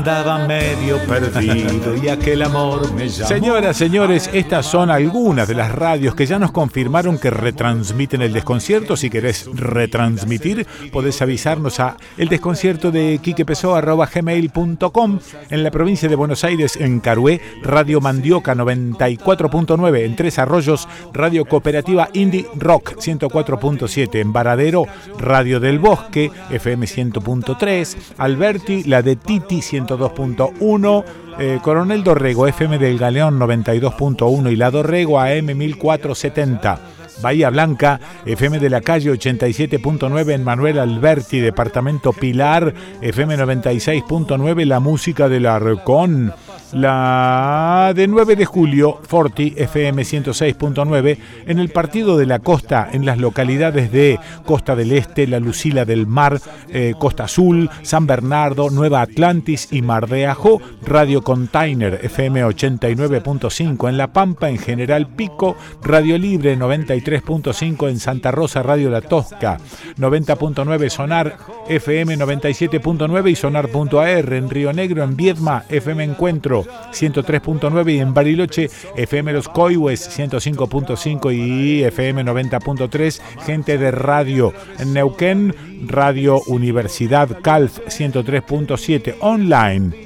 Andaba medio perdido y aquel amor me llamó. Señoras, señores, estas son algunas de las radios que ya nos confirmaron que retransmiten el desconcierto. Si querés retransmitir, podés avisarnos a el desconcierto de quiquepeso.gmail.com en la provincia de Buenos Aires, en Carué, Radio Mandioca 94.9, en Tres Arroyos, Radio Cooperativa Indie Rock 104.7, en Varadero, Radio del Bosque, FM 100.3, Alberti, la de Titi 102.1, eh, Coronel Dorrego, FM del Galeón 92.1 y la Dorrego AM 1470. Bahía Blanca, FM de la calle 87.9 en Manuel Alberti, Departamento Pilar, FM 96.9, la música del Arcón. La de 9 de julio, Forti, FM 106.9, en el Partido de la Costa, en las localidades de Costa del Este, La Lucila del Mar, eh, Costa Azul, San Bernardo, Nueva Atlantis y Mar de Ajo, Radio Container, FM 89.5 en La Pampa, en General Pico, Radio Libre 93.5 en Santa Rosa, Radio La Tosca, 90.9 Sonar, FM 97.9 y Sonar.ar, en Río Negro, en Viedma, FM Encuentro, 103.9 y en Bariloche FM Los Coihues 105.5 y FM 90.3 gente de radio Neuquén Radio Universidad Calf 103.7 online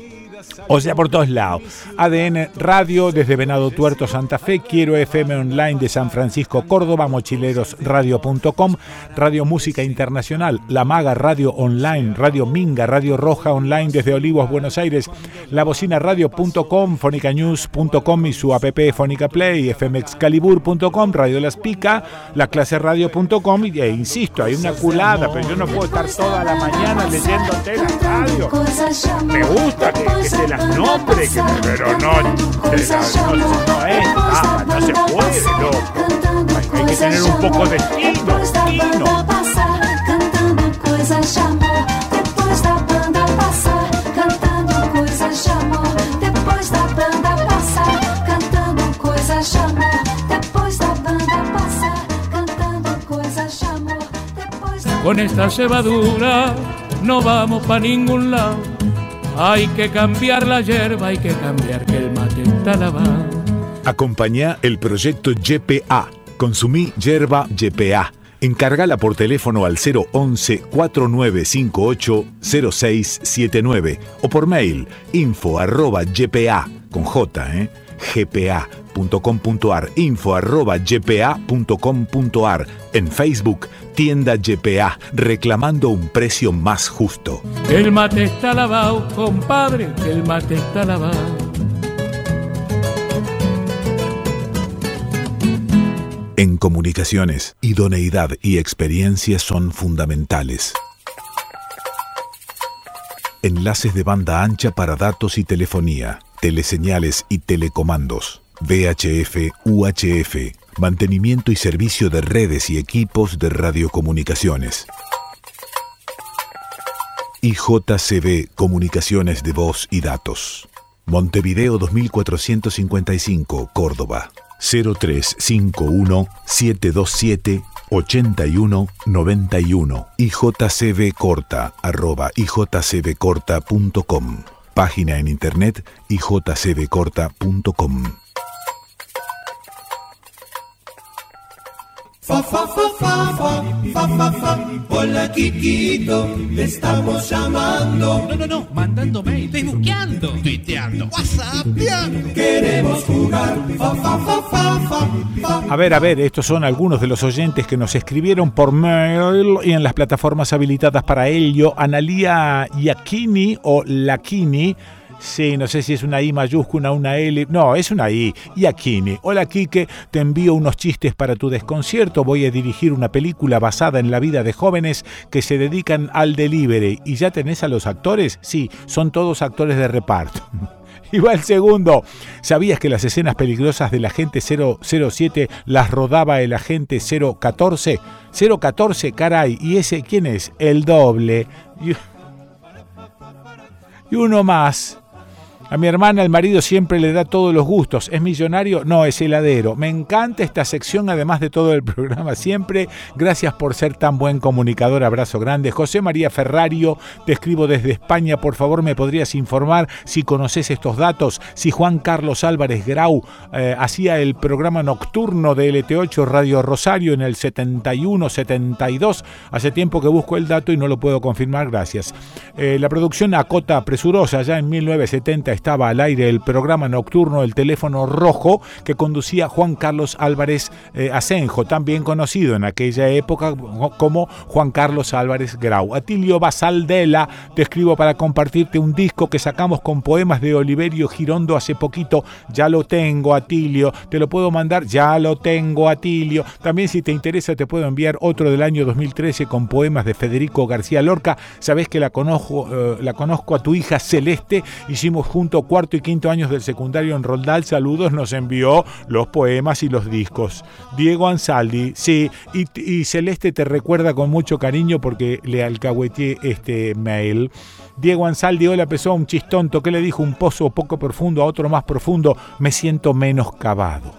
o sea, por todos lados. ADN Radio desde Venado Tuerto, Santa Fe, Quiero FM Online de San Francisco, Córdoba, mochilerosradio.com, Radio Música Internacional, La Maga Radio Online, Radio Minga, Radio Roja Online desde Olivos, Buenos Aires, La Bocina Radio.com, FonicaNews.com y su app Fónica Play, FMExcalibur.com, Radio Las Pica, La Clase Radio.com e insisto, hay una culada, pero yo no puedo estar toda la mañana leyéndote la radio. Me gusta que, que se las nombre, que, pero no, no, ah, no se puede, loco. Hay, hay que tener un poco de estilo, estilo. Con esta cebadura no vamos para ningún lado. Hay que cambiar la hierba, hay que cambiar que el mate está lavado. Acompañá el proyecto YPA. Consumí yerba YPA. Encárgala por teléfono al 011 4958 0679 o por mail info arroba ypa con j eh, gpa.com.ar info arroba ypa.com.ar en Facebook tienda YPA reclamando un precio más justo. El mate está lavado, compadre, el mate está lavado. En comunicaciones, idoneidad y experiencia son fundamentales. Enlaces de banda ancha para datos y telefonía, teleseñales y telecomandos, VHF, UHF, mantenimiento y servicio de redes y equipos de radiocomunicaciones. IJCB Comunicaciones de Voz y Datos. Montevideo 2455, Córdoba. 0351 727 8191 y jcbcorta arroba ijcbcorta.com. Página en internet ijcbcorta.com. Fa, fa, fa, fa, fa, fa, fa, fa. Hola, Kikito, te estamos llamando. No, no, no, mandando mail, facebookeando, tuiteando, whatsappeando. Queremos jugar. Fa, fa, fa, fa, fa. A ver, a ver, estos son algunos de los oyentes que nos escribieron por mail y en las plataformas habilitadas para ello. Analía Yakini o Lakini Sí, no sé si es una I mayúscula, una L. No, es una I. Y. Hola, Quique. Te envío unos chistes para tu desconcierto. Voy a dirigir una película basada en la vida de jóvenes que se dedican al delivery. ¿Y ya tenés a los actores? Sí, son todos actores de reparto. Y va el segundo. ¿Sabías que las escenas peligrosas del agente 007 las rodaba el agente 014? 014, caray. ¿Y ese quién es? El doble. Y uno más. A mi hermana el marido siempre le da todos los gustos. ¿Es millonario? No, es heladero. Me encanta esta sección, además de todo el programa siempre. Gracias por ser tan buen comunicador. Abrazo grande. José María Ferrario, te escribo desde España. Por favor, ¿me podrías informar si conoces estos datos? Si Juan Carlos Álvarez Grau eh, hacía el programa nocturno de LT8 Radio Rosario en el 71-72. Hace tiempo que busco el dato y no lo puedo confirmar. Gracias. Eh, la producción Acota Presurosa, ya en 1970 estaba al aire el programa nocturno El Teléfono Rojo que conducía Juan Carlos Álvarez eh, también conocido en aquella época como Juan Carlos Álvarez Grau. Atilio Basaldela, te escribo para compartirte un disco que sacamos con poemas de Oliverio Girondo hace poquito. Ya lo tengo, Atilio. Te lo puedo mandar. Ya lo tengo, Atilio. También si te interesa te puedo enviar otro del año 2013 con poemas de Federico García Lorca. Sabes que la conozco, eh, la conozco a tu hija Celeste. Hicimos juntos cuarto y quinto años del secundario en Roldal, saludos, nos envió los poemas y los discos. Diego Ansaldi, sí, y, Celeste te recuerda con mucho cariño porque le alcahueteé este mail. Diego Ansaldi, hola pesó, un chistonto, ¿qué le dijo? Un pozo poco profundo a otro más profundo, me siento menos cavado.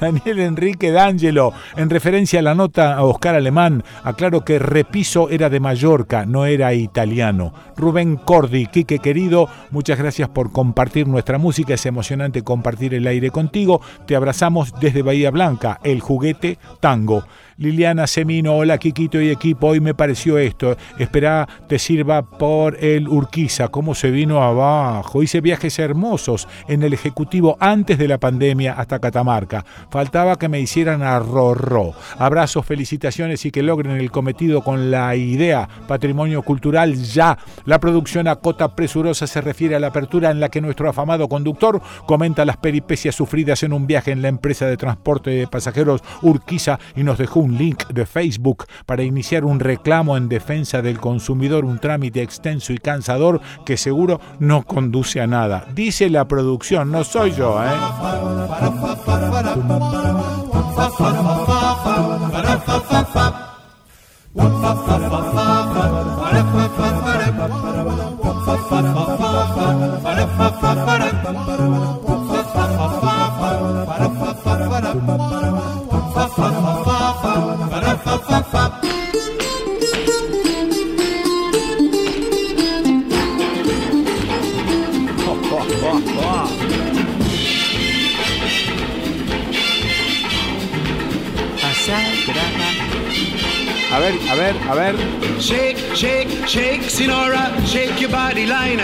Daniel Enrique D'Angelo, en referencia a la nota a Oscar Alemán, aclaro que Repiso era de Mallorca, no era italiano. Rubén Cordi, Quique querido, muchas gracias por compartir nuestra música, es emocionante compartir el aire contigo. Te abrazamos desde Bahía Blanca, el juguete tango. Liliana Semino, hola Kikito y equipo, hoy me pareció esto, espera te sirva por el Urquiza, cómo se vino abajo, hice viajes hermosos en el Ejecutivo antes de la pandemia hasta Catamarca, faltaba que me hicieran arrorró, abrazos, felicitaciones y que logren el cometido con la idea. Patrimonio cultural ya, la producción a cota presurosa se refiere a la apertura en la que nuestro afamado conductor comenta las peripecias sufridas en un viaje en la empresa de transporte de pasajeros Urquiza y nos dejó un link de Facebook para iniciar un reclamo en defensa del consumidor, un trámite extenso y cansador que seguro no conduce a nada. Dice la producción, no soy yo, ¿eh? A ver, a ver, a ver. Shake, shake, shake, Sinora, shake your body line.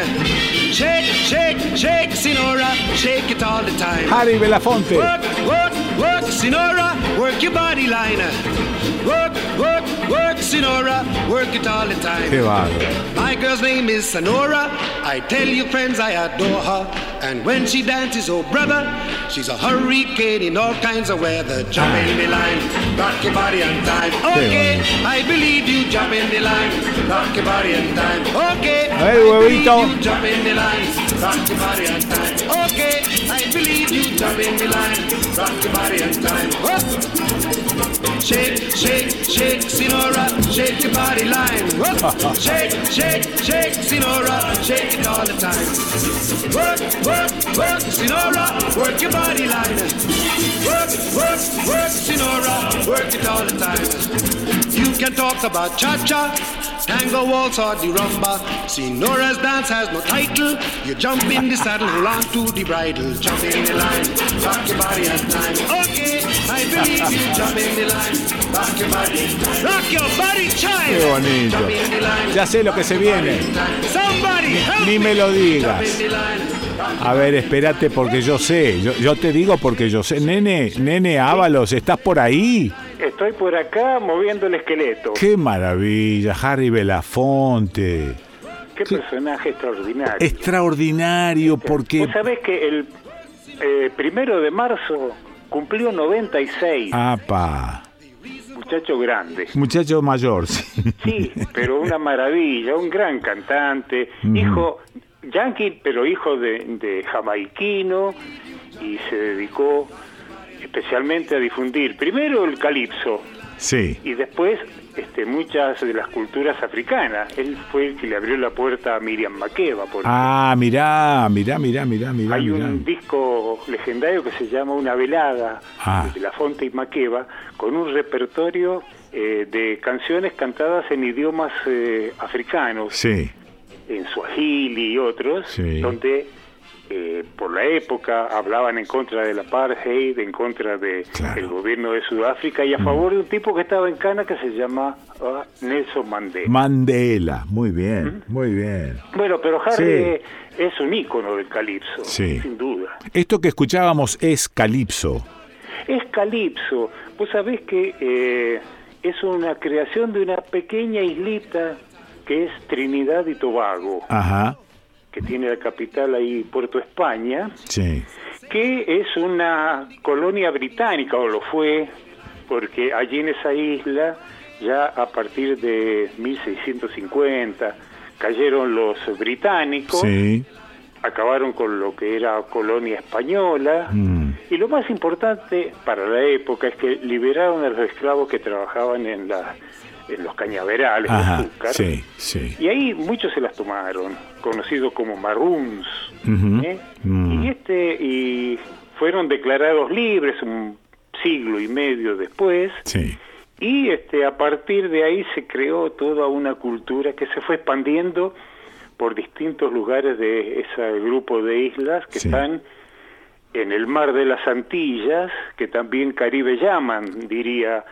Shake, shake, shake, Sinora, shake it all the time. Harry Belafonte. Work, work, work, Sinora, work your body line. Work, work, work, Sinora, work it all the time. Qué bárbaro. My girl's name is Sonora. I tell you, friends, I adore her. And when she dances, oh brother, she's a hurricane in all kinds of weather. Jump in the line, rock your body on time. Okay, I believe you. Jump in the line, rock your body and time. Okay, A ver, huevito. you. Jump in the line, rock your body and time. Okay, I believe you. Jump in the line, rock your body and time. Work. Shake, shake, shake, Sinora, shake your body line. Work. shake, shake, shake, Sinora, shake it all the time. Work, work, work, Sinora, work your body line. Work, work, work, Sinora, work it all the time. You can talk about cha-cha, tango waltz or the rumba. Sinora's dance has no title. You jump in the saddle, hold on to the bridle, jump in the line, rock your body and time. Okay, I believe you, jump in the line, rock your body, rock your body, child. Qué bonito. Ya sé lo que se viene. Somebody help Ni me lo digas. A ver, espérate porque yo sé. Yo, yo te digo porque yo sé. Nene, nene Ábalos, ¿estás por ahí? Estoy por acá moviendo el esqueleto. Qué maravilla, Harry Belafonte. Qué personaje extraordinario. Extraordinario porque... Vos sabés que el eh, primero de marzo cumplió 96, Apa, muchacho grande. muchacho mayor. sí. Sí, pero una maravilla, un gran cantante, hijo yankee, pero hijo de, de jamaiquino y se dedicó especialmente a difundir primero el calipso Sí. y después este, muchas de las culturas africanas. Él fue el que le abrió la puerta a Miriam Makeba, por Ah, mirá, mirá, mirá, mirá, mirá. Hay mirá. un disco legendario que se llama Una velada Ah. de La Fonte y Maqueva con un repertorio eh, de canciones cantadas en idiomas eh, africanos, Sí, en Swahili y otros, Sí. donde eh, por la época hablaban en contra del apartheid, en contra del gobierno de Sudáfrica Mm. y a favor de un tipo que estaba en Cana que se llama ah, Nelson Mandela. Mandela. Muy bien, muy bien. bueno, pero Harry Sí. es un ícono del calipso, Sí. sin duda. Esto que escuchábamos es Calipso. Es calipso. Vos sabés que eh, es una creación de una pequeña islita que es Trinidad y Tobago, Ajá, que tiene la capital ahí, Puerto España, sí. que es una colonia británica, o lo fue, porque allí en esa isla, ya a partir de 1650, cayeron los británicos, Sí. acabaron con lo que era colonia española, Mm. y lo más importante para la época es que liberaron a los esclavos que trabajaban en, la, en los cañaverales de Ajá, azúcar. sí, sí. Y ahí muchos se las tomaron, conocidos como maroons. ¿eh? Mm. Y este y fueron declarados libres un siglo y medio después. Sí. Y este a partir de ahí se creó toda una cultura que se fue expandiendo por distintos lugares de ese grupo de islas que Sí. están en el mar de las Antillas, que también Caribe llaman, diría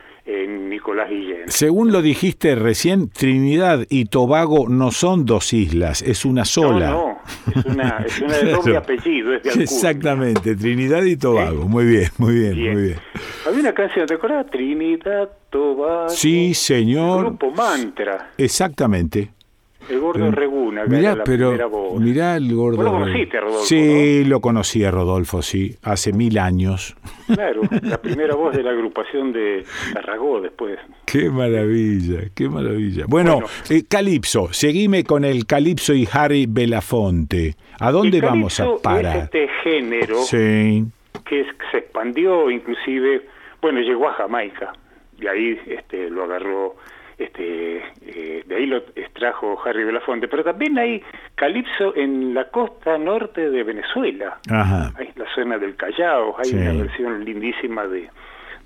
Nicolás Guillén. Según lo dijiste recién, Trinidad y Tobago no son dos islas, es una sola. No, no, es una, es una de doble apellido, es de Alcurnia. Exactamente, Trinidad y Tobago. Muy bien, muy bien, Bien. muy bien. Había una canción, ¿te acuerdas? Trinidad, Tobago. Sí, señor. Grupo Mantra. Exactamente. El gordo Eh, Reguna, que Mirá, era la pero primera voz. mirá el gordo. Vos lo conociste, a Rodolfo, Sí, lo conocí a Rodolfo, sí, hace mil años. Claro, la primera voz de la agrupación de Tarragó después. Qué maravilla, qué maravilla. Bueno, eh, Calipso, seguime con el Calipso y Harry Belafonte. ¿A dónde El vamos a Es parar? este género Sí, que es- se expandió, inclusive, bueno, llegó a Jamaica, y ahí este, lo agarró, este, eh, de ahí lo extrajo Harry Belafonte, pero también hay calipso en la costa norte de Venezuela, ajá. hay la zona del Callao, hay Sí. una versión lindísima de,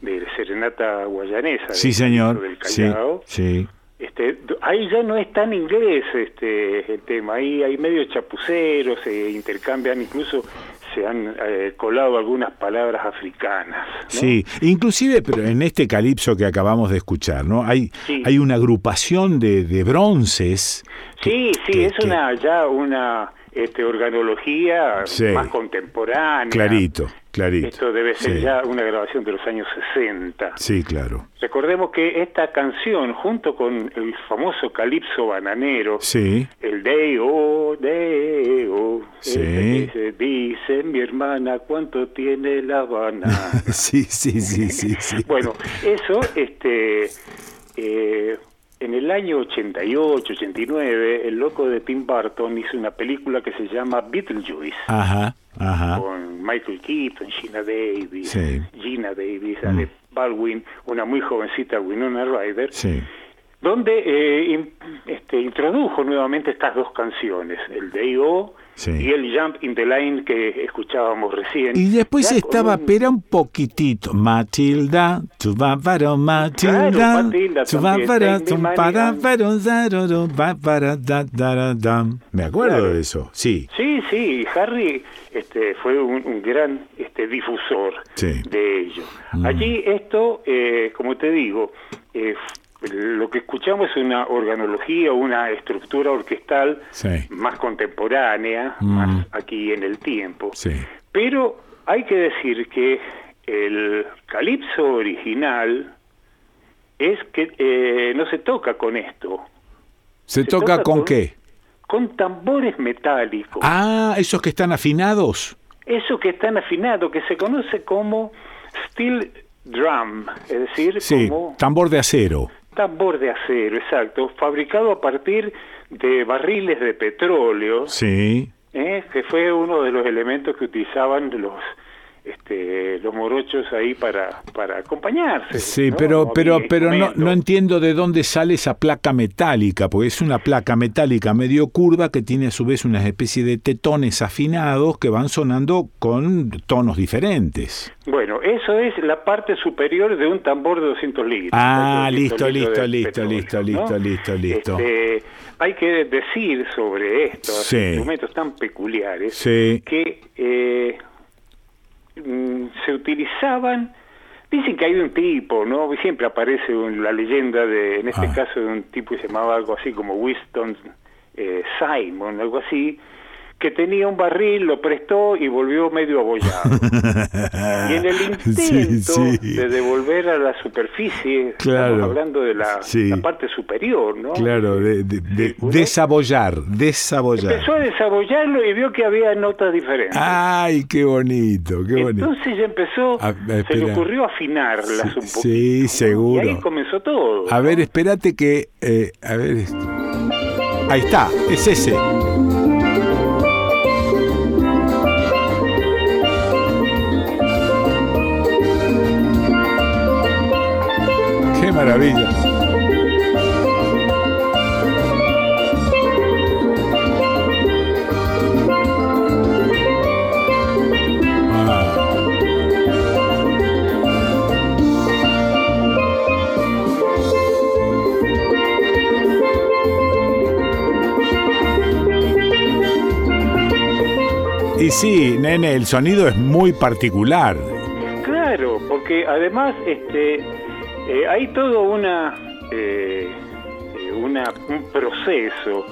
de Serenata Guayanesa. Sí, del señor. Del Callao. sí. Este, ahí ya no es tan inglés este el tema, ahí hay medio chapuceros, se intercambian, incluso se han eh, colado algunas palabras africanas. ¿no? Sí, inclusive, pero en este calipso que acabamos de escuchar, ¿no? Hay, Sí. hay una agrupación de, de bronces. Sí, sí, es una ya una este, organología Sí. más contemporánea. Clarito, clarito. Esto debe ser Sí. ya una grabación de los años 60. Sí, claro. Recordemos que esta canción, junto con el famoso calipso bananero, Sí, el Deo, Deo, Sí. dice, dice mi hermana cuánto tiene la banana. sí, sí, sí, sí, sí. bueno, eso, este, eh, en el año 88, 89, el loco de Tim Burton hizo una película que se llama Beetlejuice, Ajá, ajá. con Michael Keaton, Gina Davis, Gina Davis, mm. Baldwin, una muy jovencita Winona Ryder, donde eh, este, introdujo nuevamente estas dos canciones, el Day Y el Jump in the Line que escuchábamos recién. Y después estaba, pero un poquitito, Matilda, tu bávaro, Matilda, claro, Matilda tu bávaro, tu para, Me acuerdo de eso, sí. Sí, sí, Harry este, fue un, gran este, difusor de ello. Mm. Allí esto, eh, como te digo, eh, lo que escuchamos es una organología, una estructura orquestal más contemporánea, mm. más aquí en el tiempo. Pero hay que decir que el calipso original es que eh, no se toca con esto. ¿Se, toca, con, qué? Con tambores metálicos. Ah, esos que están afinados. Esos que están afinados, que se conoce como steel drum, es decir, sí, como tambor de acero. Tambor de acero, exacto, fabricado a partir de barriles de petróleo. Sí. ¿eh? Que fue uno de los elementos que utilizaban los este, los morochos ahí para, para acompañarse. Sí, pero, pero, pero no, no entiendo de dónde sale esa placa metálica, porque es una placa metálica medio curva que tiene a su vez una especie de tetones afinados que van sonando con tonos diferentes. Bueno, eso es la parte superior de un tambor de 200 litros. Ah, listo, listo, listo, listo, listo, listo, listo, este, hay que decir sobre estos instrumentos tan peculiares que... Eh, Mm, se utilizaban Dicen que hay un tipo, ¿no? Siempre aparece la leyenda de, en este ah. caso, de un tipo que se llamaba algo así como Winston eh, Simon, algo así, que tenía un barril, lo prestó y volvió medio abollado. y en el intento de devolver a la superficie, claro, hablando de la, parte superior, ¿no? Claro, de, desabollar, desabollar. Empezó a desabollarlo y vio que había notas diferentes. ¡Ay, qué bonito, qué bonito! Entonces ya empezó, se le ocurrió afinarlas un poquito. Sí, seguro. Y ahí comenzó todo. A ver, espérate que... Eh, a ver... Ahí está, es ese. Maravilla. Y sí, nene, el sonido es muy particular. Claro, porque además este eh, hay todo una, eh, eh, una, un proceso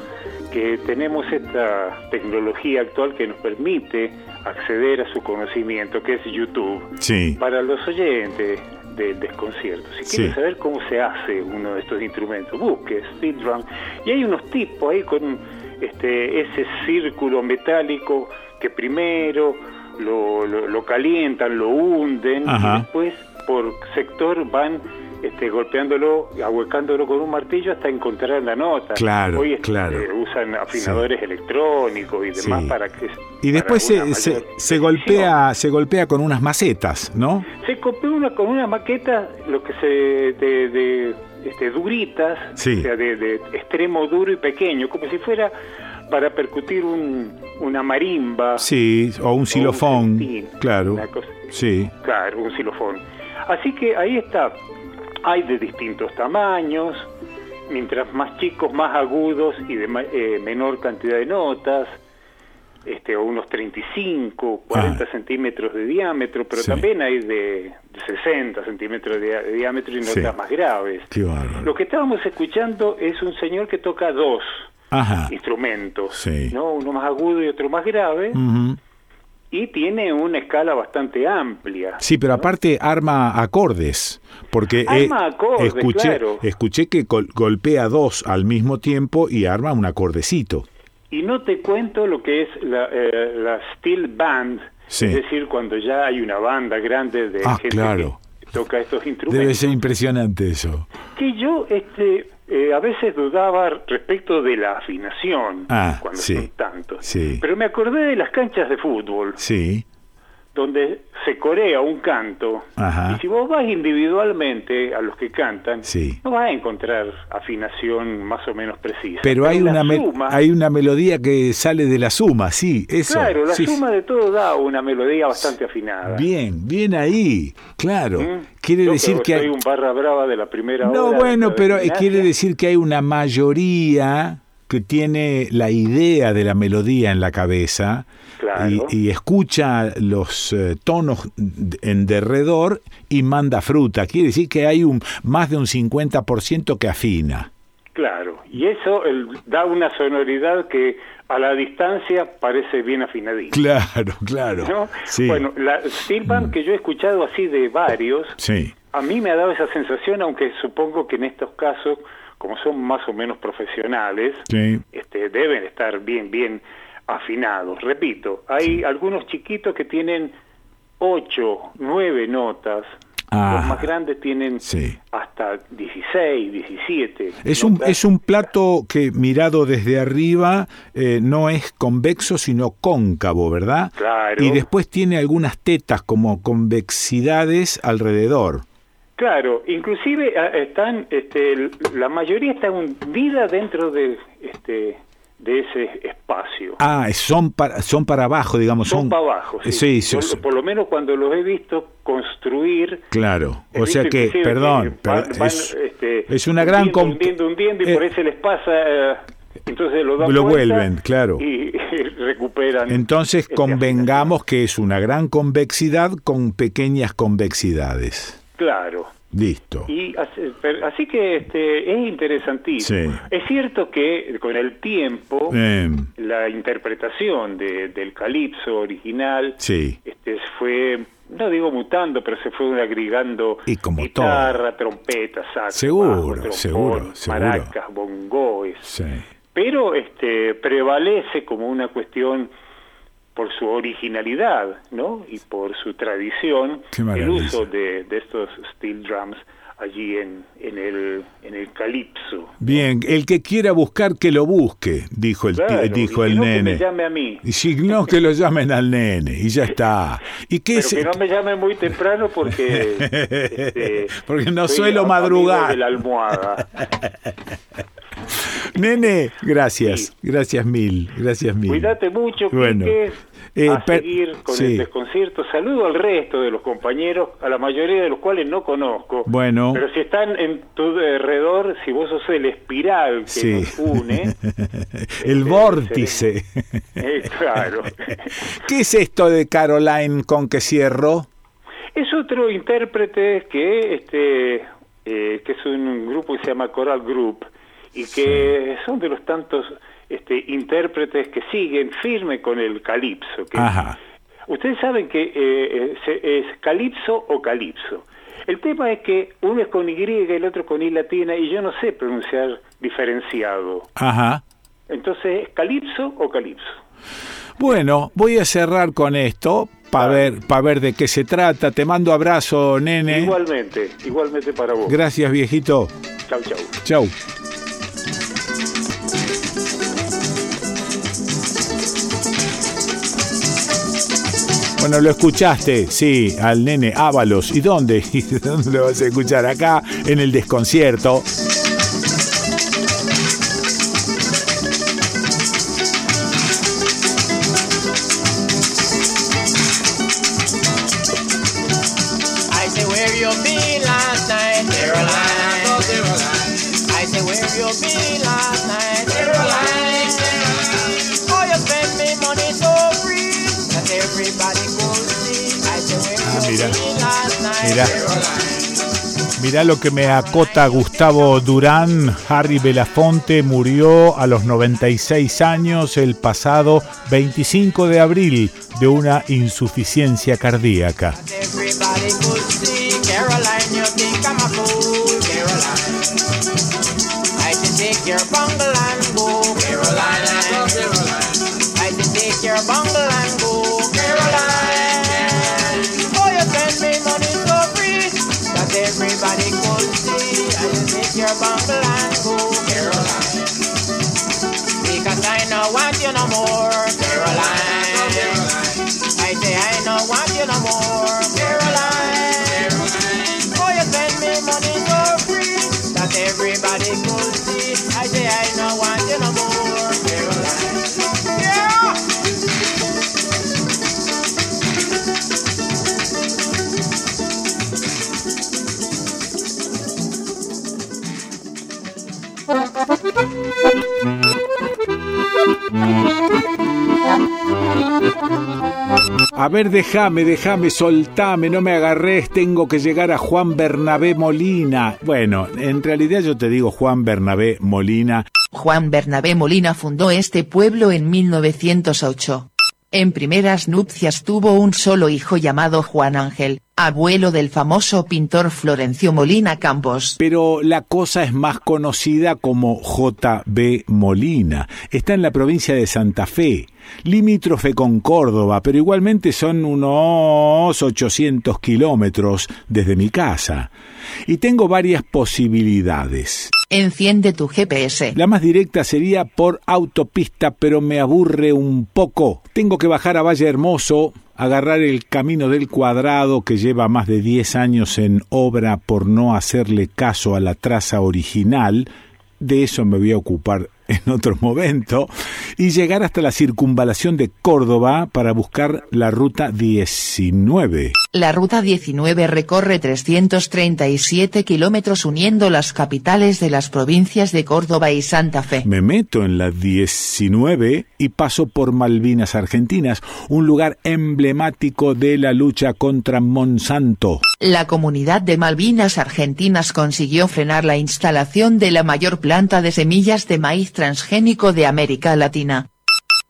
que tenemos esta tecnología actual que nos permite acceder a su conocimiento, que es YouTube. Sí. Para los oyentes del desconcierto, si quieren saber cómo se hace uno de estos instrumentos, busque Speed Drum. Y hay unos tipos ahí con este, ese círculo metálico que primero lo, lo, calientan, lo hunden y después por sector van este, golpeándolo, ahuecándolo con un martillo hasta encontrar la nota. Claro, Hoy claro. usan afinadores electrónicos y demás para que... Y después se, se, golpea se golpea con unas macetas, ¿no? Se golpea una, con una maqueta, lo que se... de, este, duritas, o sea, de, extremo duro y pequeño, como si fuera para percutir un, una marimba. Sí, o un xilofón. claro. sí. Claro, un xilofón. Así que ahí está. Hay de distintos tamaños, mientras más chicos, más agudos y de eh, menor cantidad de notas, este, unos 35, 40 ah. centímetros de diámetro, pero también hay de, 60 centímetros de, diámetro y notas más graves. Lo que estábamos escuchando es un señor que toca dos instrumentos, ¿no? uno más agudo y otro más grave y tiene una escala bastante amplia. Sí, pero aparte arma acordes, porque arma acordes, escuché, escuché que golpea dos al mismo tiempo y arma un acordecito. Y no te cuento lo que es la, eh, steel band, es decir, cuando ya hay una banda grande de ah, gente claro. que toca estos instrumentos. Debe ser impresionante eso. Que yo este eh, a veces dudaba respecto de la afinación ah, cuando sí, son tantos. Sí. Pero me acordé de las canchas de fútbol. Sí. Donde se corea un canto. Y si vos vas individualmente a los que cantan no vas a encontrar afinación más o menos precisa. Pero hay una hay una melodía que sale de la suma sí eso. Claro la suma de todo da una melodía bastante afinada. Bien bien ahí claro. ¿Mm? quiere decir que, hay un barra brava de la primera no bueno pero quiere decir que hay una mayoría que tiene la idea de la melodía en la cabeza y, escucha los eh, tonos en derredor y manda fruta. Quiere decir que hay un más de un 50% que afina. Claro, y eso da una sonoridad que a la distancia parece bien afinadita. Claro, claro. Bueno, la Silvan mm. que yo he escuchado así de varios, sí. a mí me ha dado esa sensación, aunque supongo que en estos casos como son más o menos profesionales, este, deben estar bien, bien afinados. Repito, hay algunos chiquitos que tienen ocho, nueve notas. Los más grandes tienen hasta 16, 17. Es un, es un plato que mirado desde arriba eh, no es convexo sino cóncavo, ¿verdad? Claro. Y después tiene algunas tetas como convexidades alrededor. Claro, inclusive ah, están, este, la mayoría está hundida dentro de, este, de ese espacio. Ah, son para, son para abajo, digamos. Son, para abajo, sí. por lo menos cuando los he visto construir. Claro, o sea que, perdón, es, este, es, una gran... Hundiendo, hundiendo, y por eh, eso les pasa... Eh, entonces lo, dan lo vuelven, claro. Y, recuperan. Entonces convengamos que es una gran convexidad con pequeñas convexidades. Claro. Listo. Y así, que este, es interesantísimo. Es cierto que con el tiempo la interpretación del calipso original este, fue, no digo mutando, pero se fue agregando y como guitarra, trompeta, sax, seguro, seguro, maracas, bongoes. Pero este, prevalece como una cuestión por su originalidad, ¿no? Y por su tradición, el uso de, estos steel drums allí en, en, el, en el calipso. Bien, el que quiera buscar que lo busque, dijo el, dijo el nene. Que me llame a mí. Y si no, que lo llamen al nene, y ya está. ¿Y qué Pero que no me llamen muy temprano porque... este, porque no suelo madrugar. De la almohada. Nene, gracias, gracias mil, gracias mil. Cuídate mucho, bueno. Eh, a seguir con el desconcierto. Saludo al resto de los compañeros, a la mayoría de los cuales no conozco. Bueno. Pero si están en tu alrededor, si vos sos el espiral que nos une. el este, vórtice. Eh, claro. ¿Qué es esto de Caroline con que cierro? Es otro intérprete que, este, eh, que es un grupo que se llama Coral Group y que son de los tantos este, intérpretes que siguen firme con el calipso. Ustedes saben que eh, es calipso o calipso. El tema es que uno es con Y y el otro con I latina y yo no sé pronunciar diferenciado. Ajá. Entonces, ¿calipso o calipso? Bueno, voy a cerrar con esto para ver, para ver de qué se trata. Te mando abrazo, nene. Igualmente, igualmente para vos. Gracias, viejito. Chau, chau. Chau. Bueno, lo escuchaste, sí, al nene Ábalos. ¿Y dónde? ¿Y dónde lo vas a escuchar? Acá, en el desconcierto. Mira lo que me acota Gustavo Durán. Harry Belafonte murió a los 96 años el pasado 25 de abril de una insuficiencia cardíaca. I A ver, déjame, déjame, soltame, no me agarres, tengo que llegar a Juan Bernabé Molina. Bueno, en realidad yo te digo Juan Bernabé Molina. Juan Bernabé Molina fundó este pueblo en 1908. En primeras nupcias tuvo un solo hijo llamado Juan Ángel, abuelo del famoso pintor Florencio Molina Campos. Pero la cosa es más conocida como J.B. Molina. Está en la provincia de Santa Fe, limítrofe con Córdoba, pero igualmente son unos 800 kilómetros desde mi casa. Y tengo varias posibilidades. Enciende tu GPS. La más directa sería por autopista, pero me aburre un poco. Tengo que bajar a Valle Hermoso, agarrar el camino del cuadrado que lleva más de 10 años en obra por no hacerle caso a la traza original. De eso me voy a ocupar en otro momento, y llegar hasta la circunvalación de Córdoba para buscar la ruta 19. La ruta 19 recorre 337 kilómetros uniendo las capitales de las provincias de Córdoba y Santa Fe. Me meto en la 19 y paso por Malvinas Argentinas, un lugar emblemático de la lucha contra Monsanto. La comunidad de Malvinas Argentinas consiguió frenar la instalación de la mayor planta de semillas de maíz transgénico de América Latina.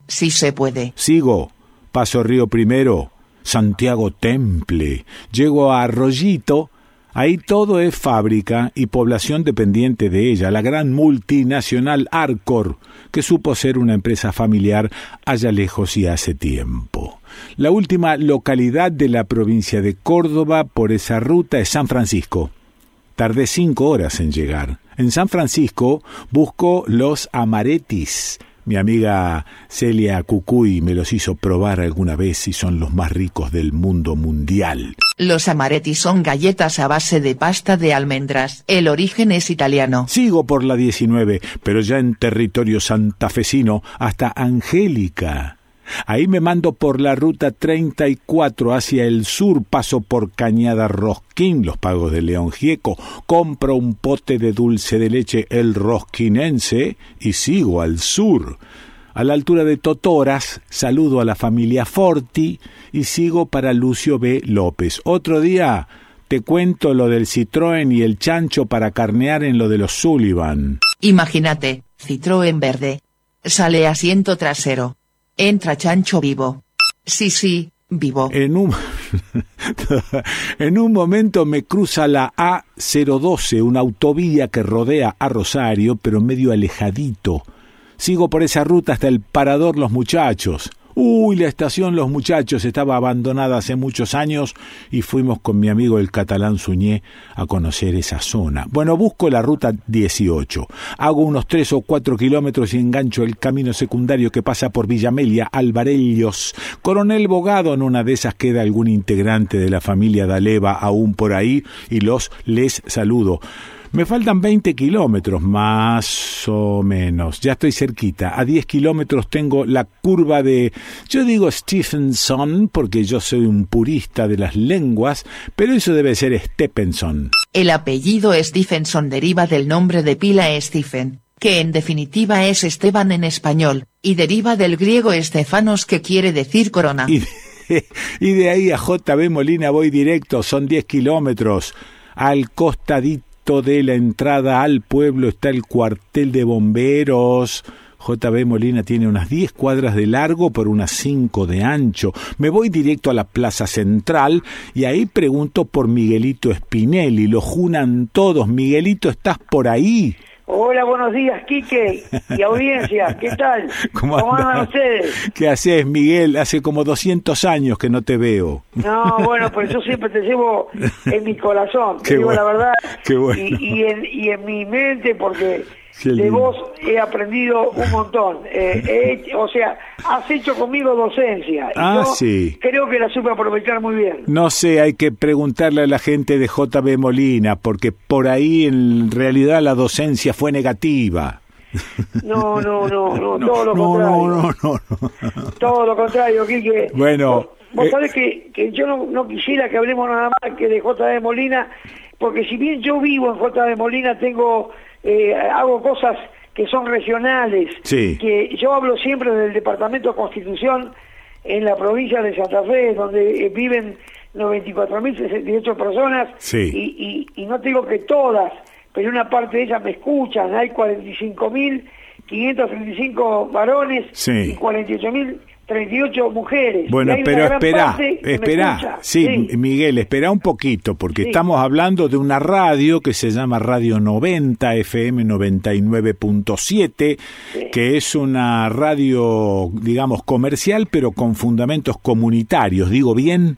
Sí se puede. Sigo. Paso Río Primero, Santiago Temple. Llego a Arroyito. Ahí todo es fábrica y población dependiente de ella, la gran multinacional Arcor, que supo ser una empresa familiar allá lejos y hace tiempo. La última localidad de la provincia de Córdoba por esa ruta es San Francisco. Tardé cinco horas en llegar. En San Francisco busco los amaretis. Mi amiga Celia Cucuy me los hizo probar alguna vez y son los más ricos del mundo mundial. Los amaretis son galletas a base de pasta de almendras. El origen es italiano. Sigo por la 19, pero ya en territorio santafesino, hasta Angélica. Ahí me mando por la ruta 34 hacia el sur, paso por Cañada Rosquín, los pagos de León Gieco, compro un pote de dulce de leche el rosquinense y sigo al sur. A la altura de Totoras, saludo a la familia Forti y sigo para Lucio B. López. Otro día te cuento lo del Citroën y el chancho para carnear en lo de los Sullivan. Imagínate, Citroën verde. Sale asiento trasero. Entra chancho vivo. Sí, sí, vivo. En un, en un momento me cruza la A012, una autovía que rodea a Rosario, pero medio alejadito. Sigo por esa ruta hasta el parador Los Muchachos. Uy, la estación Los Muchachos estaba abandonada hace muchos años y fuimos con mi amigo el catalán Suñé a conocer esa zona. Bueno, busco la ruta 18. Hago unos 3 o 4 kilómetros y engancho el camino secundario que pasa por Villamelia, Alvarellos. Coronel Bogado, en una de esas queda algún integrante de la familia Daleva aún por ahí y los les saludo. Me faltan 20 kilómetros, más o menos. Ya estoy cerquita. A 10 kilómetros tengo la curva de... Yo digo Stephenson porque yo soy un purista de las lenguas, pero eso debe ser Stephenson. El apellido Stephenson deriva del nombre de pila Stephen, que en definitiva es Esteban en español, y deriva del griego Estefanos que quiere decir corona. Y de, y de ahí a JB Molina voy directo, son 10 kilómetros, al costadito de la entrada al pueblo está el cuartel de bomberos. JB Molina tiene unas 10 cuadras de largo por unas 5 de ancho. Me voy directo a la plaza central y ahí pregunto por Miguelito Spinelli. Lo junan todos. Miguelito, ¿estás por ahí? Hola, buenos días, Quique y audiencia. ¿Qué tal? ¿Cómo, andan ustedes? ¿Qué haces, Miguel? Hace como 200 años que no te veo. No, bueno, pues yo siempre te llevo en mi corazón, te Qué digo bueno, la verdad. qué bueno. Y, y en, y en mi mente, porque de vos he aprendido un montón. Eh, he hecho- o sea, has hecho conmigo docencia. Y Ah, yo sí. Creo que la supe aprovechar muy bien. No sé, hay que preguntarle a la gente de JB Molina, porque por ahí en realidad la docencia fue negativa. No, no, no, no, todo lo contrario. No, no, no, Todo lo contrario, Quique. Bueno. Vos eh, sabés que, que yo no, no quisiera que hablemos nada más que de JB Molina, porque si bien yo vivo en JB Molina, tengo, eh, hago cosas que son regionales, Sí. que yo hablo siempre del Departamento de Constitución en la provincia de Santa Fe, donde eh, viven 94.068 personas, Sí. y, y, y no te digo que todas, pero una parte de ellas me escuchan, hay 45.535 varones Sí. y 48.038 mujeres. Bueno, pero espera, espera. Sí, Miguel, espera un poquito, porque Sí. estamos hablando de una radio que se llama Radio 90, FM 99.7, que es una radio, digamos, comercial, pero con fundamentos comunitarios. ¿Digo bien?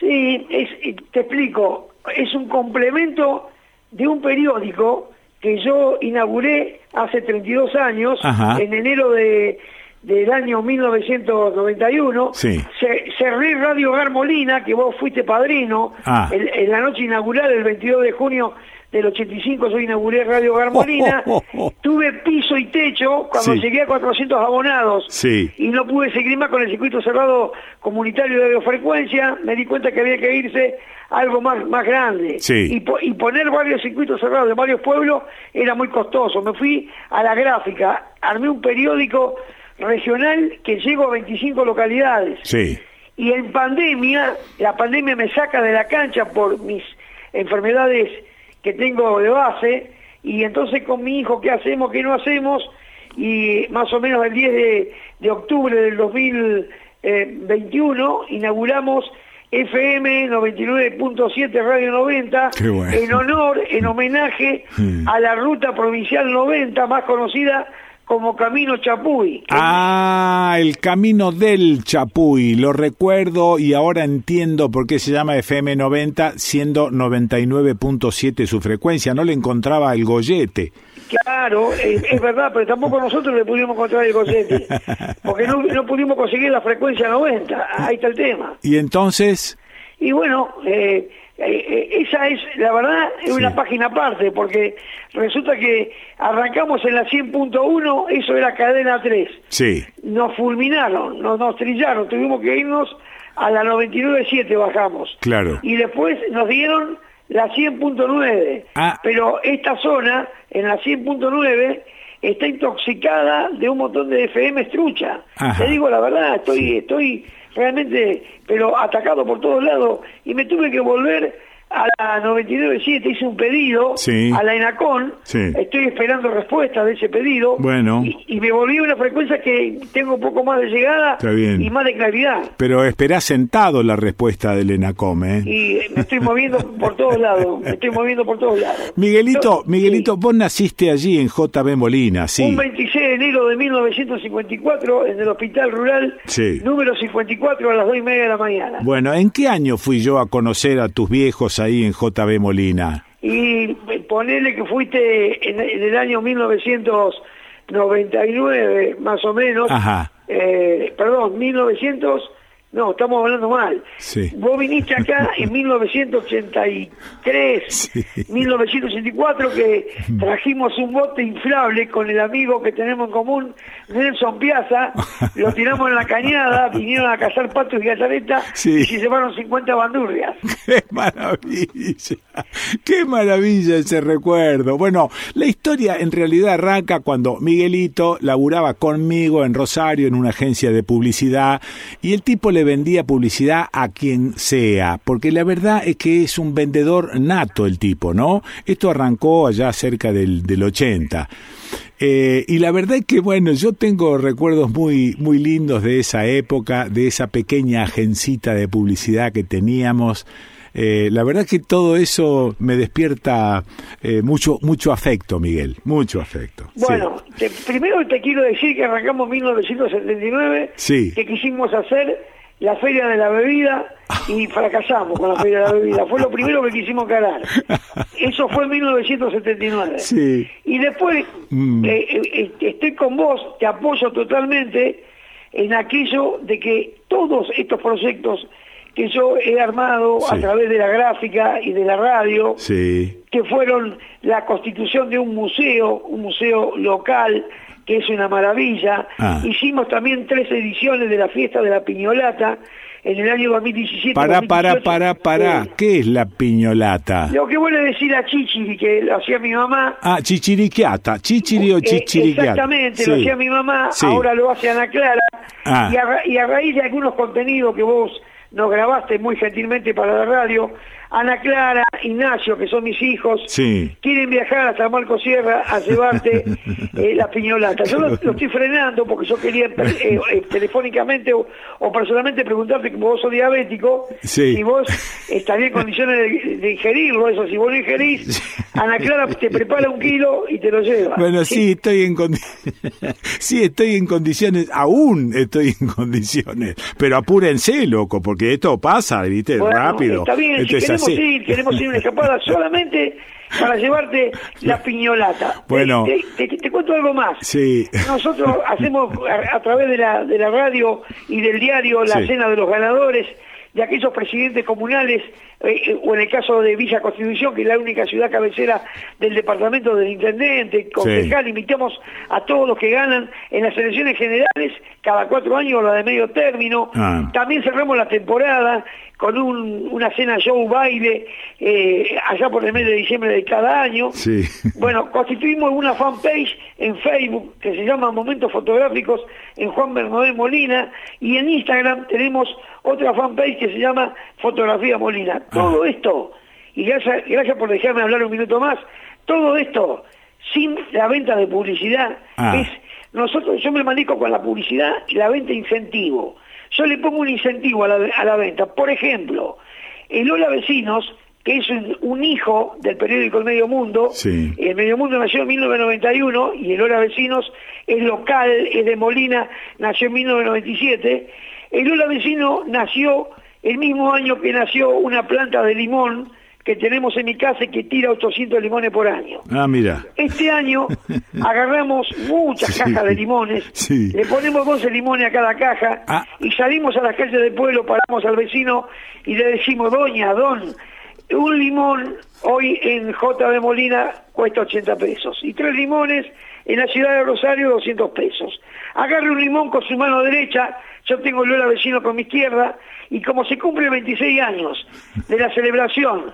Sí, es, te explico. Es un complemento de un periódico que yo inauguré hace 32 años, Ajá. en enero de, del año 1991. Sí. Se, cerré Radio Hogar Molina, que vos fuiste padrino, Ah. en, en la noche inaugural, el 22 de junio del 85, yo inauguré Radio Hogar Molina. Tuve piso y techo cuando Sí. llegué a 400 abonados Sí. y no pude seguir más con el circuito cerrado comunitario de radiofrecuencia, me di cuenta que había que irse algo más, más grande. Sí. Y, po- y poner varios circuitos cerrados de varios pueblos era muy costoso. Me fui a la gráfica, armé un periódico regional que llegó a 25 localidades. Sí. Y en pandemia, la pandemia me saca de la cancha por mis enfermedades que tengo de base, y entonces con mi hijo, ¿qué hacemos, qué no hacemos? Y más o menos el 10 de, de octubre del 2021 inauguramos FM 99.7 Radio 90 Qué bueno. en honor, en homenaje Mm. a la ruta provincial 90, más conocida como Camino Chapuy. Ah, el camino del Chapuy, lo recuerdo y ahora entiendo por qué se llama FM 90, siendo 99.7 su frecuencia, no le encontraba el gollete. Claro, es, es verdad, pero tampoco nosotros le pudimos encontrar el cochete, porque no, no pudimos conseguir la frecuencia 90, ahí está el tema. Y entonces, Y bueno, eh, eh, esa es, la verdad, es una página aparte, porque resulta que arrancamos en la 100.1, eso era cadena 3. sí, Nos fulminaron, nos, nos trillaron, tuvimos que irnos a la 99.7 bajamos. claro. Y después nos dieron la 100.9. Ah. Pero esta zona, en la 100.9, está intoxicada de un montón de FM trucha. Te digo la verdad, estoy, estoy realmente, pero atacado por todos lados. Y me tuve que volver a la 99.7, hice un pedido Sí. a la ENACON, Sí. estoy esperando respuesta de ese pedido. Bueno. Y, y me volví a una frecuencia que tengo un poco más de llegada y más de claridad. pero esperá sentado la respuesta del ENACOM, ¿eh? Y me estoy moviendo por todos lados, me estoy moviendo por todos lados. Miguelito, Miguelito, vos naciste allí en JB Molina, sí. Un 26 de enero de 1954 en el Hospital Rural número 54 a las 2 y media de la mañana. Bueno, ¿en qué año fui yo a conocer a tus viejos ahí en JB Molina? Y ponele que fuiste en, en el año 1999, más o menos. Ajá. Eh, perdón, 1900. No, estamos hablando mal. Sí. Vos viniste acá en 1983, 1984, que trajimos un bote inflable con el amigo que tenemos en común, Nelson Piazza, lo tiramos en la cañada, vinieron a cazar patos y gataretas Sí. y se llevaron 50 bandurrias. ¡Qué maravilla! ¡Qué maravilla ese recuerdo! Bueno, la historia en realidad arranca cuando Miguelito laburaba conmigo en Rosario en una agencia de publicidad y el tipo le vendía publicidad a quien sea, porque la verdad es que es un vendedor nato el tipo, ¿no? Esto arrancó allá cerca del, del 80. Eh, y la verdad es que, bueno, yo tengo recuerdos muy, muy lindos de esa época, de esa pequeña agencita de publicidad que teníamos. Eh, la verdad que todo eso me despierta eh, mucho, mucho afecto, Miguel, mucho afecto. Sí. Bueno, te- primero te quiero decir que arrancamos en 1979, Sí. que quisimos hacer la Feria de la Bebida y fracasamos con la Feria de la Bebida. Fue lo primero que quisimos ganar. Eso fue en 1979. Sí. Y después Mm. eh, eh, eh, estoy con vos, te apoyo totalmente en aquello de que todos estos proyectos que yo he armado a través de la gráfica y de la radio, que fueron la constitución de un museo, un museo local, que es una maravilla. Ah. Hicimos también tres ediciones de la fiesta de la piñolata en el año 2017. Para, para, 2018. para, para. ¿Qué es la piñolata? Lo que vuelve a decir a Chichiri, que lo hacía mi mamá. Ah, chichiriquiata. Chichiri o Eh, chichiriquiata. exactamente, lo hacía mi mamá, Sí. ahora lo hace Ana Clara. Ah. Y, a, ra- y a raíz de algunos contenidos que vos nos grabaste muy gentilmente para la radio, Ana Clara, Ignacio, que son mis hijos, Sí. quieren viajar hasta Marco Sierra a llevarte eh, la piñolata. Yo lo, lo estoy frenando porque yo quería eh, eh, telefónicamente o, o personalmente preguntarte, como vos sos diabético, Sí. si vos estarías en condiciones de, de ingerirlo, eso, si vos lo ingerís, Ana Clara te prepara un kilo y te lo lleva. Bueno, sí, estoy en sí, estoy en condiciones, aún estoy en condiciones, pero apúrense, loco, porque esto pasa, viste, Bueno, rápido. Está bien, Esto si es queremos ir, queremos ir una escapada solamente para llevarte la piñolata. Bueno. Te, te- te- te cuento algo más. Sí. Nosotros hacemos a, a través de la, de la radio y del diario la Sí. cena de los ganadores de aquellos presidentes comunales, eh, o en el caso de Villa Constitución, que es la única ciudad cabecera del departamento del intendente, concejal, invitamos a todos los que ganan en las elecciones generales, cada cuatro años, la de medio término. Ah. También cerramos la temporada con un- una cena show baile eh, allá por el mes de diciembre de cada año. Sí. Bueno, constituimos una fanpage en Facebook que se llama Momentos Fotográficos en Juan Bernabé Molina y en Instagram tenemos otra fanpage que se llama Fotografía Molina. Todo esto, y gracias, gracias por dejarme hablar un minuto más, todo esto sin la venta de publicidad Ah. es nosotros yo me manejo con la publicidad y la venta incentivo. Yo le pongo un incentivo a la, a la venta. Por ejemplo, el Hola Vecinos, que es un, un hijo del periódico El Medio Mundo, Sí. el Medio Mundo nació en 1991 y el Hola Vecinos es local, es de Molina, nació en 1997. El Hola Vecino nació el mismo año que nació una planta de limón que tenemos en mi casa y que tira 800 limones por año. Ah, mira. Este año agarramos muchas Sí. cajas de limones, Sí. le ponemos 12 limones a cada caja Ah. y salimos a las calles del pueblo, paramos al vecino y le decimos, doña, don, un limón hoy en J de Molina cuesta 80 pesos y tres limones en la ciudad de Rosario 200 pesos. Agarre un limón con su mano derecha, yo tengo el Lola vecino con mi izquierda y como se cumple 26 años de la celebración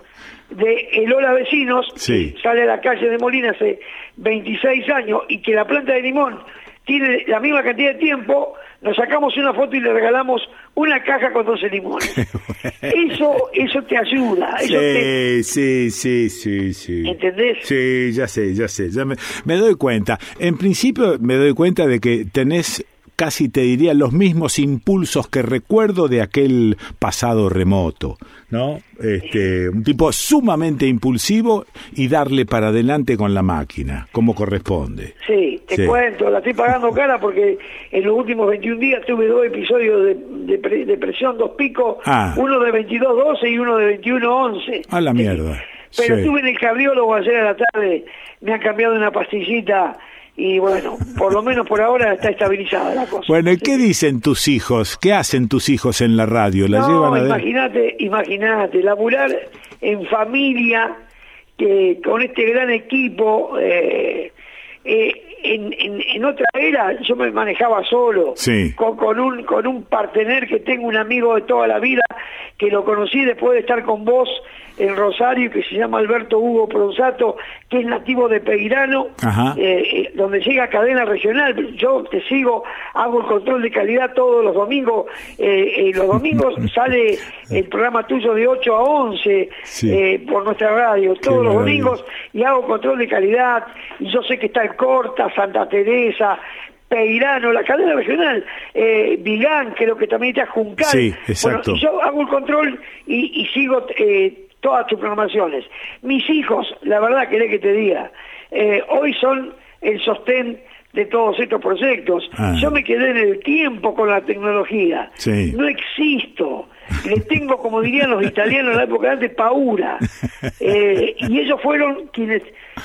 de el Hola Vecinos, Sí. que sale a la calle de Molina hace 26 años y que la planta de limón tiene la misma cantidad de tiempo, nos sacamos una foto y le regalamos una caja con 12 limones. Eso, eso te ayuda. Eso te, Sí, sí, sí, sí, sí. ¿Entendés? Sí, ya sé, ya sé, ya me, me doy cuenta. En principio me doy cuenta de que tenés casi te diría los mismos impulsos que recuerdo de aquel pasado remoto, ¿no? Este, un tipo sumamente impulsivo y darle para adelante con la máquina, como corresponde. Sí, te Sí. cuento, la estoy pagando cara porque en los últimos 21 días tuve dos episodios de, de pre- de presión, dos picos, Ah. uno de 22-12 y uno de 21-11. A la mierda. Pero Sí. estuve en el cardiólogo ayer a la tarde, me han cambiado una pastillita y bueno, por lo menos por ahora está estabilizada la cosa. Bueno, ¿y qué dicen tus hijos? ¿Qué hacen tus hijos en la radio? ¿La no, llevan a imagínate, imagínate, laburar en familia, que con este gran equipo, eh, eh, en, en, en otra era yo me manejaba solo, Sí. con, con un con un partener que tengo un amigo de toda la vida, que lo conocí después de estar con vos en Rosario, que se llama Alberto Hugo Pronsato, que es nativo de Peirano, eh, eh, donde llega cadena regional. Yo te sigo, hago el control de calidad todos los domingos. eh, eh, los domingos sale el programa tuyo de 8 a 11 Sí. eh, por nuestra radio, todos los domingos, y hago control de calidad. Y yo sé que está el Corta, Santa Teresa. Peirano, la cadena regional, eh, Vigán, creo que también está Juncal. Sí, exacto. Bueno, yo hago el control y, y sigo eh, todas tus programaciones. Mis hijos, la verdad, querés que te diga, eh, hoy son el sostén de todos estos proyectos. Ah. Yo me quedé en el tiempo con la tecnología. Sí. No existo. Le tengo, como dirían los italianos en la época de antes, paura. Eh, y ellos fueron quienes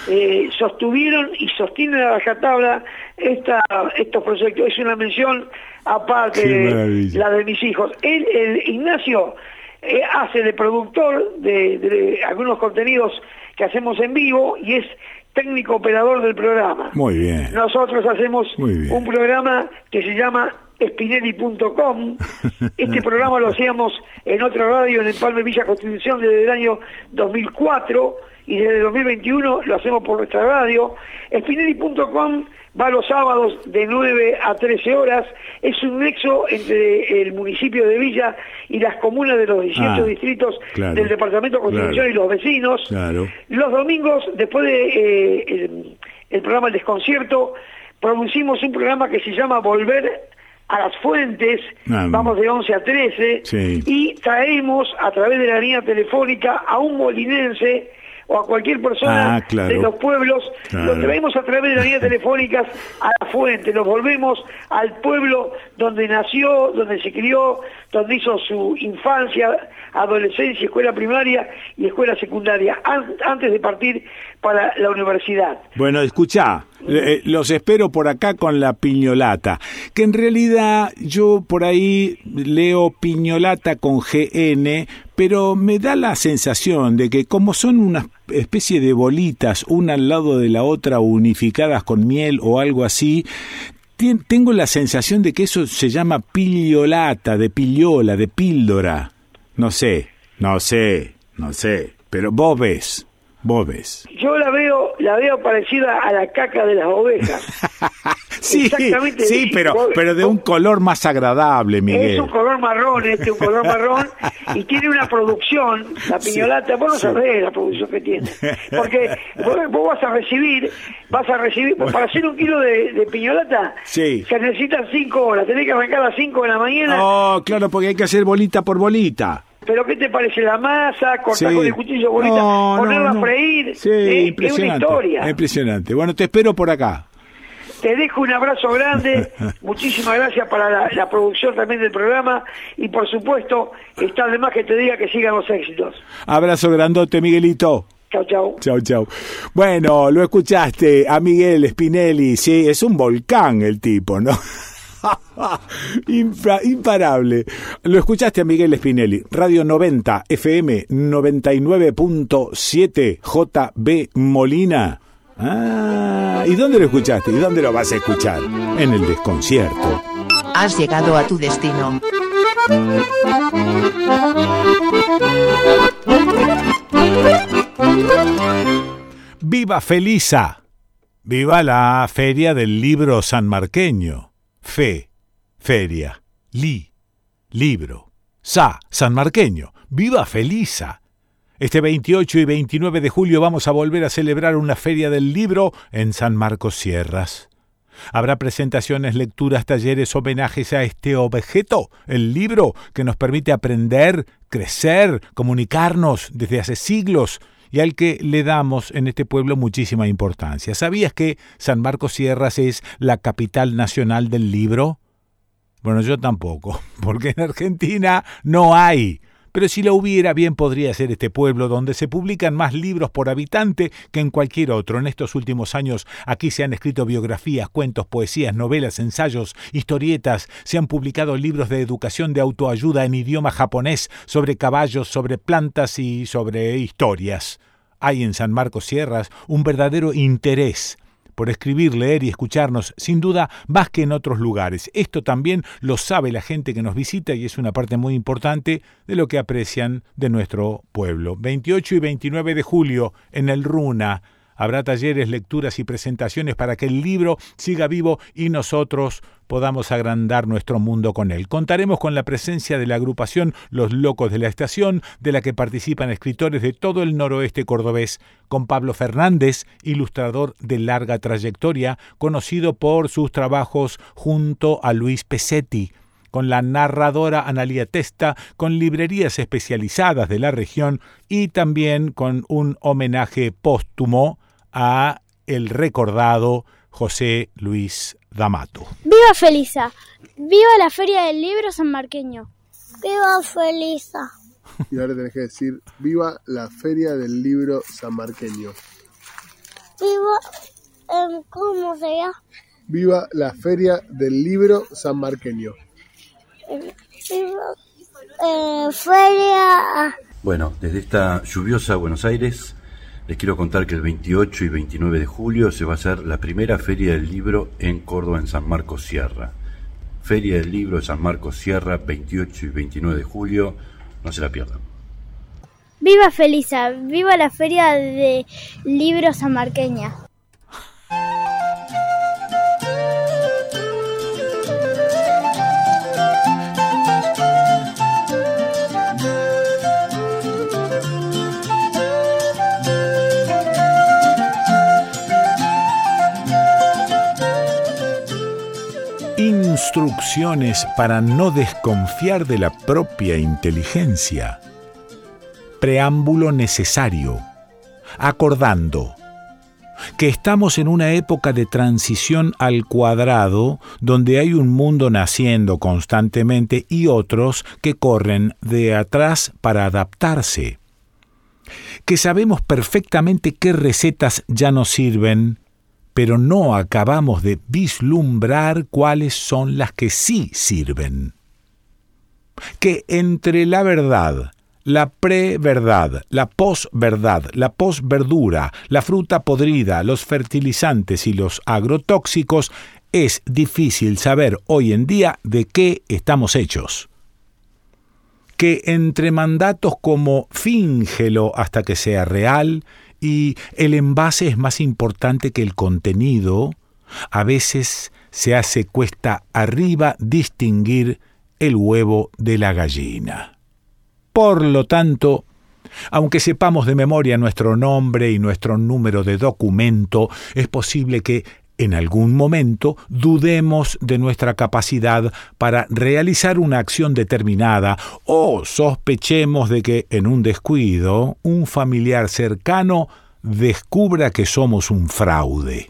eh, sostuvieron y sostienen a rajatabla esta, estos proyectos. Es una mención aparte de la de mis hijos. Él, el Ignacio eh, hace de productor de, algunos contenidos que hacemos en vivo y es técnico operador del programa. Muy bien. Nosotros hacemos un programa que se llama Spinelli.com. Este programa lo hacíamos en otra radio en el Palme Villa Constitución desde el año 2004 y desde 2021 lo hacemos por nuestra radio. Spinelli.com va los sábados de 9 a 13 horas. Es un nexo entre el municipio de Villa y las comunas de los 18 ah, distritos del Departamento de Constitución y los vecinos. Los domingos, después de eh, el, programa El Desconcierto, producimos un programa que se llama Volver a las fuentes, ah, vamos de 11 a 13, y traemos a través de la línea telefónica a un molinense o a cualquier persona ah, de los pueblos, lo traemos a través de las líneas telefónicas a la fuente, nos volvemos al pueblo donde nació, donde se crió, donde hizo su infancia, adolescencia, escuela primaria y escuela secundaria, antes de partir para la universidad. Bueno, escucha, eh, los espero por acá con la piñolata, que en realidad yo por ahí leo piñolata con GN, pero me da la sensación de que como son una especie de bolitas una al lado de la otra unificadas con miel o algo así, tengo la sensación de que eso se llama piñolata, de pillola, de píldora. No sé, no sé, no sé, pero vos ves. Vos ves. Yo la veo, la veo parecida a la caca de las ovejas. sí, sí, pero, pero de un color más agradable, Miguel. Es un color marrón, este, un color marrón, y tiene una producción, la piñolata, vos no sabés la producción que tiene. Porque vos, vas a recibir, vas a recibir, para hacer un kilo de, piñolata, se necesitan cinco horas, tenés que arrancar a las cinco de la mañana. Oh, claro, porque hay que hacer bolita por bolita. Pero ¿qué te parece la masa? Cortar con el cuchillo bonita, ponerla a freír. Sí, impresionante. historia. Impresionante. Bueno, te espero por acá. Te dejo un abrazo grande, muchísimas gracias para la, producción también del programa y por supuesto está de más que te diga que sigan los éxitos. Abrazo grandote, Miguelito. Chau, chau. Chau, chau. Bueno, lo escuchaste a Miguel Spinelli, sí, es un volcán el tipo, ¿no? imparable. Lo escuchaste a Miguel Spinelli, Radio 90 FM 99.7 JB Molina. Ah, ¿y dónde lo escuchaste? ¿Y dónde lo vas a escuchar? En el desconcierto. Has llegado a tu destino. ¡Viva Felisa! ¡Viva la Feria del Libro Sanmarqueño! Fe, feria, li, libro, sa, sanmarqueño, viva Felisa. Este 28 y 29 de julio vamos a volver a celebrar una feria del libro en San Marcos Sierras. Habrá presentaciones, lecturas, talleres, homenajes a este objeto, el libro, que nos permite aprender, crecer, comunicarnos desde hace siglos y al que le damos en este pueblo muchísima importancia. ¿Sabías que San Marcos Sierras es la capital nacional del libro? Bueno, yo tampoco, porque en Argentina no hay. Pero si lo hubiera, bien podría ser este pueblo donde se publican más libros por habitante que en cualquier otro. En estos últimos años aquí se han escrito biografías, cuentos, poesías, novelas, ensayos, historietas, se han publicado libros de educación de autoayuda en idioma japonés sobre caballos, sobre plantas y sobre historias. Hay en San Marcos Sierras un verdadero interés por escribir, leer y escucharnos, sin duda, más que en otros lugares. Esto también lo sabe la gente que nos visita y es una parte muy importante de lo que aprecian de nuestro pueblo. 28 y 29 de julio en el Runa Habrá talleres, lecturas y presentaciones para que el libro siga vivo y nosotros podamos agrandar nuestro mundo con él. Contaremos con la presencia de la agrupación Los Locos de la Estación, de la que participan escritores de todo el noroeste cordobés, con Pablo Fernández, ilustrador de larga trayectoria, conocido por sus trabajos junto a Luis Pesetti, con la narradora Analia Testa, con librerías especializadas de la región y también con un homenaje póstumo a el recordado José Luis D'Amato. ¡Viva Felisa! ¡Viva la Feria del Libro San Marqueño! ¡Viva Felisa! Y ahora tenés que decir, ¡Viva la Feria del Libro San Marqueño! ¡Viva! Em, ¿Cómo se llama? Viva la Feria del Libro Sanmarqueño. Eh, Feria. Bueno, desde esta lluviosa Buenos Aires les quiero contar que el 28 y 29 de julio se va a hacer la primera Feria del Libro en Córdoba, en San Marcos Sierra. Feria del Libro de San Marcos Sierra, 28 y 29 de julio. No se la pierdan. Viva Felisa, viva la Feria de Libros Sanmarqueña. Instrucciones para no desconfiar de la propia inteligencia. Preámbulo necesario. Acordando que estamos en una época de transición al cuadrado, donde hay un mundo naciendo constantemente y otros que corren de atrás para adaptarse. Que sabemos perfectamente qué recetas ya nos sirven pero no acabamos de vislumbrar cuáles son las que sí sirven. Que entre la verdad, la pre-verdad, la pos-verdad, la pos-verdura, la fruta podrida, los fertilizantes y los agrotóxicos, es difícil saber hoy en día de qué estamos hechos. Que entre mandatos como fíngelo hasta que sea real y el envase es más importante que el contenido, a veces se hace cuesta arriba distinguir el huevo de la gallina. Por lo tanto, aunque sepamos de memoria nuestro nombre y nuestro número de documento, es posible que en algún momento dudemos de nuestra capacidad para realizar una acción determinada o sospechemos de que en un descuido un familiar cercano descubra que somos un fraude.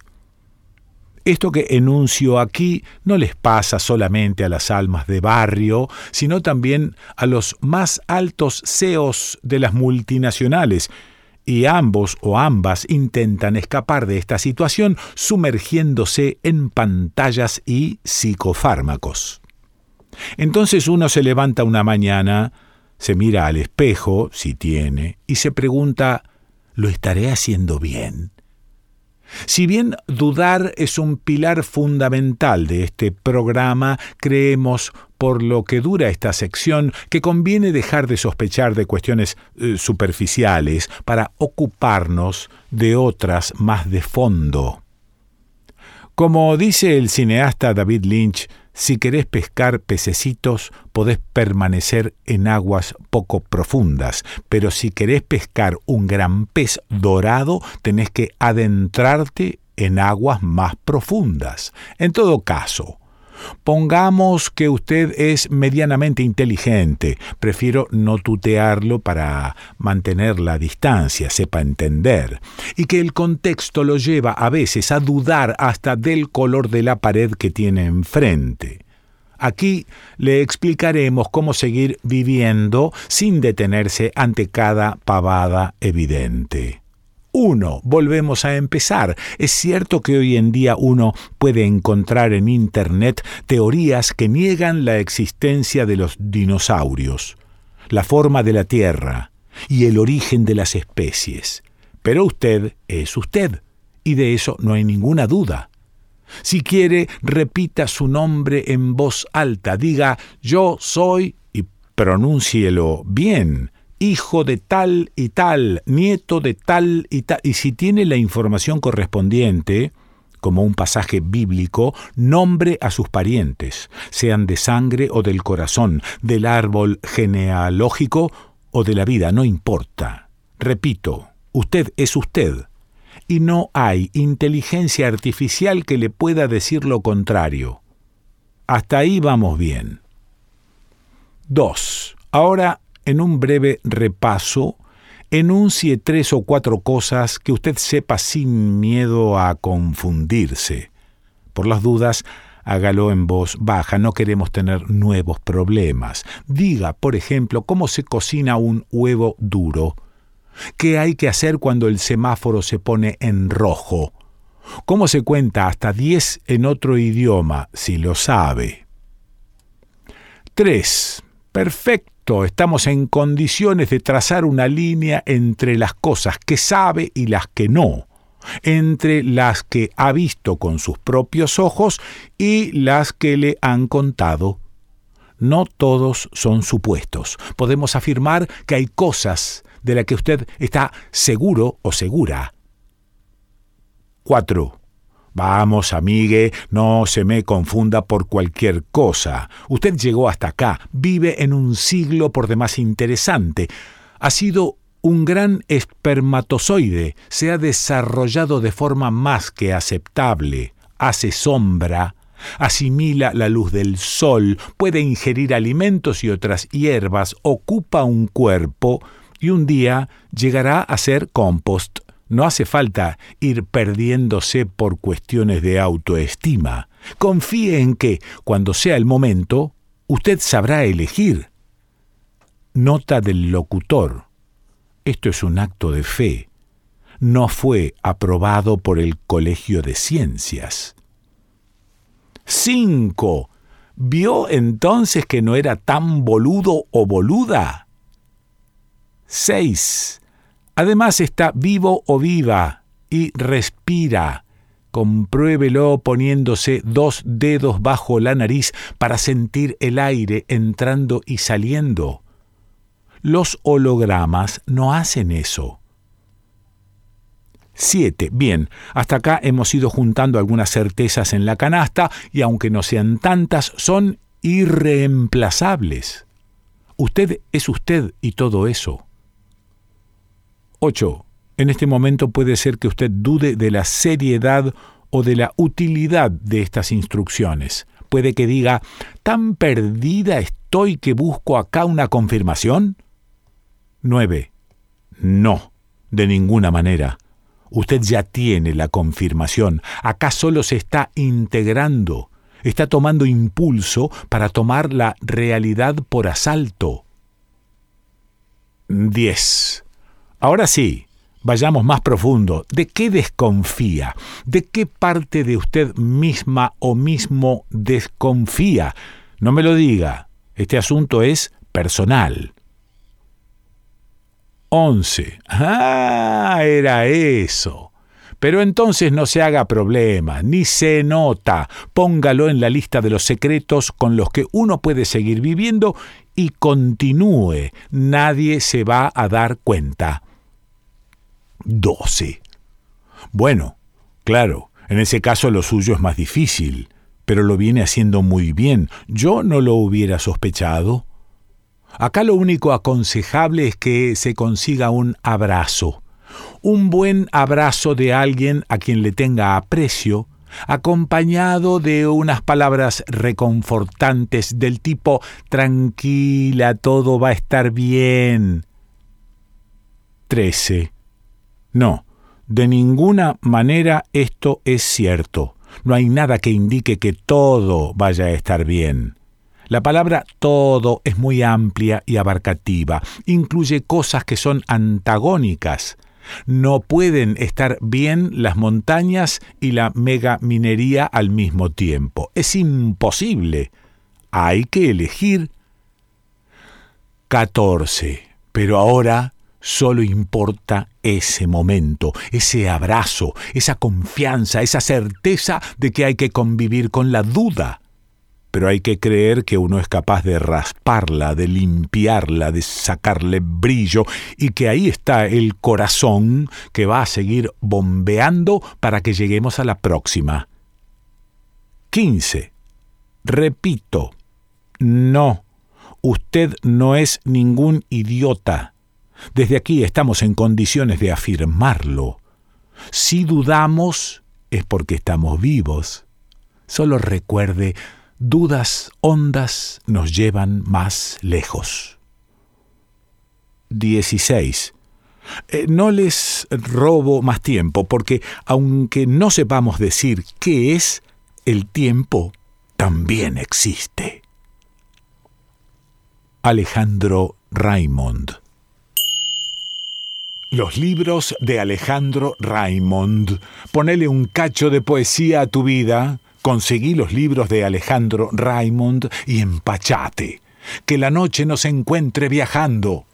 Esto que enuncio aquí no les pasa solamente a las almas de barrio, sino también a los más altos CEOs de las multinacionales, y ambos o ambas intentan escapar de esta situación sumergiéndose en pantallas y psicofármacos. Entonces uno se levanta una mañana, se mira al espejo, si tiene, y se pregunta, ¿lo estaré haciendo bien? Si bien dudar es un pilar fundamental de este programa, creemos, por lo que dura esta sección, que conviene dejar de sospechar de cuestiones eh, superficiales para ocuparnos de otras más de fondo. Como dice el cineasta David Lynch, si querés pescar pececitos, podés permanecer en aguas poco profundas, pero si querés pescar un gran pez dorado, tenés que adentrarte en aguas más profundas. En todo caso, Pongamos que usted es medianamente inteligente. Prefiero no tutearlo para mantener la distancia, sepa entender. Y que el contexto lo lleva a veces a dudar hasta del color de la pared que tiene enfrente. Aquí le explicaremos cómo seguir viviendo sin detenerse ante cada pavada evidente. 1. Volvemos a empezar. Es cierto que hoy en día uno puede encontrar en Internet teorías que niegan la existencia de los dinosaurios, la forma de la Tierra y el origen de las especies. Pero usted es usted, y de eso no hay ninguna duda. Si quiere, repita su nombre en voz alta, diga yo soy y pronúncielo bien hijo de tal y tal, nieto de tal y tal, y si tiene la información correspondiente, como un pasaje bíblico, nombre a sus parientes, sean de sangre o del corazón, del árbol genealógico o de la vida, no importa. Repito, usted es usted, y no hay inteligencia artificial que le pueda decir lo contrario. Hasta ahí vamos bien. 2. Ahora en un breve repaso, enuncie tres o cuatro cosas que usted sepa sin miedo a confundirse. Por las dudas, hágalo en voz baja, no queremos tener nuevos problemas. Diga, por ejemplo, cómo se cocina un huevo duro. ¿Qué hay que hacer cuando el semáforo se pone en rojo? ¿Cómo se cuenta hasta 10 en otro idioma si lo sabe? 3. Perfecto, estamos en condiciones de trazar una línea entre las cosas que sabe y las que no, entre las que ha visto con sus propios ojos y las que le han contado. No todos son supuestos. Podemos afirmar que hay cosas de las que usted está seguro o segura. 4. Vamos, amigue, no se me confunda por cualquier cosa. Usted llegó hasta acá, vive en un siglo por demás interesante. Ha sido un gran espermatozoide, se ha desarrollado de forma más que aceptable, hace sombra, asimila la luz del sol, puede ingerir alimentos y otras hierbas, ocupa un cuerpo y un día llegará a ser compost. No hace falta ir perdiéndose por cuestiones de autoestima. Confíe en que, cuando sea el momento, usted sabrá elegir. Nota del locutor. Esto es un acto de fe. No fue aprobado por el Colegio de Ciencias. 5. ¿Vio entonces que no era tan boludo o boluda? 6. Además está vivo o viva y respira. Compruébelo poniéndose dos dedos bajo la nariz para sentir el aire entrando y saliendo. Los hologramas no hacen eso. 7. Bien, hasta acá hemos ido juntando algunas certezas en la canasta y aunque no sean tantas, son irreemplazables. Usted es usted y todo eso. 8. En este momento puede ser que usted dude de la seriedad o de la utilidad de estas instrucciones. Puede que diga, ¿tan perdida estoy que busco acá una confirmación? 9. No, de ninguna manera. Usted ya tiene la confirmación. Acá solo se está integrando. Está tomando impulso para tomar la realidad por asalto. 10. Ahora sí, vayamos más profundo. ¿De qué desconfía? ¿De qué parte de usted misma o mismo desconfía? No me lo diga. Este asunto es personal. 11. Ah, era eso. Pero entonces no se haga problema, ni se nota. Póngalo en la lista de los secretos con los que uno puede seguir viviendo y continúe. Nadie se va a dar cuenta. 12. Bueno, claro, en ese caso lo suyo es más difícil, pero lo viene haciendo muy bien. Yo no lo hubiera sospechado. Acá lo único aconsejable es que se consiga un abrazo. Un buen abrazo de alguien a quien le tenga aprecio, acompañado de unas palabras reconfortantes del tipo tranquila, todo va a estar bien. 13. No, de ninguna manera esto es cierto. No hay nada que indique que todo vaya a estar bien. La palabra todo es muy amplia y abarcativa. Incluye cosas que son antagónicas. No pueden estar bien las montañas y la megaminería al mismo tiempo. Es imposible. Hay que elegir. 14. Pero ahora Solo importa ese momento, ese abrazo, esa confianza, esa certeza de que hay que convivir con la duda. Pero hay que creer que uno es capaz de rasparla, de limpiarla, de sacarle brillo y que ahí está el corazón que va a seguir bombeando para que lleguemos a la próxima. 15. Repito, no, usted no es ningún idiota desde aquí estamos en condiciones de afirmarlo. Si dudamos es porque estamos vivos. Solo recuerde, dudas hondas nos llevan más lejos. 16. Eh, no les robo más tiempo porque aunque no sepamos decir qué es, el tiempo también existe. Alejandro Raymond Los libros de Alejandro Raymond. Ponele un cacho de poesía a tu vida. Conseguí los libros de Alejandro Raymond y empachate. Que la noche nos encuentre viajando.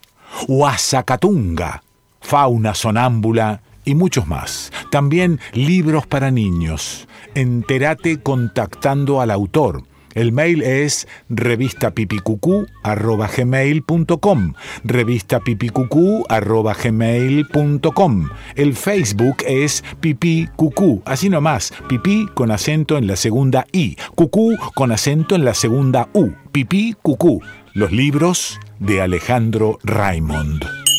Huasacatunga, fauna sonámbula y muchos más. También libros para niños. Entérate contactando al autor. El mail es revistapipicucú.gmail.com revistapipicucú.gmail.com El Facebook es pipí cucú, así nomás, pipí con acento en la segunda I, cucú con acento en la segunda U, pipí cucú. Los libros de Alejandro Raymond.